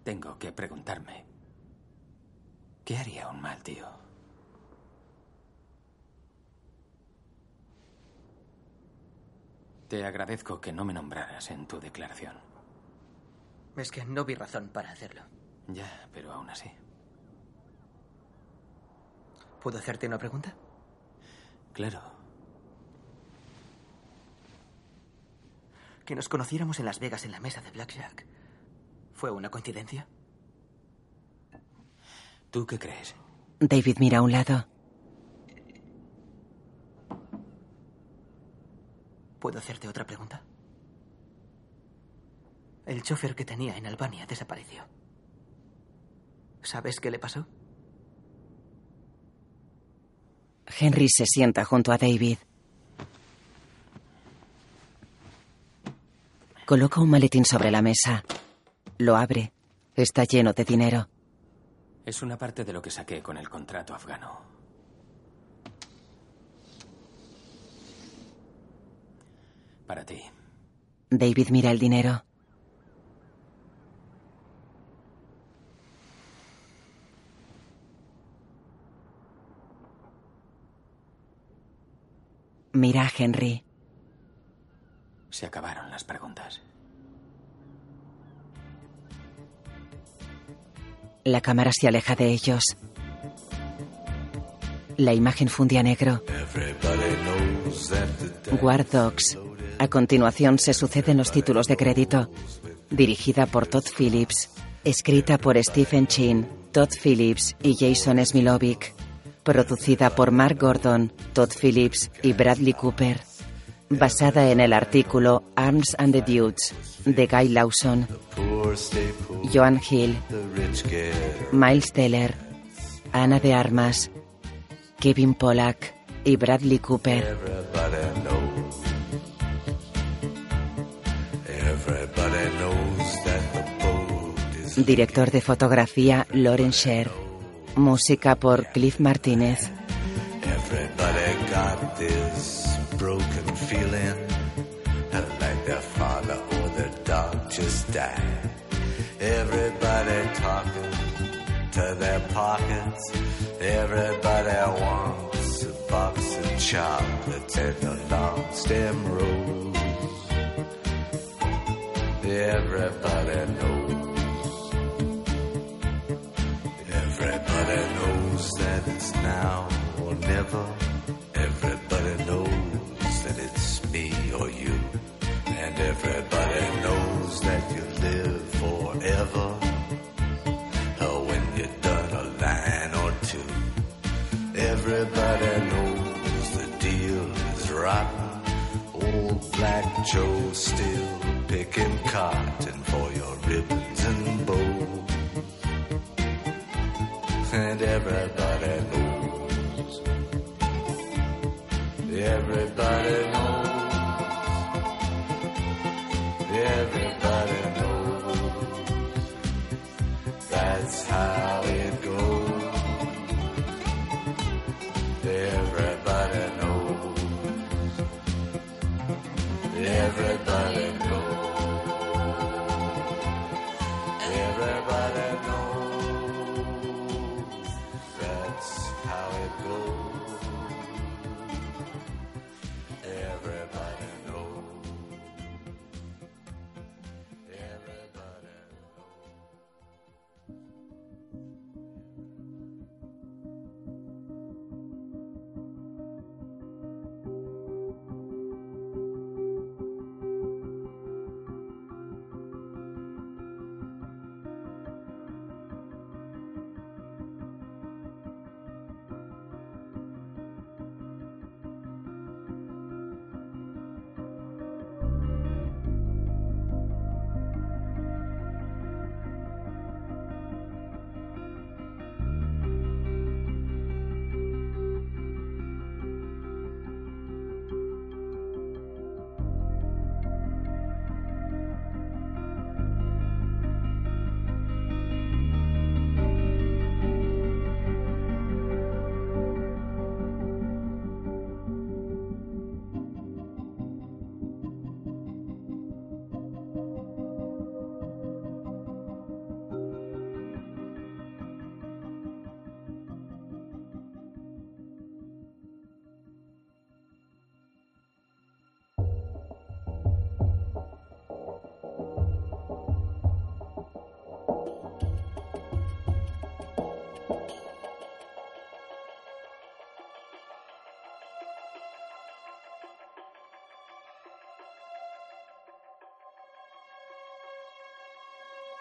[SPEAKER 20] tengo que preguntarme, ¿qué haría un mal tío? Te agradezco que no me nombraras en tu declaración.
[SPEAKER 8] Es que no vi razón para hacerlo.
[SPEAKER 20] Ya, pero aún así.
[SPEAKER 8] ¿Puedo hacerte una pregunta?
[SPEAKER 20] Claro.
[SPEAKER 8] Que nos conociéramos en Las Vegas en la mesa de Blackjack. ¿Fue una coincidencia?
[SPEAKER 20] ¿Tú qué crees?
[SPEAKER 1] David mira a un lado.
[SPEAKER 8] ¿Puedo hacerte otra pregunta? El chofer que tenía en Albania desapareció. ¿Sabes qué le pasó?
[SPEAKER 1] Henry se sienta junto a David. Coloca un maletín sobre la mesa. Lo abre. Está lleno de dinero.
[SPEAKER 20] Es una parte de lo que saqué con el contrato afgano. Para ti.
[SPEAKER 1] David mira el dinero. Mira a Henry.
[SPEAKER 20] Se acabaron las preguntas.
[SPEAKER 1] La cámara se aleja de ellos. La imagen funde a negro. War Dogs. A continuación se suceden los títulos de crédito. Dirigida por Todd Phillips. Escrita por Stephen Chin, Todd Phillips y Jason Smilovic. Producida por Mark Gordon, Todd Phillips y Bradley Cooper. Basada en el artículo Arms and the Dudes de Guy Lawson. Joan Hill. Miles Teller. Ana de Armas. Kevin Pollack y Bradley Cooper. Director de fotografía Lauren Sher. Música por Cliff Martínez.
[SPEAKER 36] Everybody got this broken feeling like their father or their dog just died. Everybody talking to their pockets. Everybody wants a box of chocolates and a long stem rose. Everybody knows. Everybody knows that it's now or never. Everybody knows that it's me or you. And everybody knows that you live forever. Oh, when you've done a line or two. Everybody knows the deal is rotten. Old Black Joe still picking cotton for your ribbons and bows. And everybody knows. Everybody knows. Everybody knows. That's how it goes. Everybody knows. Everybody how it goes.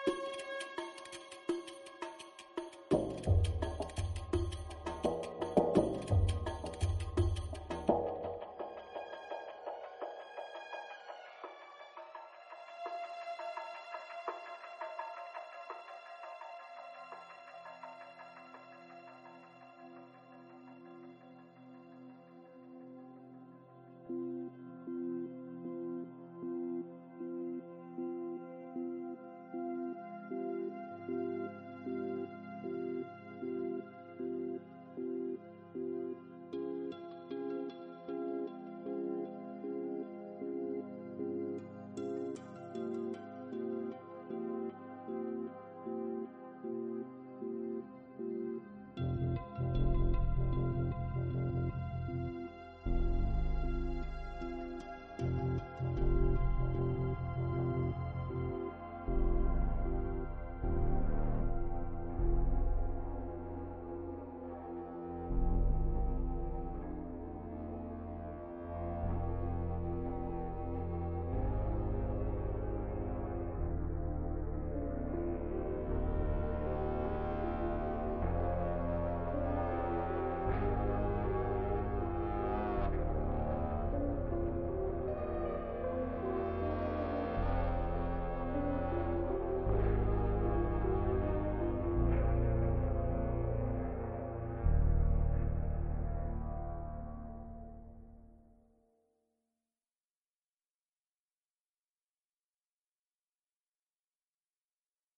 [SPEAKER 36] you